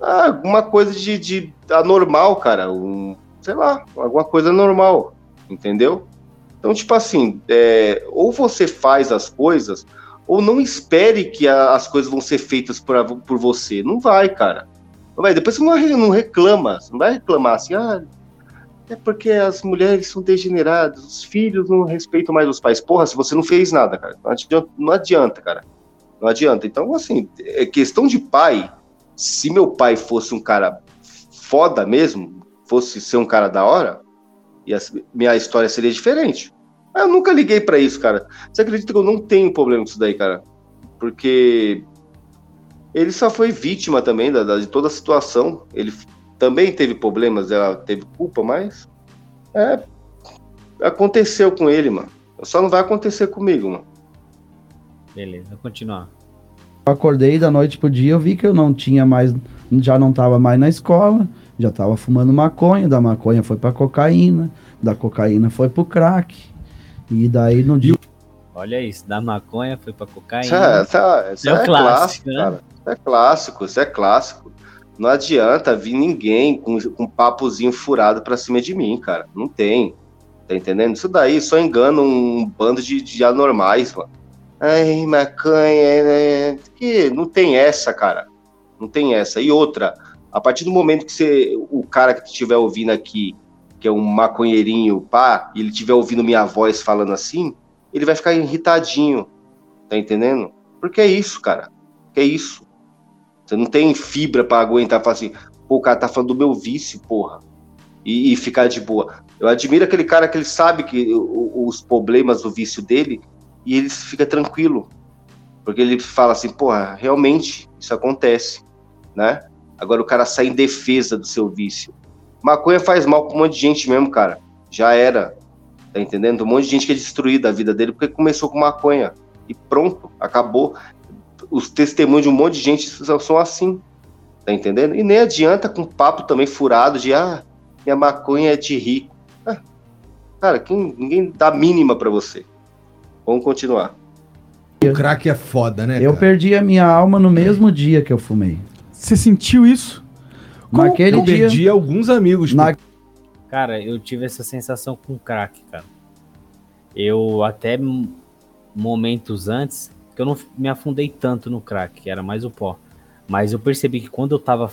Ah, alguma coisa de, de anormal, cara. Um, sei lá, alguma coisa normal, entendeu? Então, tipo assim, é, ou você faz as coisas, ou não espere que a- as coisas vão ser feitas por, por você. Não vai, cara. Não vai. Depois você não, não reclama. Você não vai reclamar assim, ah, é porque as mulheres são degeneradas, os filhos não respeitam mais os pais. Porra, se você não fez nada, cara. Não adianta, não adianta cara. Não adianta. Então, assim, é questão de pai. Se meu pai fosse um cara foda mesmo, fosse ser um cara da hora, minha história seria diferente. Mas eu nunca liguei pra isso, cara. Você acredita que eu não tenho problema com isso daí, cara? Porque ele só foi vítima também da, da- de toda a situação. Ele também teve problemas, ela teve culpa, mas é aconteceu com ele, mano. Só não vai acontecer comigo, mano. Beleza, vou continuar. Eu acordei da noite pro dia, eu vi que eu não tinha mais, já não tava mais na escola, já tava fumando maconha, da maconha foi pra cocaína, da cocaína foi pro crack. E daí no dia Olha isso, da maconha foi pra Isso cocaína. é, isso é- isso É é clássico, clássico, né? cara. Isso é clássico, isso é clássico. Não adianta vir ninguém com, com um papozinho furado pra cima de mim, cara. Não tem. Tá entendendo? Isso daí só engana um bando de, de anormais, mano. Ai, maconha. é- Que não tem essa, cara. Não tem essa. E outra, a partir do momento que você, o cara que estiver ouvindo aqui que é um maconheirinho, pá, e ele estiver ouvindo minha voz falando assim, ele vai ficar irritadinho. Tá entendendo? Porque é isso, cara. Que é isso. Você não tem fibra para aguentar falar assim, pô, o cara tá falando do meu vício, porra. E, e ficar de boa. Eu admiro aquele cara que ele sabe que os problemas do vício dele e ele fica tranquilo. Porque ele fala assim, porra, realmente isso acontece, né? Agora o cara sai em defesa do seu vício. Maconha faz mal pra um monte de gente mesmo, cara. Já era. Tá entendendo? Um monte de gente que é destruída a vida dele porque começou com maconha. E pronto, acabou. Os testemunhos de um monte de gente são assim. Tá entendendo? E nem adianta com papo também furado de ah, minha maconha é de rico. Ah, cara, quem, ninguém dá mínima para você. Vamos continuar. O crack é foda, né? Eu cara? perdi a minha alma no mesmo dia que eu fumei. Você sentiu isso? Naquele Eu dia. perdi alguns amigos. Na- Cara, eu tive essa sensação com crack, cara. Eu até momentos antes, que eu não me afundei tanto no crack, que era mais o pó. Mas eu percebi que quando eu tava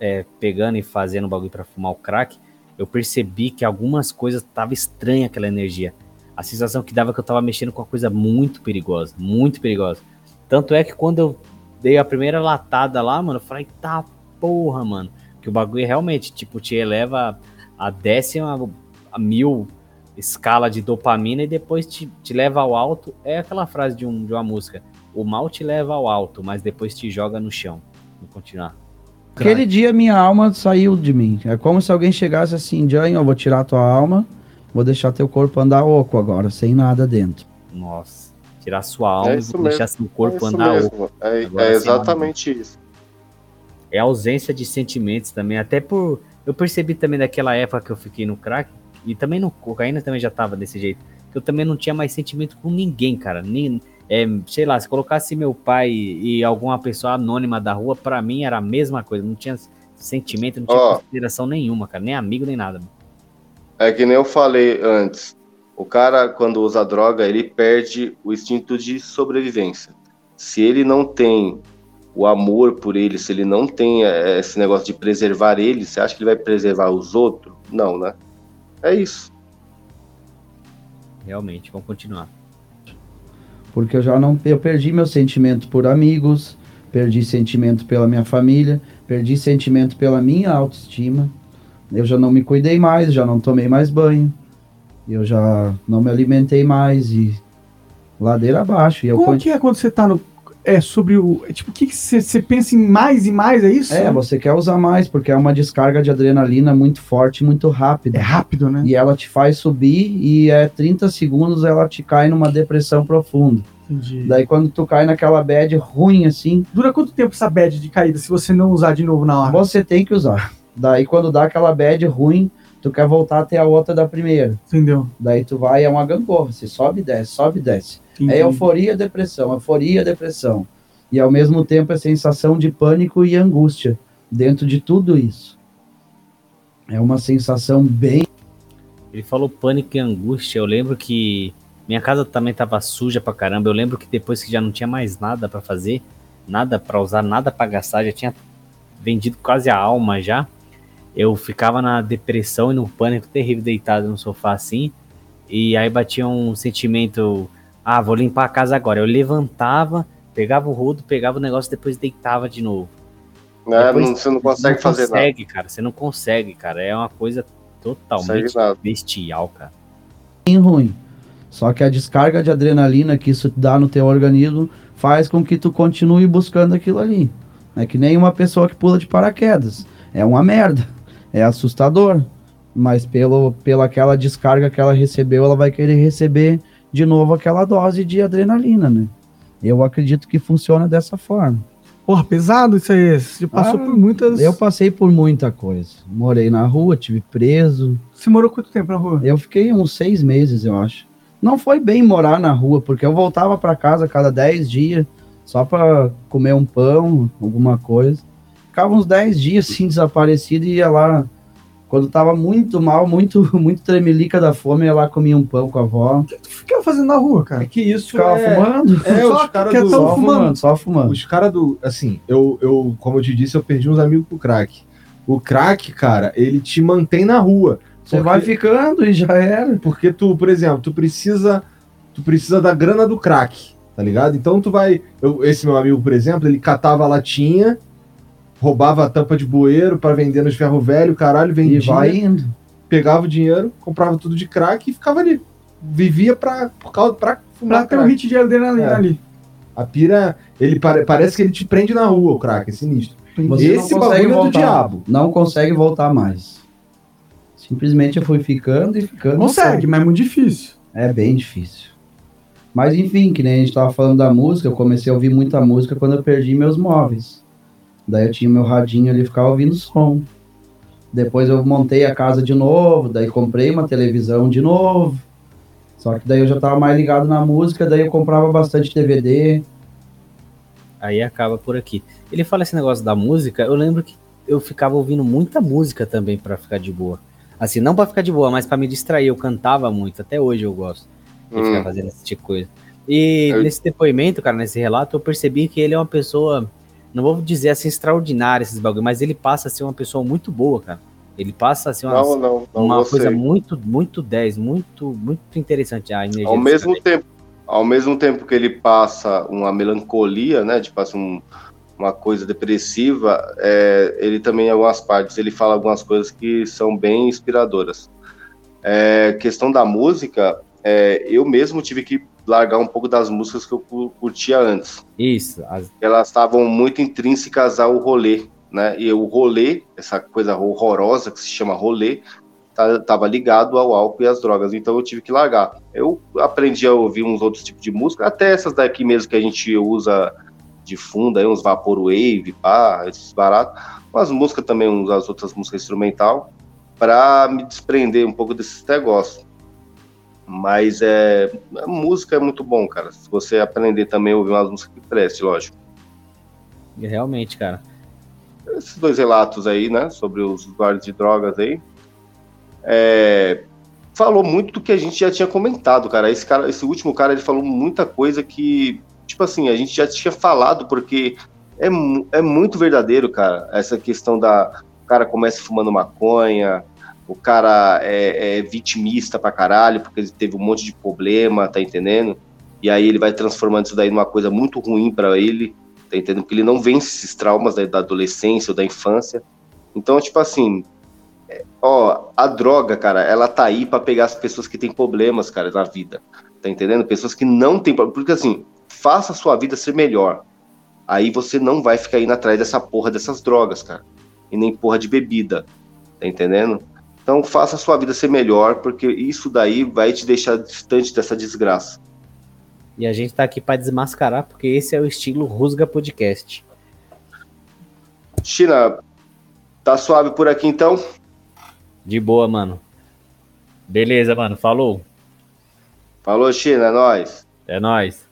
é, pegando e fazendo o bagulho pra fumar o crack, eu percebi que algumas coisas tava estranha aquela energia. A sensação que dava que eu tava mexendo com uma coisa muito perigosa, muito perigosa. Tanto é que quando eu dei a primeira latada lá, mano, eu falei, tá porra, mano. Que o bagulho realmente, tipo, te eleva a décima, a mil escala de dopamina e depois te, te leva ao alto. É aquela frase de, um, de uma música. O mal te leva ao alto, mas depois te joga no chão. Vou continuar. Aquele dia minha alma saiu de mim. É como se alguém chegasse assim, Jane, eu vou tirar tua alma, vou deixar teu corpo andar oco agora, sem nada dentro. Nossa. Tirar sua alma É e deixar mesmo. seu corpo é andar mesmo. oco. É, Agora é exatamente isso. É a ausência de sentimentos também. Até por. Eu percebi também daquela época que eu fiquei no crack, e também no cocaína também já tava desse jeito. Que eu também não tinha mais sentimento com ninguém, cara. Nem, é, sei lá, se colocasse meu pai e, alguma pessoa anônima da rua, pra mim era a mesma coisa. Não tinha sentimento, não tinha Ó. consideração nenhuma, cara. Nem amigo, nem nada. É que nem eu falei antes. O cara, quando usa droga, ele perde o instinto de sobrevivência. Se ele não tem o amor por ele, se ele não tem eh, esse negócio de preservar ele, você acha que ele vai preservar os outros? Não, né? É isso. Realmente, vamos continuar. Porque eu já não. Eu perdi meu sentimento por amigos, perdi sentimento pela minha família, perdi sentimento pela minha autoestima. Eu já não me cuidei mais, já não tomei mais banho. Eu já não me alimentei mais e ladeira abaixo. E eu Como con- que é quando você tá no. É sobre o. é Tipo, o que você pensa em mais e mais, é isso? É, você quer usar mais, porque é uma descarga de adrenalina muito forte, muito rápida. É rápido, né? E ela te faz subir e é 30 segundos ela te cai numa depressão profunda. Entendi. Daí quando tu cai naquela bad ruim assim, Dura quanto tempo essa bad de caída se você não usar de novo na hora? você tem que usar. Daí quando dá aquela bad ruim, tu quer voltar até a outra da primeira. Entendeu? Daí tu vai, é uma gangorra, você sobe e desce, sobe e desce. Entendi. É euforia, depressão, euforia, depressão. E ao mesmo tempo é sensação de pânico e angústia dentro de tudo isso. É uma sensação bem Ele falou pânico e angústia. Eu lembro que minha casa também tava suja pra caramba. Eu lembro que depois que já não tinha mais nada pra fazer, nada pra usar, nada pra gastar, já tinha vendido quase a alma já. Eu ficava na depressão e no pânico terrível deitado no sofá assim. E aí batia um sentimento, ah, vou limpar a casa agora. Eu levantava, pegava o rodo, pegava o negócio, depois deitava de novo. Né? Depois Não- você não consegue fazer nada. consegue, cara. Você não consegue, cara. É uma coisa totalmente nada. bestial, cara. ruim. Só que a descarga de adrenalina que isso dá no teu organismo faz com que tu continue buscando aquilo ali. É que nem uma pessoa que pula de paraquedas. É uma merda. É assustador. Mas pelo, pela aquela descarga que ela recebeu, ela vai querer receber de novo aquela dose de adrenalina, né? Eu acredito que funciona dessa forma. Porra, pesado isso aí. Você passou Ah, por muitas. Eu passei por muita coisa. Morei na rua, tive preso, Você morou quanto tempo na rua? Eu fiquei uns seis meses, eu acho. Não foi bem morar na rua, porque eu voltava para casa cada dez dias, só para comer um pão, alguma coisa. Ficava uns dez dias assim, desaparecido e ia lá. Quando tava muito mal, muito, muito tremelica da fome, ia lá comia um pão com a avó. O que tu ficava fazendo na rua, É cara? que isso Ficava é... fumando. É, Só os caras que é do... Só fumando. fumando, só fumando. Os caras do. Assim, eu, eu, como eu te disse, eu perdi uns amigos pro crack. O crack, cara, ele te mantém na rua. Você vai ficando e já era. Porque tu, por exemplo, tu precisa tu precisa da grana do crack, tá ligado? Então tu vai, eu- esse meu amigo, por exemplo, ele catava a latinha, roubava a tampa de bueiro pra vender nos ferro velho, caralho, E vendia, vai indo. pegava o dinheiro, comprava tudo de crack e ficava ali. Vivia pra, por causa, pra fumar Pra ter um hit de adrenalina É. ali. A pira, ele pare- parece que ele te prende na rua, o crack, é sinistro. Você Esse não consegue bagulho é do voltar. diabo. Não consegue voltar mais. Simplesmente eu fui ficando e ficando. Consegue, mas é muito difícil. É bem difícil. Mas enfim, que nem a gente tava falando da música, eu comecei a ouvir muita música quando eu perdi meus móveis. Daí eu tinha meu radinho ali, ficava ouvindo som. Depois eu montei a casa de novo, daí comprei uma televisão de novo. Só que daí eu já tava mais ligado na música, daí eu comprava bastante DVD. Aí acaba por aqui. Ele fala esse negócio da música, eu lembro que eu ficava ouvindo muita música também pra ficar de boa. Assim, não pra ficar de boa, mas pra me distrair. Eu cantava muito, até hoje eu gosto de Hum. ficar fazendo esse tipo de coisa. E Eu- nesse depoimento, cara, nesse relato, eu percebi que ele é uma pessoa, não vou dizer assim extraordinária esses bagulho, mas ele passa a ser uma pessoa muito boa, cara. Ele passa a ser uma, Não, não, não uma coisa muito, muito 10, muito, muito interessante a energia. Ao mesmo cara. tempo, ao mesmo tempo que ele passa uma melancolia, né, de passa um- uma coisa depressiva, é, ele também em algumas partes ele fala algumas coisas que são bem inspiradoras. É, questão da música, é, eu mesmo tive que largar um pouco das músicas que eu cu- curtia antes. Isso, as- Elas estavam muito intrínsecas ao rolê, né? E o rolê, essa coisa horrorosa que se chama rolê, tá- tava ligado ao álcool e às drogas, então eu tive que largar. Eu aprendi a ouvir uns outros tipos de música, até essas daqui mesmo que a gente usa de fundo, aí, uns vaporwave, pá, esses baratos, umas músicas também, umas outras músicas instrumental, para me desprender um pouco desses negócios. Mas é, a música é muito bom, cara. Se você aprender também a ouvir umas músicas que preste, lógico. realmente, cara. esses dois relatos aí, né, sobre os usuários de drogas aí, é, falou muito do que a gente já tinha comentado, cara. Esse cara, esse último cara, ele falou muita coisa que, tipo assim, a gente já tinha falado, porque é, é muito verdadeiro, cara, essa questão da o cara começa fumando maconha, o cara é, é vitimista pra caralho, porque ele teve um monte de problema, tá entendendo? E aí ele vai transformando isso daí numa coisa muito ruim pra ele, tá entendendo? Porque ele não vence esses traumas da, da adolescência ou da infância. Então, tipo assim, é, ó, a droga, cara, ela tá aí pra pegar as pessoas que têm problemas, cara, na vida, tá entendendo? Pessoas que não têm problema, porque assim, faça a sua vida ser melhor. Aí você não vai ficar indo atrás dessa porra dessas drogas, cara. E nem porra de bebida, tá entendendo? Então faça a sua vida ser melhor, porque isso daí vai te deixar distante dessa desgraça. E a gente tá aqui pra desmascarar, porque esse é o estilo Rusga Podcast. China, tá suave por aqui então? De boa, mano. Beleza, mano. Falou. Falou, China, é nóis. É nóis.